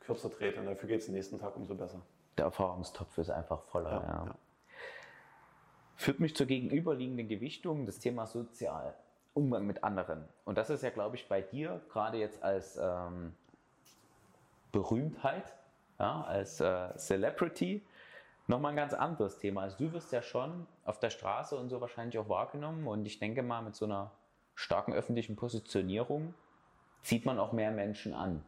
kürzer trete und dafür geht es den nächsten Tag umso besser. Der Erfahrungstopf ist einfach voller. Ja, ja. Ja. Führt mich zur gegenüberliegenden Gewichtung, das Thema sozial, Umgang mit anderen. Und das ist ja, glaube ich, bei dir, gerade jetzt als ähm, Berühmtheit, als äh, Celebrity, nochmal ein ganz anderes Thema. Also du wirst ja schon auf der Straße und so wahrscheinlich auch wahrgenommen und ich denke mal, mit so einer starken öffentlichen Positionierung zieht man auch mehr Menschen an.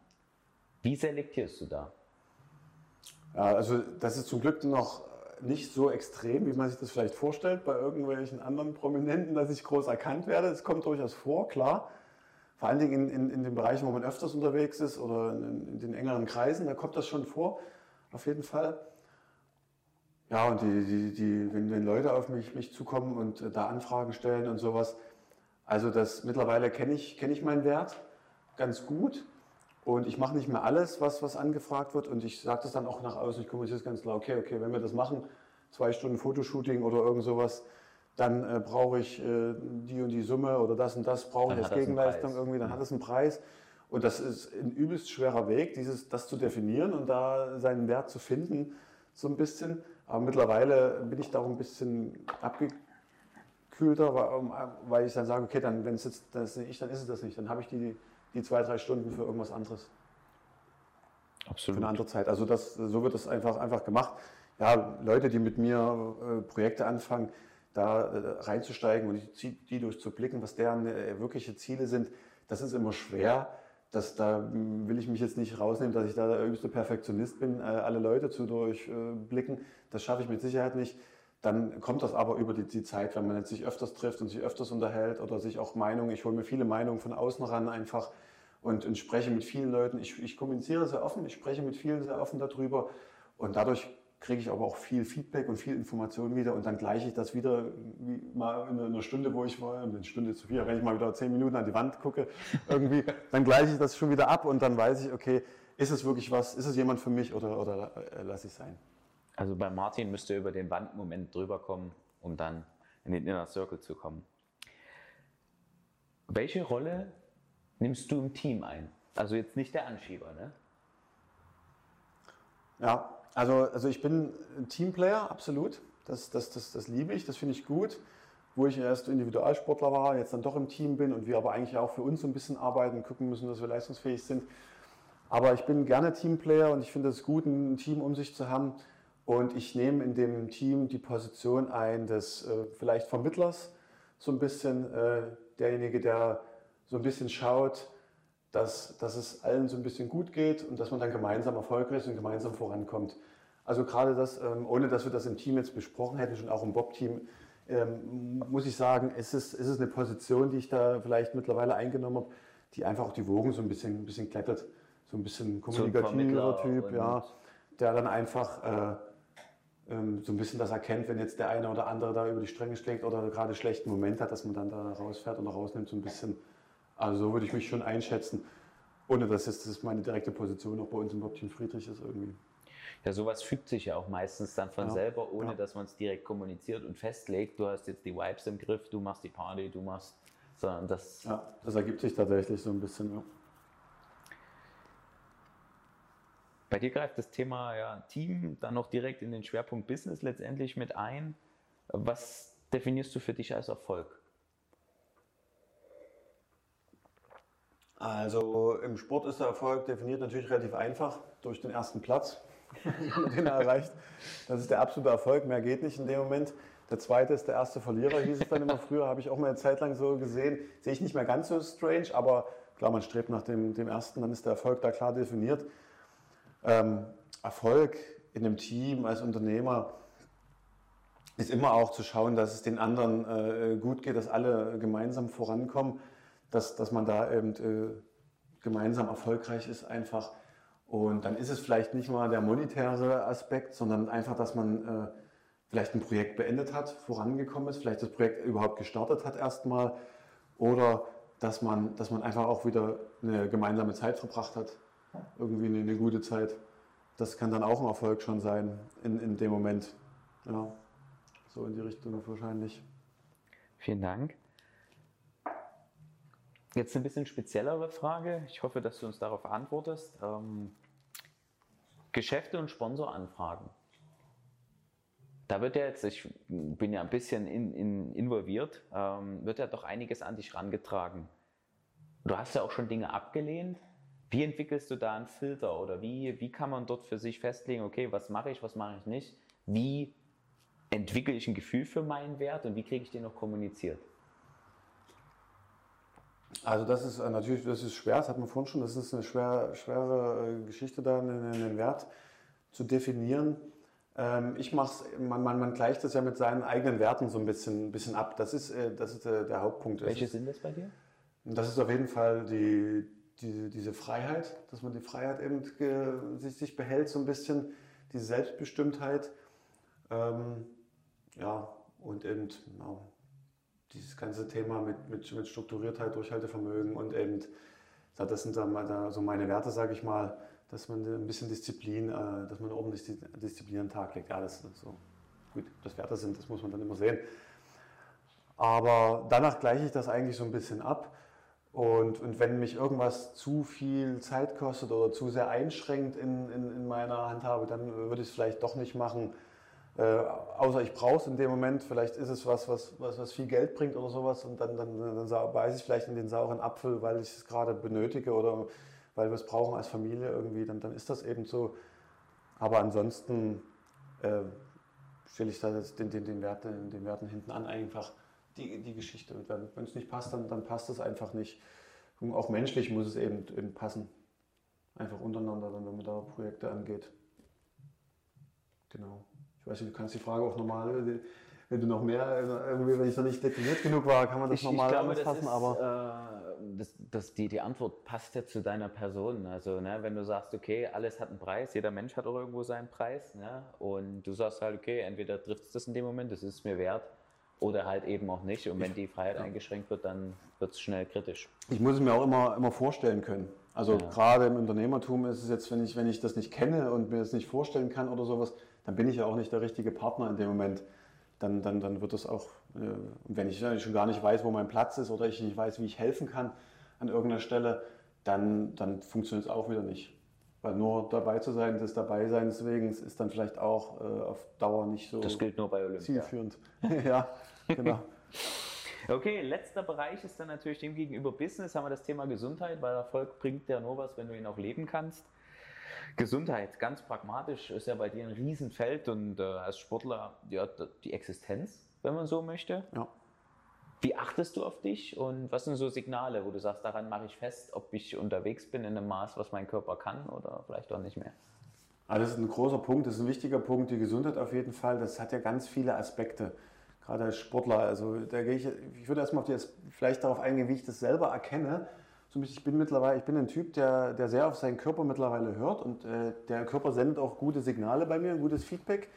Wie selektierst du da? Ja, also das ist zum Glück noch nicht so extrem, wie man sich das vielleicht vorstellt bei irgendwelchen anderen Prominenten, dass ich groß erkannt werde. Es kommt durchaus vor, klar. Vor allen Dingen in, in, in den Bereichen, wo man öfters unterwegs ist oder in, in, den engeren Kreisen, da kommt das schon vor, auf jeden Fall. Ja, und die, die, die, wenn, wenn Leute auf mich, mich zukommen und da Anfragen stellen und sowas, also das mittlerweile kenne ich, kenn ich meinen Wert ganz gut. Und ich mache nicht mehr alles, was, was angefragt wird. Und ich sage das dann auch nach außen. Ich kommuniziere es ganz klar. Okay, okay, wenn wir das machen, zwei Stunden Fotoshooting oder irgend sowas, dann äh, brauche ich äh, die und die Summe oder das und das brauche ich als Gegenleistung irgendwie. Dann hat es einen Preis. Und das ist ein übelst schwerer Weg, dieses, das zu definieren und da seinen Wert zu finden, so ein bisschen. Aber mittlerweile bin ich da auch ein bisschen abgekühlt abgekühlter, weil ich dann sage, okay, dann wenn es jetzt das nicht ich, dann ist es das nicht. Dann habe ich die, die zwei, drei Stunden für irgendwas anderes. Absolut. Für eine andere Zeit. Also das, so wird das einfach, einfach gemacht. Ja, Leute, die mit mir äh, Projekte anfangen, da äh, reinzusteigen und die, die durchzublicken, was deren äh, wirkliche Ziele sind, das ist immer schwer. Das, da will ich mich jetzt nicht rausnehmen, dass ich da der übste Perfektionist bin, äh, alle Leute zu durchblicken. Das schaffe ich mit Sicherheit nicht. Dann kommt das aber über die, die, Zeit, wenn man jetzt sich öfters trifft und sich öfters unterhält oder sich auch Meinungen, ich hole mir viele Meinungen von außen ran einfach und, und spreche mit vielen Leuten. Ich, ich kommuniziere sehr offen, ich spreche mit vielen sehr offen darüber und dadurch kriege ich aber auch viel Feedback und viel Information wieder und dann gleiche ich das wieder wie mal in einer Stunde, wo ich war, eine Stunde zu viel, wenn ich mal wieder zehn Minuten an die Wand gucke, irgendwie, dann gleiche ich das schon wieder ab und dann weiß ich, okay, ist es wirklich was, ist es jemand für mich oder, oder äh, lasse ich es sein. Also bei Martin müsste über den Wandmoment drüber kommen, um dann in den Inner Circle zu kommen. Welche Rolle nimmst du im Team ein? Also jetzt nicht der Anschieber, ne? Ja, also, also ich bin ein Teamplayer, absolut. Das, das, das, das liebe ich, das finde ich gut. Wo ich erst Individualsportler war, jetzt dann doch im Team bin und wir aber eigentlich auch für uns ein bisschen arbeiten, gucken müssen, dass wir leistungsfähig sind. Aber ich bin gerne Teamplayer und ich finde es gut, ein Team um sich zu haben. Und ich nehme in dem Team die Position ein des äh, vielleicht Vermittlers, so ein bisschen äh, derjenige, der so ein bisschen schaut, dass, dass es allen so ein bisschen gut geht und dass man dann gemeinsam erfolgreich ist und gemeinsam vorankommt. Also gerade das, ähm, ohne dass wir das im Team jetzt besprochen hätten, schon auch im Bob-Team, ähm, muss ich sagen, ist es, ist es eine Position, die ich da vielleicht mittlerweile eingenommen habe, die einfach auch die Wogen so ein bisschen, ein bisschen glättet. So ein bisschen kommunikativer so Typ, ja, der dann einfach äh, ähm, so ein bisschen das erkennt, wenn jetzt der eine oder andere da über die Stränge schlägt oder gerade einen schlechten Moment hat, dass man dann da rausfährt oder rausnimmt, so ein bisschen also so würde ich mich schon einschätzen, ohne dass jetzt das meine direkte Position auch bei uns im Bob-Team Friedrich ist irgendwie. Ja, sowas fügt sich ja auch meistens dann von ja, selber, ohne ja. dass man es direkt kommuniziert und festlegt. Du hast jetzt die Vibes im Griff, du machst die Party, du machst, sondern das. Ja, das ergibt sich tatsächlich so ein bisschen. Ja. Bei dir greift das Thema ja, Team dann noch direkt in den Schwerpunkt Business letztendlich mit ein. Was definierst du für dich als Erfolg? Also im Sport ist der Erfolg definiert natürlich relativ einfach durch den ersten Platz, den er erreicht. Das ist der absolute Erfolg, mehr geht nicht in dem Moment. Der zweite ist der erste Verlierer, hieß es dann immer früher, habe ich auch mal eine Zeit lang so gesehen. Sehe ich nicht mehr ganz so strange, aber klar, man strebt nach dem, dem ersten, dann ist der Erfolg da klar definiert. Ähm, Erfolg in einem Team als Unternehmer ist immer auch zu schauen, dass es den anderen äh, gut geht, dass alle gemeinsam vorankommen dass, dass man da eben äh, gemeinsam erfolgreich ist einfach. Und dann ist es vielleicht nicht mal der monetäre Aspekt, sondern einfach, dass man äh, vielleicht ein Projekt beendet hat, vorangekommen ist, vielleicht das Projekt überhaupt gestartet hat erstmal oder dass man, dass man einfach auch wieder eine gemeinsame Zeit verbracht hat, irgendwie eine, gute Zeit. Das kann dann auch ein Erfolg schon sein in, in dem Moment. Ja, so in die Richtung wahrscheinlich. Vielen Dank. Jetzt eine bisschen speziellere Frage. Ich hoffe, dass du uns darauf antwortest. Ähm, Geschäfte und Sponsoranfragen. Da wird ja jetzt, ich bin ja ein bisschen in, in, involviert, ähm, wird ja doch einiges an dich rangetragen. Du hast ja auch schon Dinge abgelehnt. Wie entwickelst du da einen Filter oder wie, wie kann man dort für sich festlegen, okay, was mache ich, was mache ich nicht? Wie entwickle ich ein Gefühl für meinen Wert und wie kriege ich den noch kommuniziert? Also das ist äh, natürlich, das ist schwer, das hat man vorhin schon, das ist eine schwer, schwere äh, Geschichte da, einen Wert zu definieren. Ähm, ich mache man, man, man gleicht das ja mit seinen eigenen Werten so ein bisschen, ein bisschen ab. Das ist, äh, das ist der Hauptpunkt. Welche sind das bei dir? Das ist auf jeden Fall die, die, diese Freiheit, dass man die Freiheit eben sich, sich behält, so ein bisschen, diese Selbstbestimmtheit. Ähm, ja, und eben, genau, dieses ganze Thema mit, mit, mit Strukturiertheit, Durchhaltevermögen und eben, das sind dann so meine Werte, sage ich mal, dass man ein bisschen Disziplin, äh, dass man ordentlich Disziplin an Tag legt. Ja, das ist so. Gut, das Werte sind, das muss man dann immer sehen. Aber danach gleiche ich das eigentlich so ein bisschen ab. Und, und wenn mich irgendwas zu viel Zeit kostet oder zu sehr einschränkt in, in, in meiner Handhabe, dann würde ich es vielleicht doch nicht machen. Äh, außer ich brauche es in dem Moment, vielleicht ist es was, was, was, was viel Geld bringt oder sowas und dann, dann, dann beiße ich vielleicht in den sauren Apfel, weil ich es gerade benötige oder weil wir es brauchen als Familie irgendwie, dann, dann ist das eben so. Aber ansonsten äh, stelle ich da den, den, den, Wert, den, den Werten hinten an einfach die, die Geschichte. Und wenn es nicht passt, dann, dann passt es einfach nicht. Und auch menschlich muss es eben, eben passen. Einfach untereinander, dann, wenn man da Projekte angeht. Genau. Ich weiß nicht, du kannst die Frage auch nochmal, wenn du noch mehr, irgendwie, wenn ich noch nicht detailliert genug war, kann man das nochmal anfassen, aber. Äh, das, das, die, die Antwort passt ja zu deiner Person. Also, ne, wenn du sagst, okay, alles hat einen Preis, jeder Mensch hat auch irgendwo seinen Preis, ne, und du sagst halt, okay, entweder trifft es das in dem Moment, das ist mir wert, oder halt eben auch nicht. Und wenn die Freiheit eingeschränkt wird, dann wird es schnell kritisch. Ich muss es mir auch immer, immer vorstellen können. Also ja. gerade im Unternehmertum ist es jetzt, wenn ich, wenn ich das nicht kenne und mir das nicht vorstellen kann oder sowas, dann bin ich ja auch nicht der richtige Partner in dem Moment. Dann, dann, dann wird es auch, äh, wenn ich schon gar nicht weiß, wo mein Platz ist oder ich nicht weiß, wie ich helfen kann an irgendeiner Stelle, dann, dann funktioniert es auch wieder nicht. Weil nur dabei zu sein, des Dabeiseins wegen ist dann vielleicht auch äh, auf Dauer nicht so das gilt nur bei Olympia. zielführend. ja, genau. Okay, letzter Bereich ist dann natürlich dem gegenüber Business, haben wir das Thema Gesundheit, weil Erfolg bringt ja nur was, wenn du ihn auch leben kannst. Gesundheit, ganz pragmatisch, ist ja bei dir ein Riesenfeld und äh, als Sportler ja, die Existenz, wenn man so möchte. Ja. Wie achtest du auf dich und was sind so Signale, wo du sagst, daran mache ich fest, ob ich unterwegs bin in einem Maß, was mein Körper kann oder vielleicht auch nicht mehr? Also das ist ein großer Punkt, das ist ein wichtiger Punkt, die Gesundheit auf jeden Fall. Das hat ja ganz viele Aspekte gerade als Sportler. Also da gehe ich, ich würde erstmal auf die, vielleicht darauf eingehen, wie ich das selber erkenne. Ich bin mittlerweile, ich bin ein Typ, der, der sehr auf seinen Körper mittlerweile hört und äh, der Körper sendet auch gute Signale bei mir, gutes Feedback.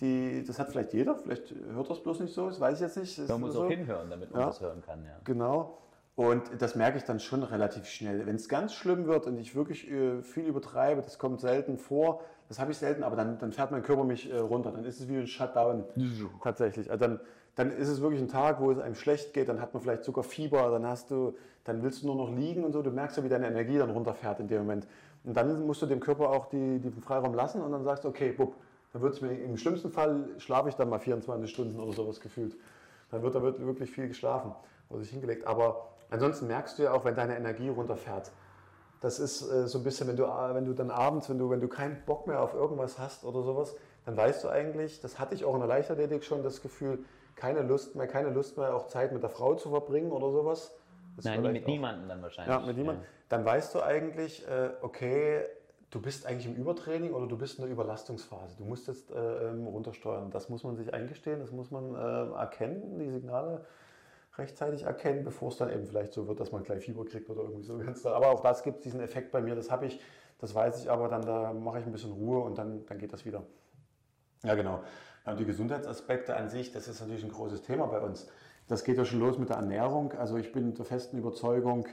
Die, das hat vielleicht jeder, vielleicht hört das bloß nicht so, das weiß ich jetzt nicht. Das man muss so. auch hinhören, damit man ja, das hören kann. Ja. Genau. Und das merke ich dann schon relativ schnell. Wenn es ganz schlimm wird und ich wirklich äh, viel übertreibe, das kommt selten vor, das habe ich selten, aber dann, dann fährt mein Körper mich äh, runter. Dann ist es wie ein Shutdown tatsächlich. Also dann, dann ist es wirklich ein Tag, wo es einem schlecht geht, dann hat man vielleicht sogar Fieber, dann hast du, dann willst du nur noch liegen und so, du merkst ja, wie deine Energie dann runterfährt in dem Moment. Und dann musst du dem Körper auch die, den Freiraum lassen und dann sagst du, okay, bupp, dann wird es mir, im schlimmsten Fall schlafe ich dann mal 24 Stunden oder sowas gefühlt. Dann wird da wirklich viel geschlafen oder sich hingelegt. Aber ansonsten merkst du ja auch, wenn deine Energie runterfährt. Das ist äh, so ein bisschen, wenn du, äh, wenn du dann abends, wenn du, wenn du keinen Bock mehr auf irgendwas hast oder sowas, dann weißt du eigentlich, das hatte ich auch in der Leichtathletik schon, das Gefühl, keine Lust mehr, keine Lust mehr, auch Zeit mit der Frau zu verbringen oder sowas. Das Nein, mit niemandem dann wahrscheinlich. Ja, mit niemandem. Ja. Dann weißt du eigentlich, äh, okay, du bist eigentlich im Übertraining oder du bist in der Überlastungsphase. Du musst jetzt äh, ähm, runtersteuern. Das muss man sich eingestehen, das muss man äh, erkennen, die Signale rechtzeitig erkennen, bevor es dann eben vielleicht so wird, dass man gleich Fieber kriegt oder irgendwie so. Aber auch das gibt diesen Effekt bei mir, das habe ich, das weiß ich aber, dann da mache ich ein bisschen Ruhe und dann, dann geht das wieder. Ja, genau. Ja, die Gesundheitsaspekte an sich, das ist natürlich ein großes Thema bei uns. Das geht ja schon los mit der Ernährung. Also ich bin der festen Überzeugung,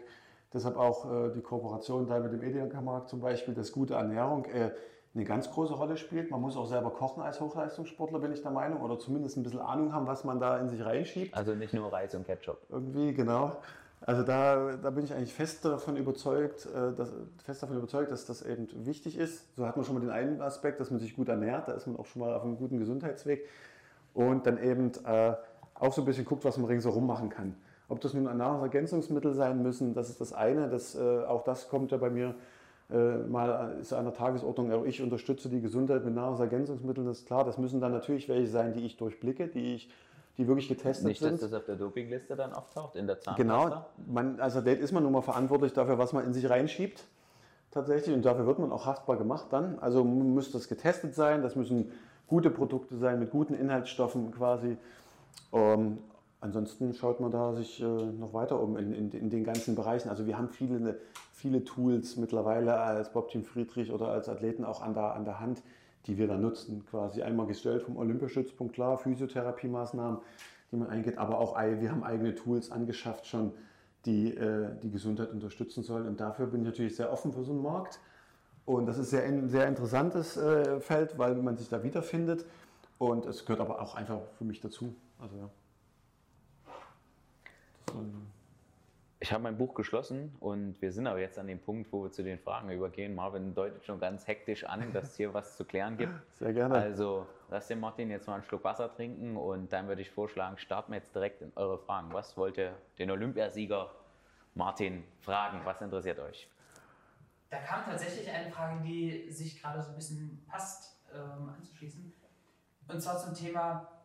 deshalb auch äh, die Kooperation da mit dem Edeka-Markt zum Beispiel, dass gute Ernährung äh, eine ganz große Rolle spielt. Man muss auch selber kochen als Hochleistungssportler, bin ich der Meinung, oder zumindest ein bisschen Ahnung haben, was man da in sich reinschiebt. Also nicht nur Reis und Ketchup. Irgendwie, genau. Also da, da bin ich eigentlich fest davon überzeugt, äh, dass, fest davon überzeugt, dass das eben wichtig ist. So hat man schon mal den einen Aspekt, dass man sich gut ernährt, da ist man auch schon mal auf einem guten Gesundheitsweg. Und dann eben äh, auch so ein bisschen guckt, was man ringsherum machen kann. Ob das nun Nahrungsergänzungsmittel sein müssen, das ist das eine. Das, äh, auch das kommt ja bei mir äh, mal ist an der Tagesordnung. Auch ich unterstütze die Gesundheit mit Nahrungsergänzungsmitteln, das ist klar. Das müssen dann natürlich welche sein, die ich durchblicke, die ich die wirklich getestet Nicht, sind. Nicht, dass das auf der Dopingliste dann auftaucht, in der Zahnpasta? Genau, man, als Athlet ist man nun mal verantwortlich dafür, was man in sich reinschiebt, tatsächlich, und dafür wird man auch haftbar gemacht dann. Also muss das getestet sein, das müssen gute Produkte sein, mit guten Inhaltsstoffen quasi. Ähm, ansonsten schaut man da sich äh, noch weiter um in, in, in, den ganzen Bereichen. Also wir haben viele, viele Tools mittlerweile als Bob Team Friedrich oder als Athleten auch an der, an der Hand, die wir da nutzen. Quasi einmal gestellt vom Olympiastützpunkt, klar, Physiotherapiemaßnahmen, die man eingeht, aber auch wir haben eigene Tools angeschafft schon, die äh, die Gesundheit unterstützen sollen. Und dafür bin ich natürlich sehr offen für so einen Markt. Und das ist ein sehr interessantes äh, Feld, weil man sich da wiederfindet. Und es gehört aber auch einfach für mich dazu. Also ja. Ich habe mein Buch geschlossen und wir sind aber jetzt an dem Punkt, wo wir zu den Fragen übergehen. Marvin deutet schon ganz hektisch an, dass es hier was zu klären gibt. Sehr gerne. Also lass den Martin jetzt mal einen Schluck Wasser trinken und dann würde ich vorschlagen, starten wir jetzt direkt in eure Fragen. Was wollt ihr den Olympiasieger Martin fragen? Was interessiert euch? Da kam tatsächlich eine Frage, die sich gerade so ein bisschen passt ähm, anzuschließen. Und zwar zum Thema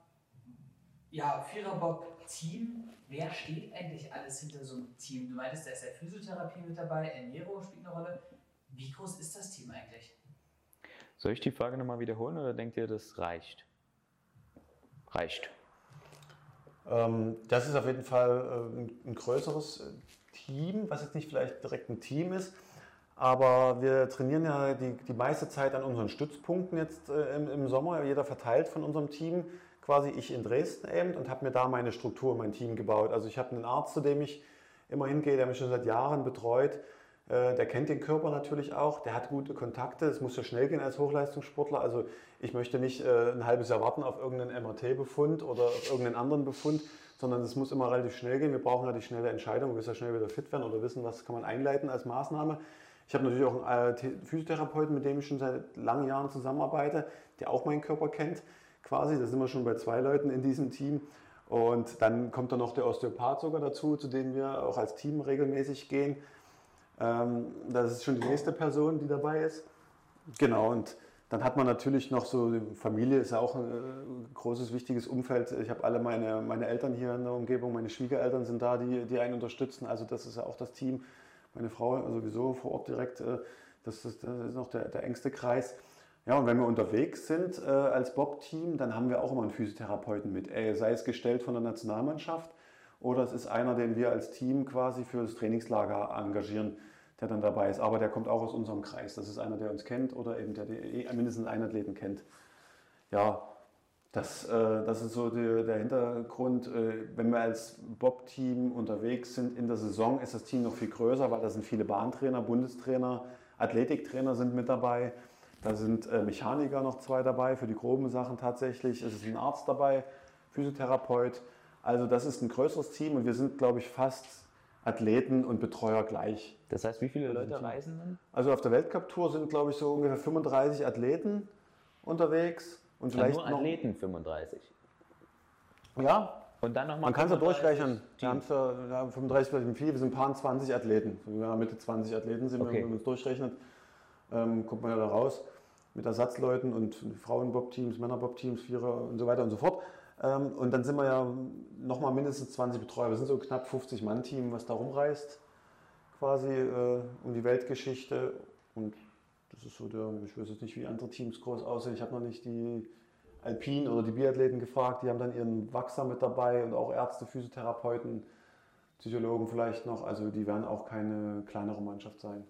ja, Viererbob-Team. Wer steht eigentlich alles hinter so einem Team? Du meintest, da ist ja Physiotherapie mit dabei, Ernährung spielt eine Rolle. Wie groß ist das Team eigentlich? Soll ich die Frage nochmal wiederholen oder denkt ihr, das reicht? Reicht. Ähm, das ist auf jeden Fall äh, ein, ein größeres äh, Team, was jetzt nicht vielleicht direkt ein Team ist, aber wir trainieren ja die, die meiste Zeit an unseren Stützpunkten jetzt äh, im, im, Sommer, jeder verteilt von unserem Team, quasi ich in Dresden eben und habe mir da meine Struktur, mein Team gebaut. Also ich habe einen Arzt, zu dem ich immer hingehe, der mich schon seit Jahren betreut. Äh, der kennt den Körper natürlich auch, der hat gute Kontakte. Es muss ja schnell gehen als Hochleistungssportler. Also ich möchte nicht äh, ein halbes Jahr warten auf irgendeinen MRT-Befund oder auf irgendeinen anderen Befund, sondern es muss immer relativ schnell gehen. Wir brauchen ja die schnelle Entscheidung, wir müssen ja schnell wieder fit werden oder wissen, was kann man einleiten als Maßnahme. Ich habe natürlich auch einen Physiotherapeuten, mit dem ich schon seit langen Jahren zusammenarbeite, der auch meinen Körper kennt, quasi. Da sind wir schon bei zwei Leuten in diesem Team. Und dann kommt dann noch der Osteopath sogar dazu, zu dem wir auch als Team regelmäßig gehen. Ähm, das ist schon die nächste Person, die dabei ist. Genau, und dann hat man natürlich noch so, Familie ist ja auch ein äh, großes, wichtiges Umfeld. Ich habe alle meine, meine Eltern hier in der Umgebung, meine Schwiegereltern sind da, die, die einen unterstützen. Also das ist ja auch das Team meine Frau sowieso vor Ort direkt, äh, das ist, das ist noch der, der engste Kreis. Ja, und wenn wir unterwegs sind äh, als Bob-Team, dann haben wir auch immer einen Physiotherapeuten mit, äh, sei es gestellt von der Nationalmannschaft oder es ist einer, den wir als Team quasi für das Trainingslager engagieren, der dann dabei ist. Aber der kommt auch aus unserem Kreis. Das ist einer, der uns kennt oder eben der, der mindestens einen Athleten kennt. Ja, das, äh, das ist so die, der Hintergrund. Äh, wenn wir als Bob-Team unterwegs sind in der Saison, ist das Team noch viel größer, weil da sind viele Bahntrainer, Bundestrainer, Athletiktrainer sind mit dabei. Da sind äh, Mechaniker noch zwei dabei für die groben Sachen tatsächlich. Es ist ein Arzt dabei, Physiotherapeut. Also das ist ein größeres Team und wir sind, glaube ich, fast Athleten und Betreuer gleich. Das heißt, wie viele Leute reisen dann? Also auf der Weltcup-Tour sind, glaube ich, so ungefähr 35 Athleten unterwegs. Und vielleicht nur Athleten 35. Ja. Und dann nochmal. Man kann es ja durchrechnen. Wir haben ja, 35 vielleicht viel, wir sind ein paar 20 Athleten. Wir haben Mitte 20 Athleten sind, okay. wenn man es durchrechnet, ähm, kommt man ja da raus. Mit Ersatzleuten und Frauen-Bob-Teams, Männer-Bob-Teams, Vierer und so weiter und so fort. Ähm, und dann sind wir ja nochmal mindestens 20 Betreuer. Wir sind so knapp 50 Mann-Team, was da rumreist, quasi äh, um die Weltgeschichte. Und das ist so der, ich weiß jetzt nicht, wie andere Teams groß aussehen. Ich habe noch nicht die Alpin oder die Biathleten gefragt. Die haben dann ihren Wachser mit dabei und auch Ärzte, Physiotherapeuten, Psychologen vielleicht noch. Also die werden auch keine kleinere Mannschaft sein.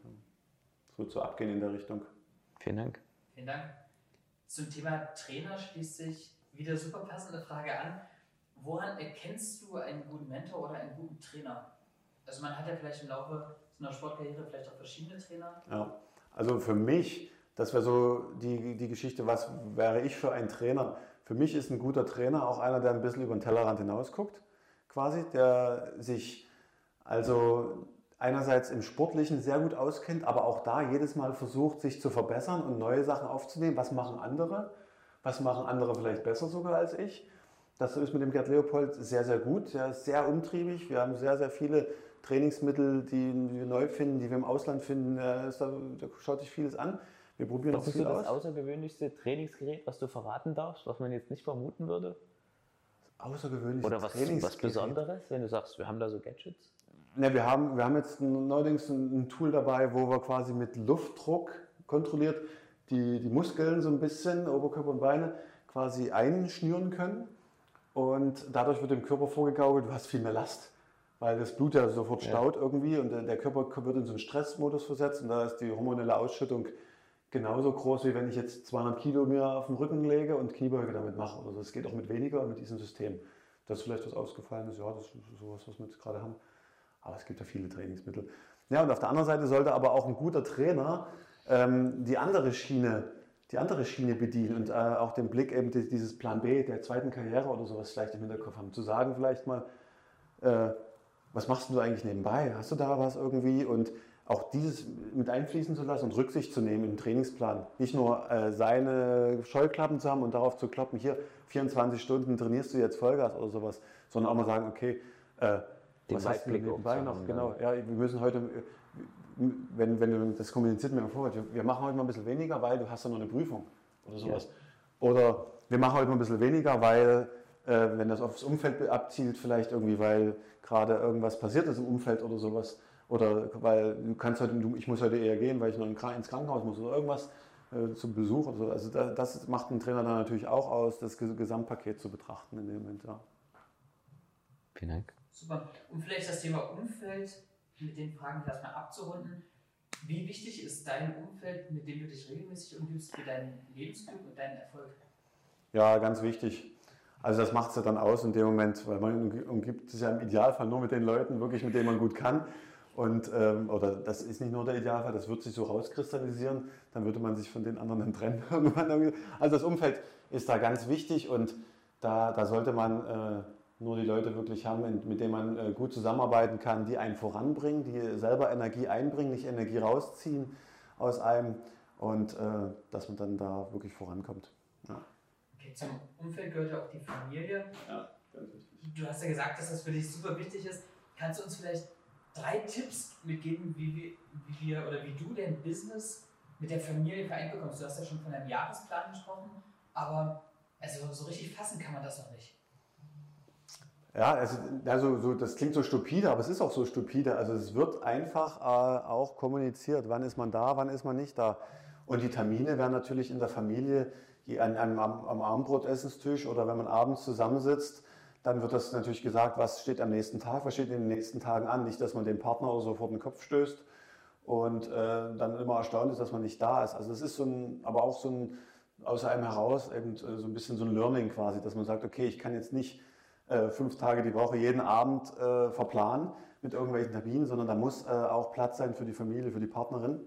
So abgehen in der Richtung. Vielen Dank. Vielen Dank. Zum Thema Trainer schließt sich wieder super passende Frage an. Woran erkennst du einen guten Mentor oder einen guten Trainer? Also man hat ja vielleicht im Laufe einer Sportkarriere vielleicht auch verschiedene Trainer. Ja. Also für mich, das wäre so die, die Geschichte, was wäre ich für ein Trainer? Für mich ist ein guter Trainer auch einer, der ein bisschen über den Tellerrand hinaus guckt, quasi, der sich also einerseits im Sportlichen sehr gut auskennt, aber auch da jedes Mal versucht, sich zu verbessern und neue Sachen aufzunehmen. Was machen andere? Was machen andere vielleicht besser sogar als ich? Das ist mit dem Gerd Leopold sehr, sehr gut. Er ist sehr umtriebig. Wir haben sehr, sehr viele Trainingsmittel, die wir neu finden, die wir im Ausland finden. Da, da schaut sich vieles an. Wir probieren was auch viel aus. Was ist das außergewöhnlichste Trainingsgerät, was du verraten darfst, was man jetzt nicht vermuten würde? Außergewöhnliches Oder was, was Besonderes, wenn du sagst, wir haben da so Gadgets? Ne, wir, haben, wir haben jetzt neuerdings ein, Tool dabei, wo wir quasi mit Luftdruck kontrolliert die, die Muskeln so ein bisschen, Oberkörper und Beine, quasi einschnüren können. Und dadurch wird dem Körper vorgegaukelt, du hast viel mehr Last weil das Blut ja sofort staut ja. irgendwie und der Körper wird in so einen Stressmodus versetzt und da ist die hormonelle Ausschüttung genauso groß, wie wenn ich jetzt 200 Kilo mir auf den Rücken lege und Kniebeuge damit mache. Also das geht auch mit weniger mit diesem System. Das ist vielleicht was ausgefallen ist, ja, das ist sowas, was wir jetzt gerade haben. Aber es gibt ja viele Trainingsmittel. Ja, und auf der anderen Seite sollte aber auch ein guter Trainer ähm, die andere Schiene die andere Schiene bedienen und äh, auch den Blick eben dieses Plan B der zweiten Karriere oder sowas vielleicht im Hinterkopf haben. Zu sagen vielleicht mal, äh, was machst du eigentlich nebenbei? Hast du da was irgendwie? Und auch dieses mit einfließen zu lassen und Rücksicht zu nehmen im Trainingsplan. Nicht nur äh, seine Scheuklappen zu haben und darauf zu kloppen, hier 24 Stunden trainierst du jetzt Vollgas oder sowas, sondern auch mal sagen, okay, äh, Den Weitblick nebenbei noch? Genau, ja, wir müssen heute, wenn, wenn du das kommuniziert mit dem Vorwärts, wir- machen heute mal ein bisschen weniger, weil du hast ja noch eine Prüfung oder sowas. Oder wir machen heute mal ein bisschen weniger, weil, äh, wenn das aufs Umfeld abzielt, vielleicht irgendwie, weil gerade irgendwas passiert ist im Umfeld oder sowas. Oder weil du kannst heute, du, ich muss heute eher gehen, weil ich noch ins Krankenhaus muss oder irgendwas äh, zum Besuch. Oder so. Also da, das macht ein Trainer dann natürlich auch aus, das Ges- Gesamtpaket zu betrachten in dem Moment. Ja. Vielen Dank. Super. Um vielleicht das Thema Umfeld mit den Fragen erstmal abzurunden. Wie wichtig ist dein Umfeld, mit dem du dich regelmäßig umgibst, für dein Lebensglück und deinen Erfolg? Ja, ganz wichtig. Also das macht es ja dann aus in dem Moment, weil man umgi- umgibt sich ja im Idealfall nur mit den Leuten, wirklich mit denen man gut kann. Und, ähm, oder das ist nicht nur der Idealfall, das wird sich so rauskristallisieren, dann würde man sich von den anderen dann trennen. also das Umfeld ist da ganz wichtig und da, da sollte man äh, nur die Leute wirklich haben, mit denen man äh, gut zusammenarbeiten kann, die einen voranbringen, die selber Energie einbringen, nicht Energie rausziehen aus einem und äh, dass man dann da wirklich vorankommt. Ja. Okay, zum Umfeld gehört ja auch die Familie. Ja, ganz wichtig. Du hast ja gesagt, dass das für dich super wichtig ist. Kannst du uns vielleicht drei Tipps mitgeben, wie wir, wie wir oder wie du dein Business mit der Familie vereint bekommst? Du hast ja schon von einem Jahresplan gesprochen, aber also so richtig fassen kann man das noch nicht. Ja, also, also so, das klingt so stupide, aber es ist auch so stupide. Also es wird einfach äh, auch kommuniziert, wann ist man da, wann ist man nicht da. Und die Termine werden natürlich in der Familie an, an, am, am Abendbrotessenstisch oder wenn man abends zusammensitzt, dann wird das natürlich gesagt, was steht am nächsten Tag, was steht in den nächsten Tagen an. Nicht, dass man den Partner oder so vor den Kopf stößt und äh, dann immer erstaunt ist, dass man nicht da ist. Also das ist so ein, aber auch so ein aus einem heraus eben äh, so ein bisschen so ein Learning quasi, dass man sagt, okay, ich kann jetzt nicht äh, fünf Tage die Woche jeden Abend äh, verplanen mit irgendwelchen Terminen, sondern da muss äh, auch Platz sein für die Familie, für die Partnerin.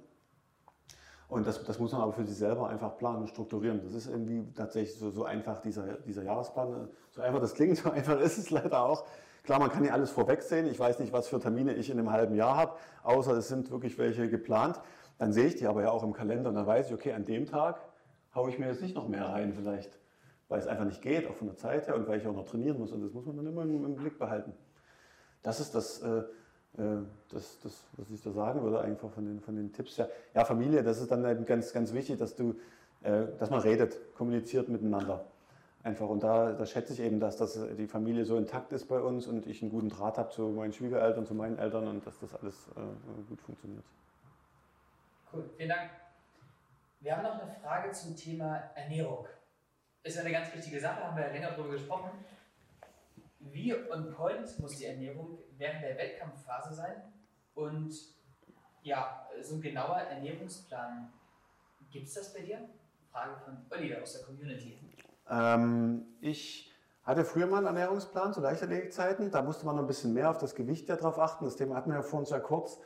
Und das, das muss man aber für sich selber einfach planen und strukturieren. Das ist irgendwie tatsächlich so, so einfach, dieser, dieser Jahresplan. So einfach das klingt, so einfach ist es leider auch. Klar, man kann ja alles vorwegsehen. Ich weiß nicht, was für Termine ich in einem halben Jahr habe, außer es sind wirklich welche geplant. Dann sehe ich die aber ja auch im Kalender und dann weiß ich, okay, an dem Tag haue ich mir jetzt nicht noch mehr rein vielleicht, weil es einfach nicht geht, auch von der Zeit her und weil ich auch noch trainieren muss. Und das muss man dann immer im, im Blick behalten. Das ist das, äh, äh, das, das, was ich da sagen würde, einfach von den, von den Tipps. Ja, ja, Familie, das ist dann eben ganz, ganz wichtig, dass, du, äh, dass man redet, kommuniziert miteinander. Einfach. Und da, da schätze ich eben, dass das, die Familie so intakt ist bei uns und ich einen guten Draht habe zu meinen Schwiegereltern, zu meinen Eltern und dass das alles äh, gut funktioniert. Cool, vielen Dank. Wir haben noch eine Frage zum Thema Ernährung. Ist eine ganz wichtige Sache, haben wir ja länger darüber gesprochen. Wie on point muss die Ernährung während der Wettkampfphase sein? Und ja, so ein genauer Ernährungsplan, gibt es das bei dir? Frage von Oliver aus der Community. Ähm, ich hatte früher mal einen Ernährungsplan zu Leichtathletikzeiten. Da musste man noch ein bisschen mehr auf das Gewicht ja drauf achten. Das Thema hatten wir ja vorhin sehr kurz,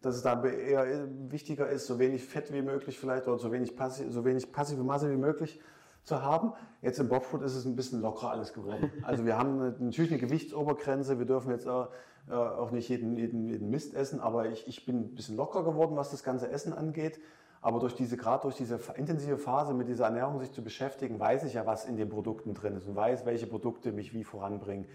dass es da eher wichtiger ist, so wenig Fett wie möglich vielleicht oder so wenig, passi so wenig passive Masse wie möglich zu haben. Jetzt im Bobfoot ist es ein bisschen lockerer alles geworden. Also wir haben natürlich eine Gewichtsobergrenze. Wir dürfen jetzt äh, auch nicht jeden, jeden, jeden Mist essen, aber ich, ich bin ein bisschen lockerer geworden, was das ganze Essen angeht. Aber durch diese, gerade durch diese intensive Phase mit dieser Ernährung sich zu beschäftigen, weiß ich ja, was in den Produkten drin ist und weiß, welche Produkte mich wie voranbringen.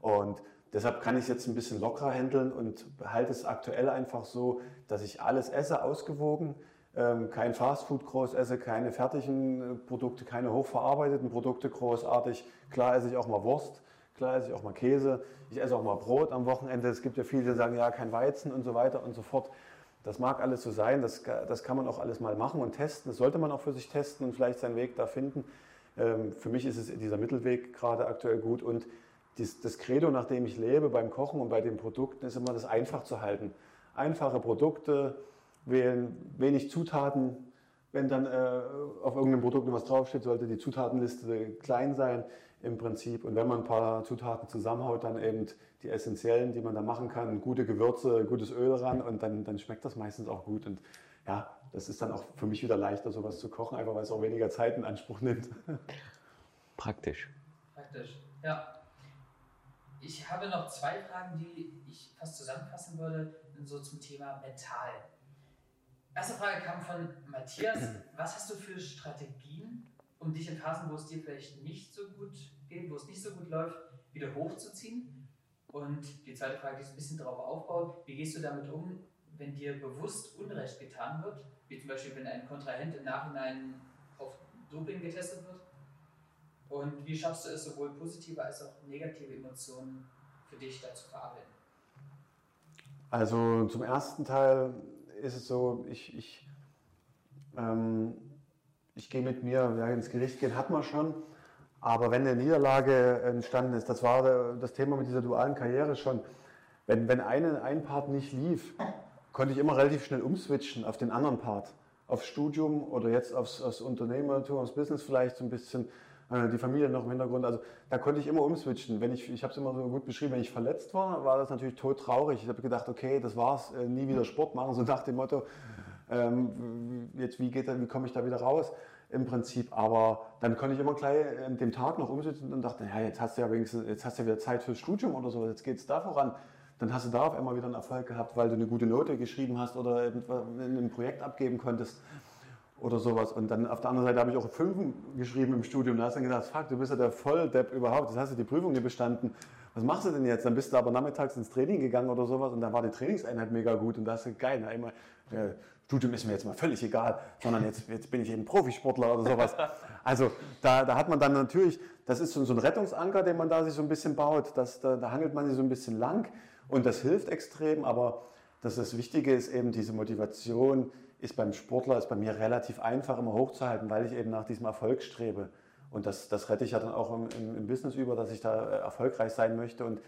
Und deshalb kann ich es jetzt ein bisschen lockerer handeln und halte es aktuell einfach so, dass ich alles esse, ausgewogen, kein Fastfood groß esse, keine fertigen äh, Produkte, keine hochverarbeiteten Produkte großartig. Klar esse ich auch mal Wurst, klar esse ich auch mal Käse, ich esse auch mal Brot am Wochenende. Es gibt ja viele, die sagen, ja, kein Weizen und so weiter und so fort. Das mag alles so sein, das, das kann man auch alles mal machen und testen. Das sollte man auch für sich testen und vielleicht seinen Weg da finden. Ähm, für mich ist es dieser Mittelweg gerade aktuell gut und das Credo, nach dem ich lebe beim Kochen und bei den Produkten, ist immer das einfach zu halten. Einfache Produkte wenig Zutaten. Wenn dann äh, auf irgendeinem Produkt was draufsteht, sollte die Zutatenliste klein sein im Prinzip. Und wenn man ein paar Zutaten zusammenhaut, dann eben die essentiellen, die man da machen kann, gute Gewürze, gutes Öl ran und dann, dann schmeckt das meistens auch gut. Und ja, das ist dann auch für mich wieder leichter, sowas zu kochen, einfach weil es auch weniger Zeit in Anspruch nimmt. Praktisch. Praktisch, ja. ich habe noch zwei Fragen, die ich fast zusammenfassen würde, so zum Thema mental. Erste Frage kam von Matthias. Was hast du für Strategien, um dich in Phasen, wo es dir vielleicht nicht so gut geht, wo es nicht so gut läuft, wieder hochzuziehen? Und die zweite Frage, die so ein bisschen darauf aufbaut, wie gehst du damit um, wenn dir bewusst Unrecht getan wird, wie zum Beispiel, wenn ein Kontrahent im Nachhinein auf Doping getestet wird? Und wie schaffst du es, sowohl positive als auch negative Emotionen für dich da zu verarbeiten? Also zum ersten Teil ist es so, ich, ich, ähm, ich gehe mit mir, ja, ins Gericht gehen hat man schon, aber wenn eine Niederlage entstanden ist, das war das Thema mit dieser dualen Karriere schon, wenn, wenn eine, ein Part nicht lief, konnte ich immer relativ schnell umswitchen auf den anderen Part, aufs Studium oder jetzt aufs, aufs Unternehmertum, aufs Business vielleicht so ein bisschen die Familie noch im Hintergrund. Also da konnte ich immer umswitchen. Wenn ich, ich habe es immer so gut beschrieben, wenn ich verletzt war, war das natürlich tot traurig. Ich habe gedacht, okay, das war's, äh, nie wieder Sport machen, so nach dem Motto, ähm, jetzt wie geht wie komme ich da wieder raus? Im Prinzip, aber dann konnte ich immer gleich an dem Tag noch umsitzen und dachte, ja, jetzt hast du ja wenigstens, jetzt hast du ja wieder Zeit fürs Studium oder so, jetzt geht es da voran. Dann hast du da auf einmal wieder einen Erfolg gehabt, weil du eine gute Note geschrieben hast oder in einem Projekt abgeben konntest oder sowas. Und dann auf der anderen Seite habe ich auch Fünfen geschrieben im Studium. Da hast du dann gedacht, fuck, du bist ja der Volldepp überhaupt. Jetzt hast du die Prüfung nicht bestanden. Was machst du denn jetzt? Dann bist du aber nachmittags ins Training gegangen oder sowas und dann war die Trainingseinheit mega gut und da hast du geil. Na, immer, ja, Studium ist mir jetzt mal völlig egal, sondern jetzt, jetzt bin ich eben Profisportler oder sowas. Also da, da hat man dann natürlich, das ist so ein Rettungsanker, den man da sich so ein bisschen baut. Das, da, da hangelt man sich so ein bisschen lang und das hilft extrem, aber das, das Wichtige ist eben diese Motivation, ist beim Sportler, ist bei mir relativ einfach immer hochzuhalten, weil ich eben nach diesem Erfolg strebe. Und das, das rette ich ja dann auch im, im, Business über, dass ich da äh, erfolgreich sein möchte. Und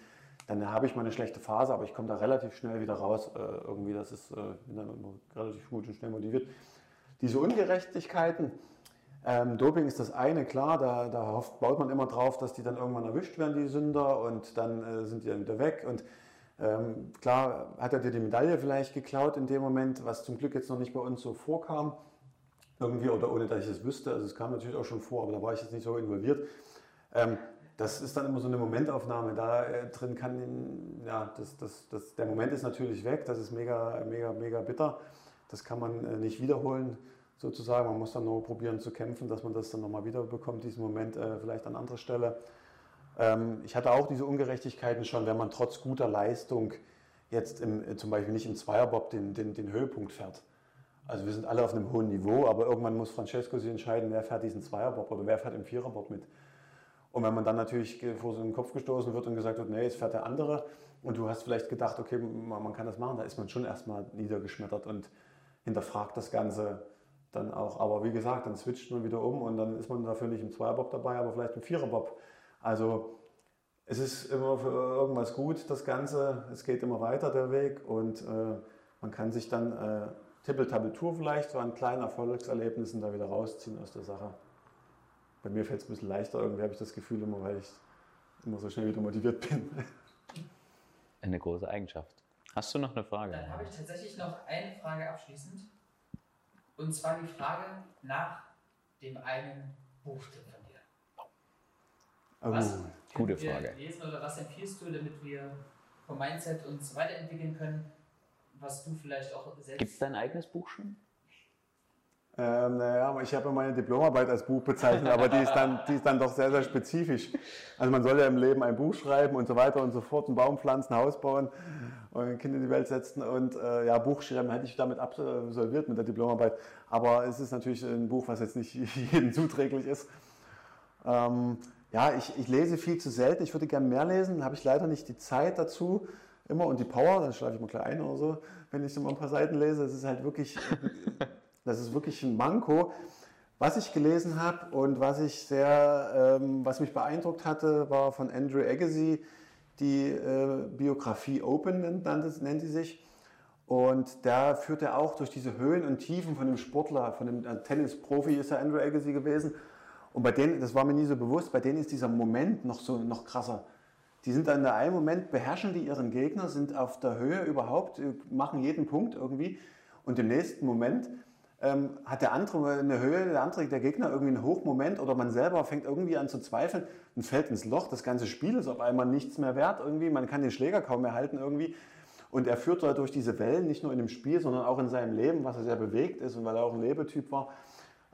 dann habe ich mal eine schlechte Phase, aber ich komme da relativ schnell wieder raus. Äh, irgendwie, das ist, äh, bin dann immer relativ gut und schnell motiviert. Diese Ungerechtigkeiten, ähm, Doping ist das eine, klar, da, da hofft, baut man immer drauf, dass die dann irgendwann erwischt werden, die Sünder, und dann äh, sind die dann wieder weg. Und ähm, klar hat er dir die Medaille vielleicht geklaut in dem Moment, was zum Glück jetzt noch nicht bei uns so vorkam. Irgendwie oder ohne dass ich es wüsste. Also es kam natürlich auch schon vor, aber da war ich jetzt nicht so involviert. Ähm, das ist dann immer so eine Momentaufnahme. Da äh, drin kann, ja, das, das, das, der Moment ist natürlich weg. Das ist mega, mega, mega bitter. Das kann man äh, nicht wiederholen, sozusagen. Man muss dann nur probieren zu kämpfen, dass man das dann nochmal wiederbekommt, diesen Moment äh, vielleicht an anderer Stelle. Ähm, ich hatte auch diese Ungerechtigkeiten schon, wenn man trotz guter Leistung jetzt im, äh, zum Beispiel nicht im Zweierbob den, den, den Höhepunkt fährt. Also wir sind alle auf einem hohen Niveau, aber irgendwann muss Francesco sich entscheiden, wer fährt diesen Zweierbob oder wer fährt im Viererbob mit. Und wenn man dann natürlich vor so einen Kopf gestoßen wird und gesagt wird, nee, jetzt fährt der andere und du hast vielleicht gedacht, okay, man kann das machen, da ist man schon erstmal niedergeschmettert und hinterfragt das Ganze dann auch. Aber wie gesagt, dann switcht man wieder um und dann ist man dafür nicht im Zweierbob dabei, aber vielleicht im Viererbob. Also es ist immer für irgendwas gut, das Ganze. Es geht immer weiter, der Weg. Und äh, man kann sich dann äh, Tippeltabeltour vielleicht so an kleinen Erfolgserlebnissen da wieder rausziehen aus der Sache. Bei mir fällt es ein bisschen leichter, irgendwie habe ich das Gefühl immer, weil ich immer so schnell wieder motiviert bin. Eine große Eigenschaft. Hast du noch eine Frage? Dann habe ich tatsächlich noch eine Frage abschließend. Und zwar die Frage nach dem einen Buchtipp dir. Oh. Was Gute wir Frage. lesen oder was empfiehlst du, damit wir vom Mindset uns weiterentwickeln können, was du vielleicht auch selbst. Gibt es dein eigenes Buch schon? Ähm, naja, ich habe meine Diplomarbeit als Buch bezeichnet, aber die ist, dann, die ist dann doch sehr, sehr spezifisch. Also man soll ja im Leben ein Buch schreiben und so weiter und so fort, einen Baum pflanzen, ein Haus bauen und ein Kind in die Welt setzen und äh, ja, Buch schreiben hätte ich damit absolviert mit der Diplomarbeit. Aber es ist natürlich ein Buch, was jetzt nicht jedem zuträglich ist. Ähm, ja, ich, ich lese viel zu selten. Ich würde gerne mehr lesen, habe ich leider nicht die Zeit dazu immer und die Power, dann schlafe ich mal gleich ein oder so, wenn ich so mal ein paar Seiten lese. Das ist halt wirklich, das ist wirklich ein Manko. Was ich gelesen habe und was ich sehr, ähm, was mich beeindruckt hatte, war von Andrew Agassi die äh, Biografie Open nennt, nennt sie sich. Und da führt er auch durch diese Höhen und Tiefen von dem Sportler, von dem äh, Tennisprofi ist er Andrew Agassi gewesen und bei denen, das war mir nie so bewusst, bei denen ist dieser Moment noch so noch krasser. Die sind dann in der einen Moment, beherrschen die ihren Gegner, sind auf der Höhe überhaupt, machen jeden Punkt irgendwie. Und im nächsten Moment ähm, hat der andere eine Höhe, der andere, der Gegner irgendwie einen Hochmoment oder man selber fängt irgendwie an zu zweifeln und fällt ins Loch. Das ganze Spiel ist auf einmal nichts mehr wert irgendwie. Man kann den Schläger kaum mehr halten irgendwie. Und er führt dadurch diese Wellen nicht nur in dem Spiel, sondern auch in seinem Leben, was er sehr bewegt ist und weil er auch ein Lebetyp war.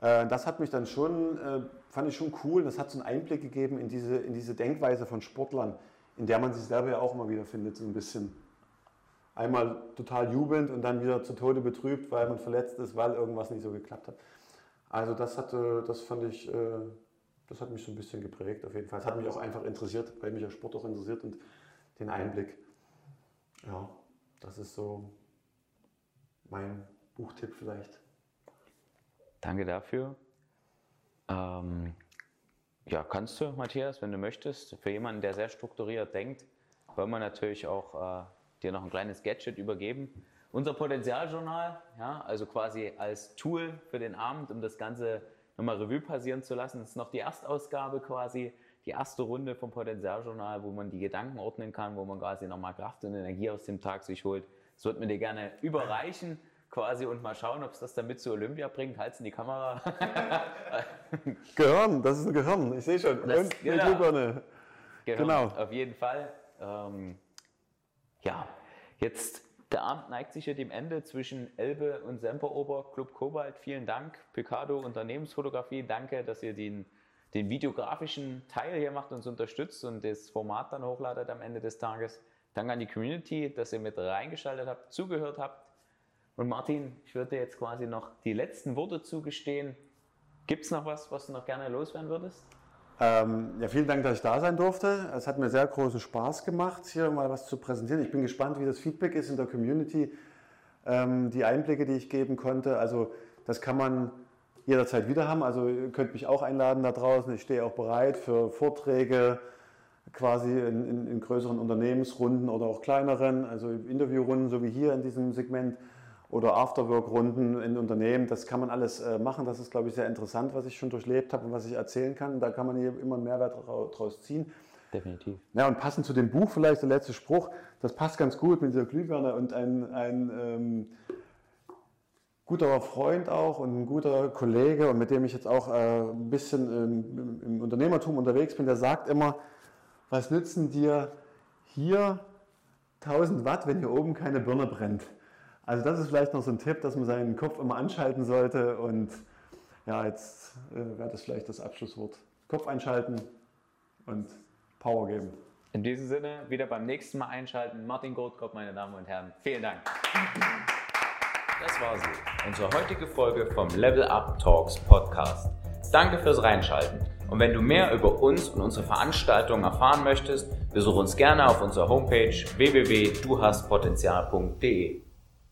Äh, das hat mich dann schon, äh, fand ich schon cool. Das hat so einen Einblick gegeben in diese, in diese Denkweise von Sportlern, in der man sich selber ja auch immer wieder findet, so ein bisschen. Einmal total jubelnd und dann wieder zu Tode betrübt, weil man verletzt ist, weil irgendwas nicht so geklappt hat. Also das hatte, das fand ich, äh, das hat mich so ein bisschen geprägt auf jeden Fall. Es hat mich auch einfach interessiert, weil mich ja Sport auch interessiert und den Einblick. Ja. Das ist so mein Buchtipp vielleicht. Danke dafür. Ähm, ja, kannst du, Matthias, wenn du möchtest, für jemanden, der sehr strukturiert denkt, wollen wir natürlich auch äh, dir noch ein kleines Gadget übergeben. Unser Potenzialjournal, ja, also quasi als Tool für den Abend, um das Ganze nochmal Revue passieren zu lassen. Das ist noch die Erstausgabe quasi die erste Runde vom Potenzialjournal, wo man die Gedanken ordnen kann, wo man quasi nochmal Kraft und Energie aus dem Tag sich holt. Das wird mir dir gerne überreichen quasi und mal schauen, ob es das dann mit zu Olympia bringt. Hals in die Kamera. Gehirn, das ist ein Gehirn, ich sehe schon. Das, und genau. eine Glühbirne. Genau, auf jeden Fall. Ähm, ja, jetzt der Abend neigt sich ja dem Ende zwischen Elbe und Semperober, Club Kobalt. Vielen Dank, Picado Unternehmensfotografie. Danke, dass ihr den den videografischen Teil hier macht, uns unterstützt und das Format dann hochladet am Ende des Tages. Danke an die Community, dass ihr mit reingeschaltet habt, zugehört habt. Und Martin, ich würde dir jetzt quasi noch die letzten Worte zugestehen. Gibt es noch was, was du noch gerne loswerden würdest? Ähm, ja, vielen Dank, dass ich da sein durfte. Es hat mir sehr großen Spaß gemacht, hier mal was zu präsentieren. Ich bin gespannt, wie das Feedback ist in der Community, ähm, die Einblicke, die ich geben konnte. Also das kann man jederzeit wieder haben. Also ihr könnt mich auch einladen da draußen. Ich stehe auch bereit für Vorträge quasi in, in, in größeren Unternehmensrunden oder auch kleineren, also Interviewrunden, so wie hier in diesem Segment oder Afterwork-Runden in Unternehmen. Das kann man alles äh, machen. Das ist, glaube ich, sehr interessant, was ich schon durchlebt habe und was ich erzählen kann. Da kann man hier immer einen Mehrwert draus ziehen. Definitiv. Ja, und passend zu dem Buch vielleicht der letzte Spruch, das passt ganz gut mit dieser Glühbirne und ein, ein ähm, guter Freund auch und ein guter Kollege und mit dem ich jetzt auch äh, ein bisschen im, im, Unternehmertum unterwegs bin, der sagt immer, was nützen dir hier 1000 Watt, wenn hier oben keine Birne brennt? Also das ist vielleicht noch so ein Tipp, dass man seinen Kopf immer anschalten sollte und ja, jetzt äh, wäre das vielleicht das Abschlusswort. Kopf einschalten und Power geben. In diesem Sinne, wieder beim nächsten Mal einschalten. Martin Goldkopf, meine Damen und Herren. Vielen Dank. Das war sie, unsere heutige Folge vom Level Up Talks Podcast. Danke fürs Reinschalten. Und wenn du mehr über uns und unsere Veranstaltungen erfahren möchtest, besuche uns gerne auf unserer Homepage www.duhastpotenzial.de.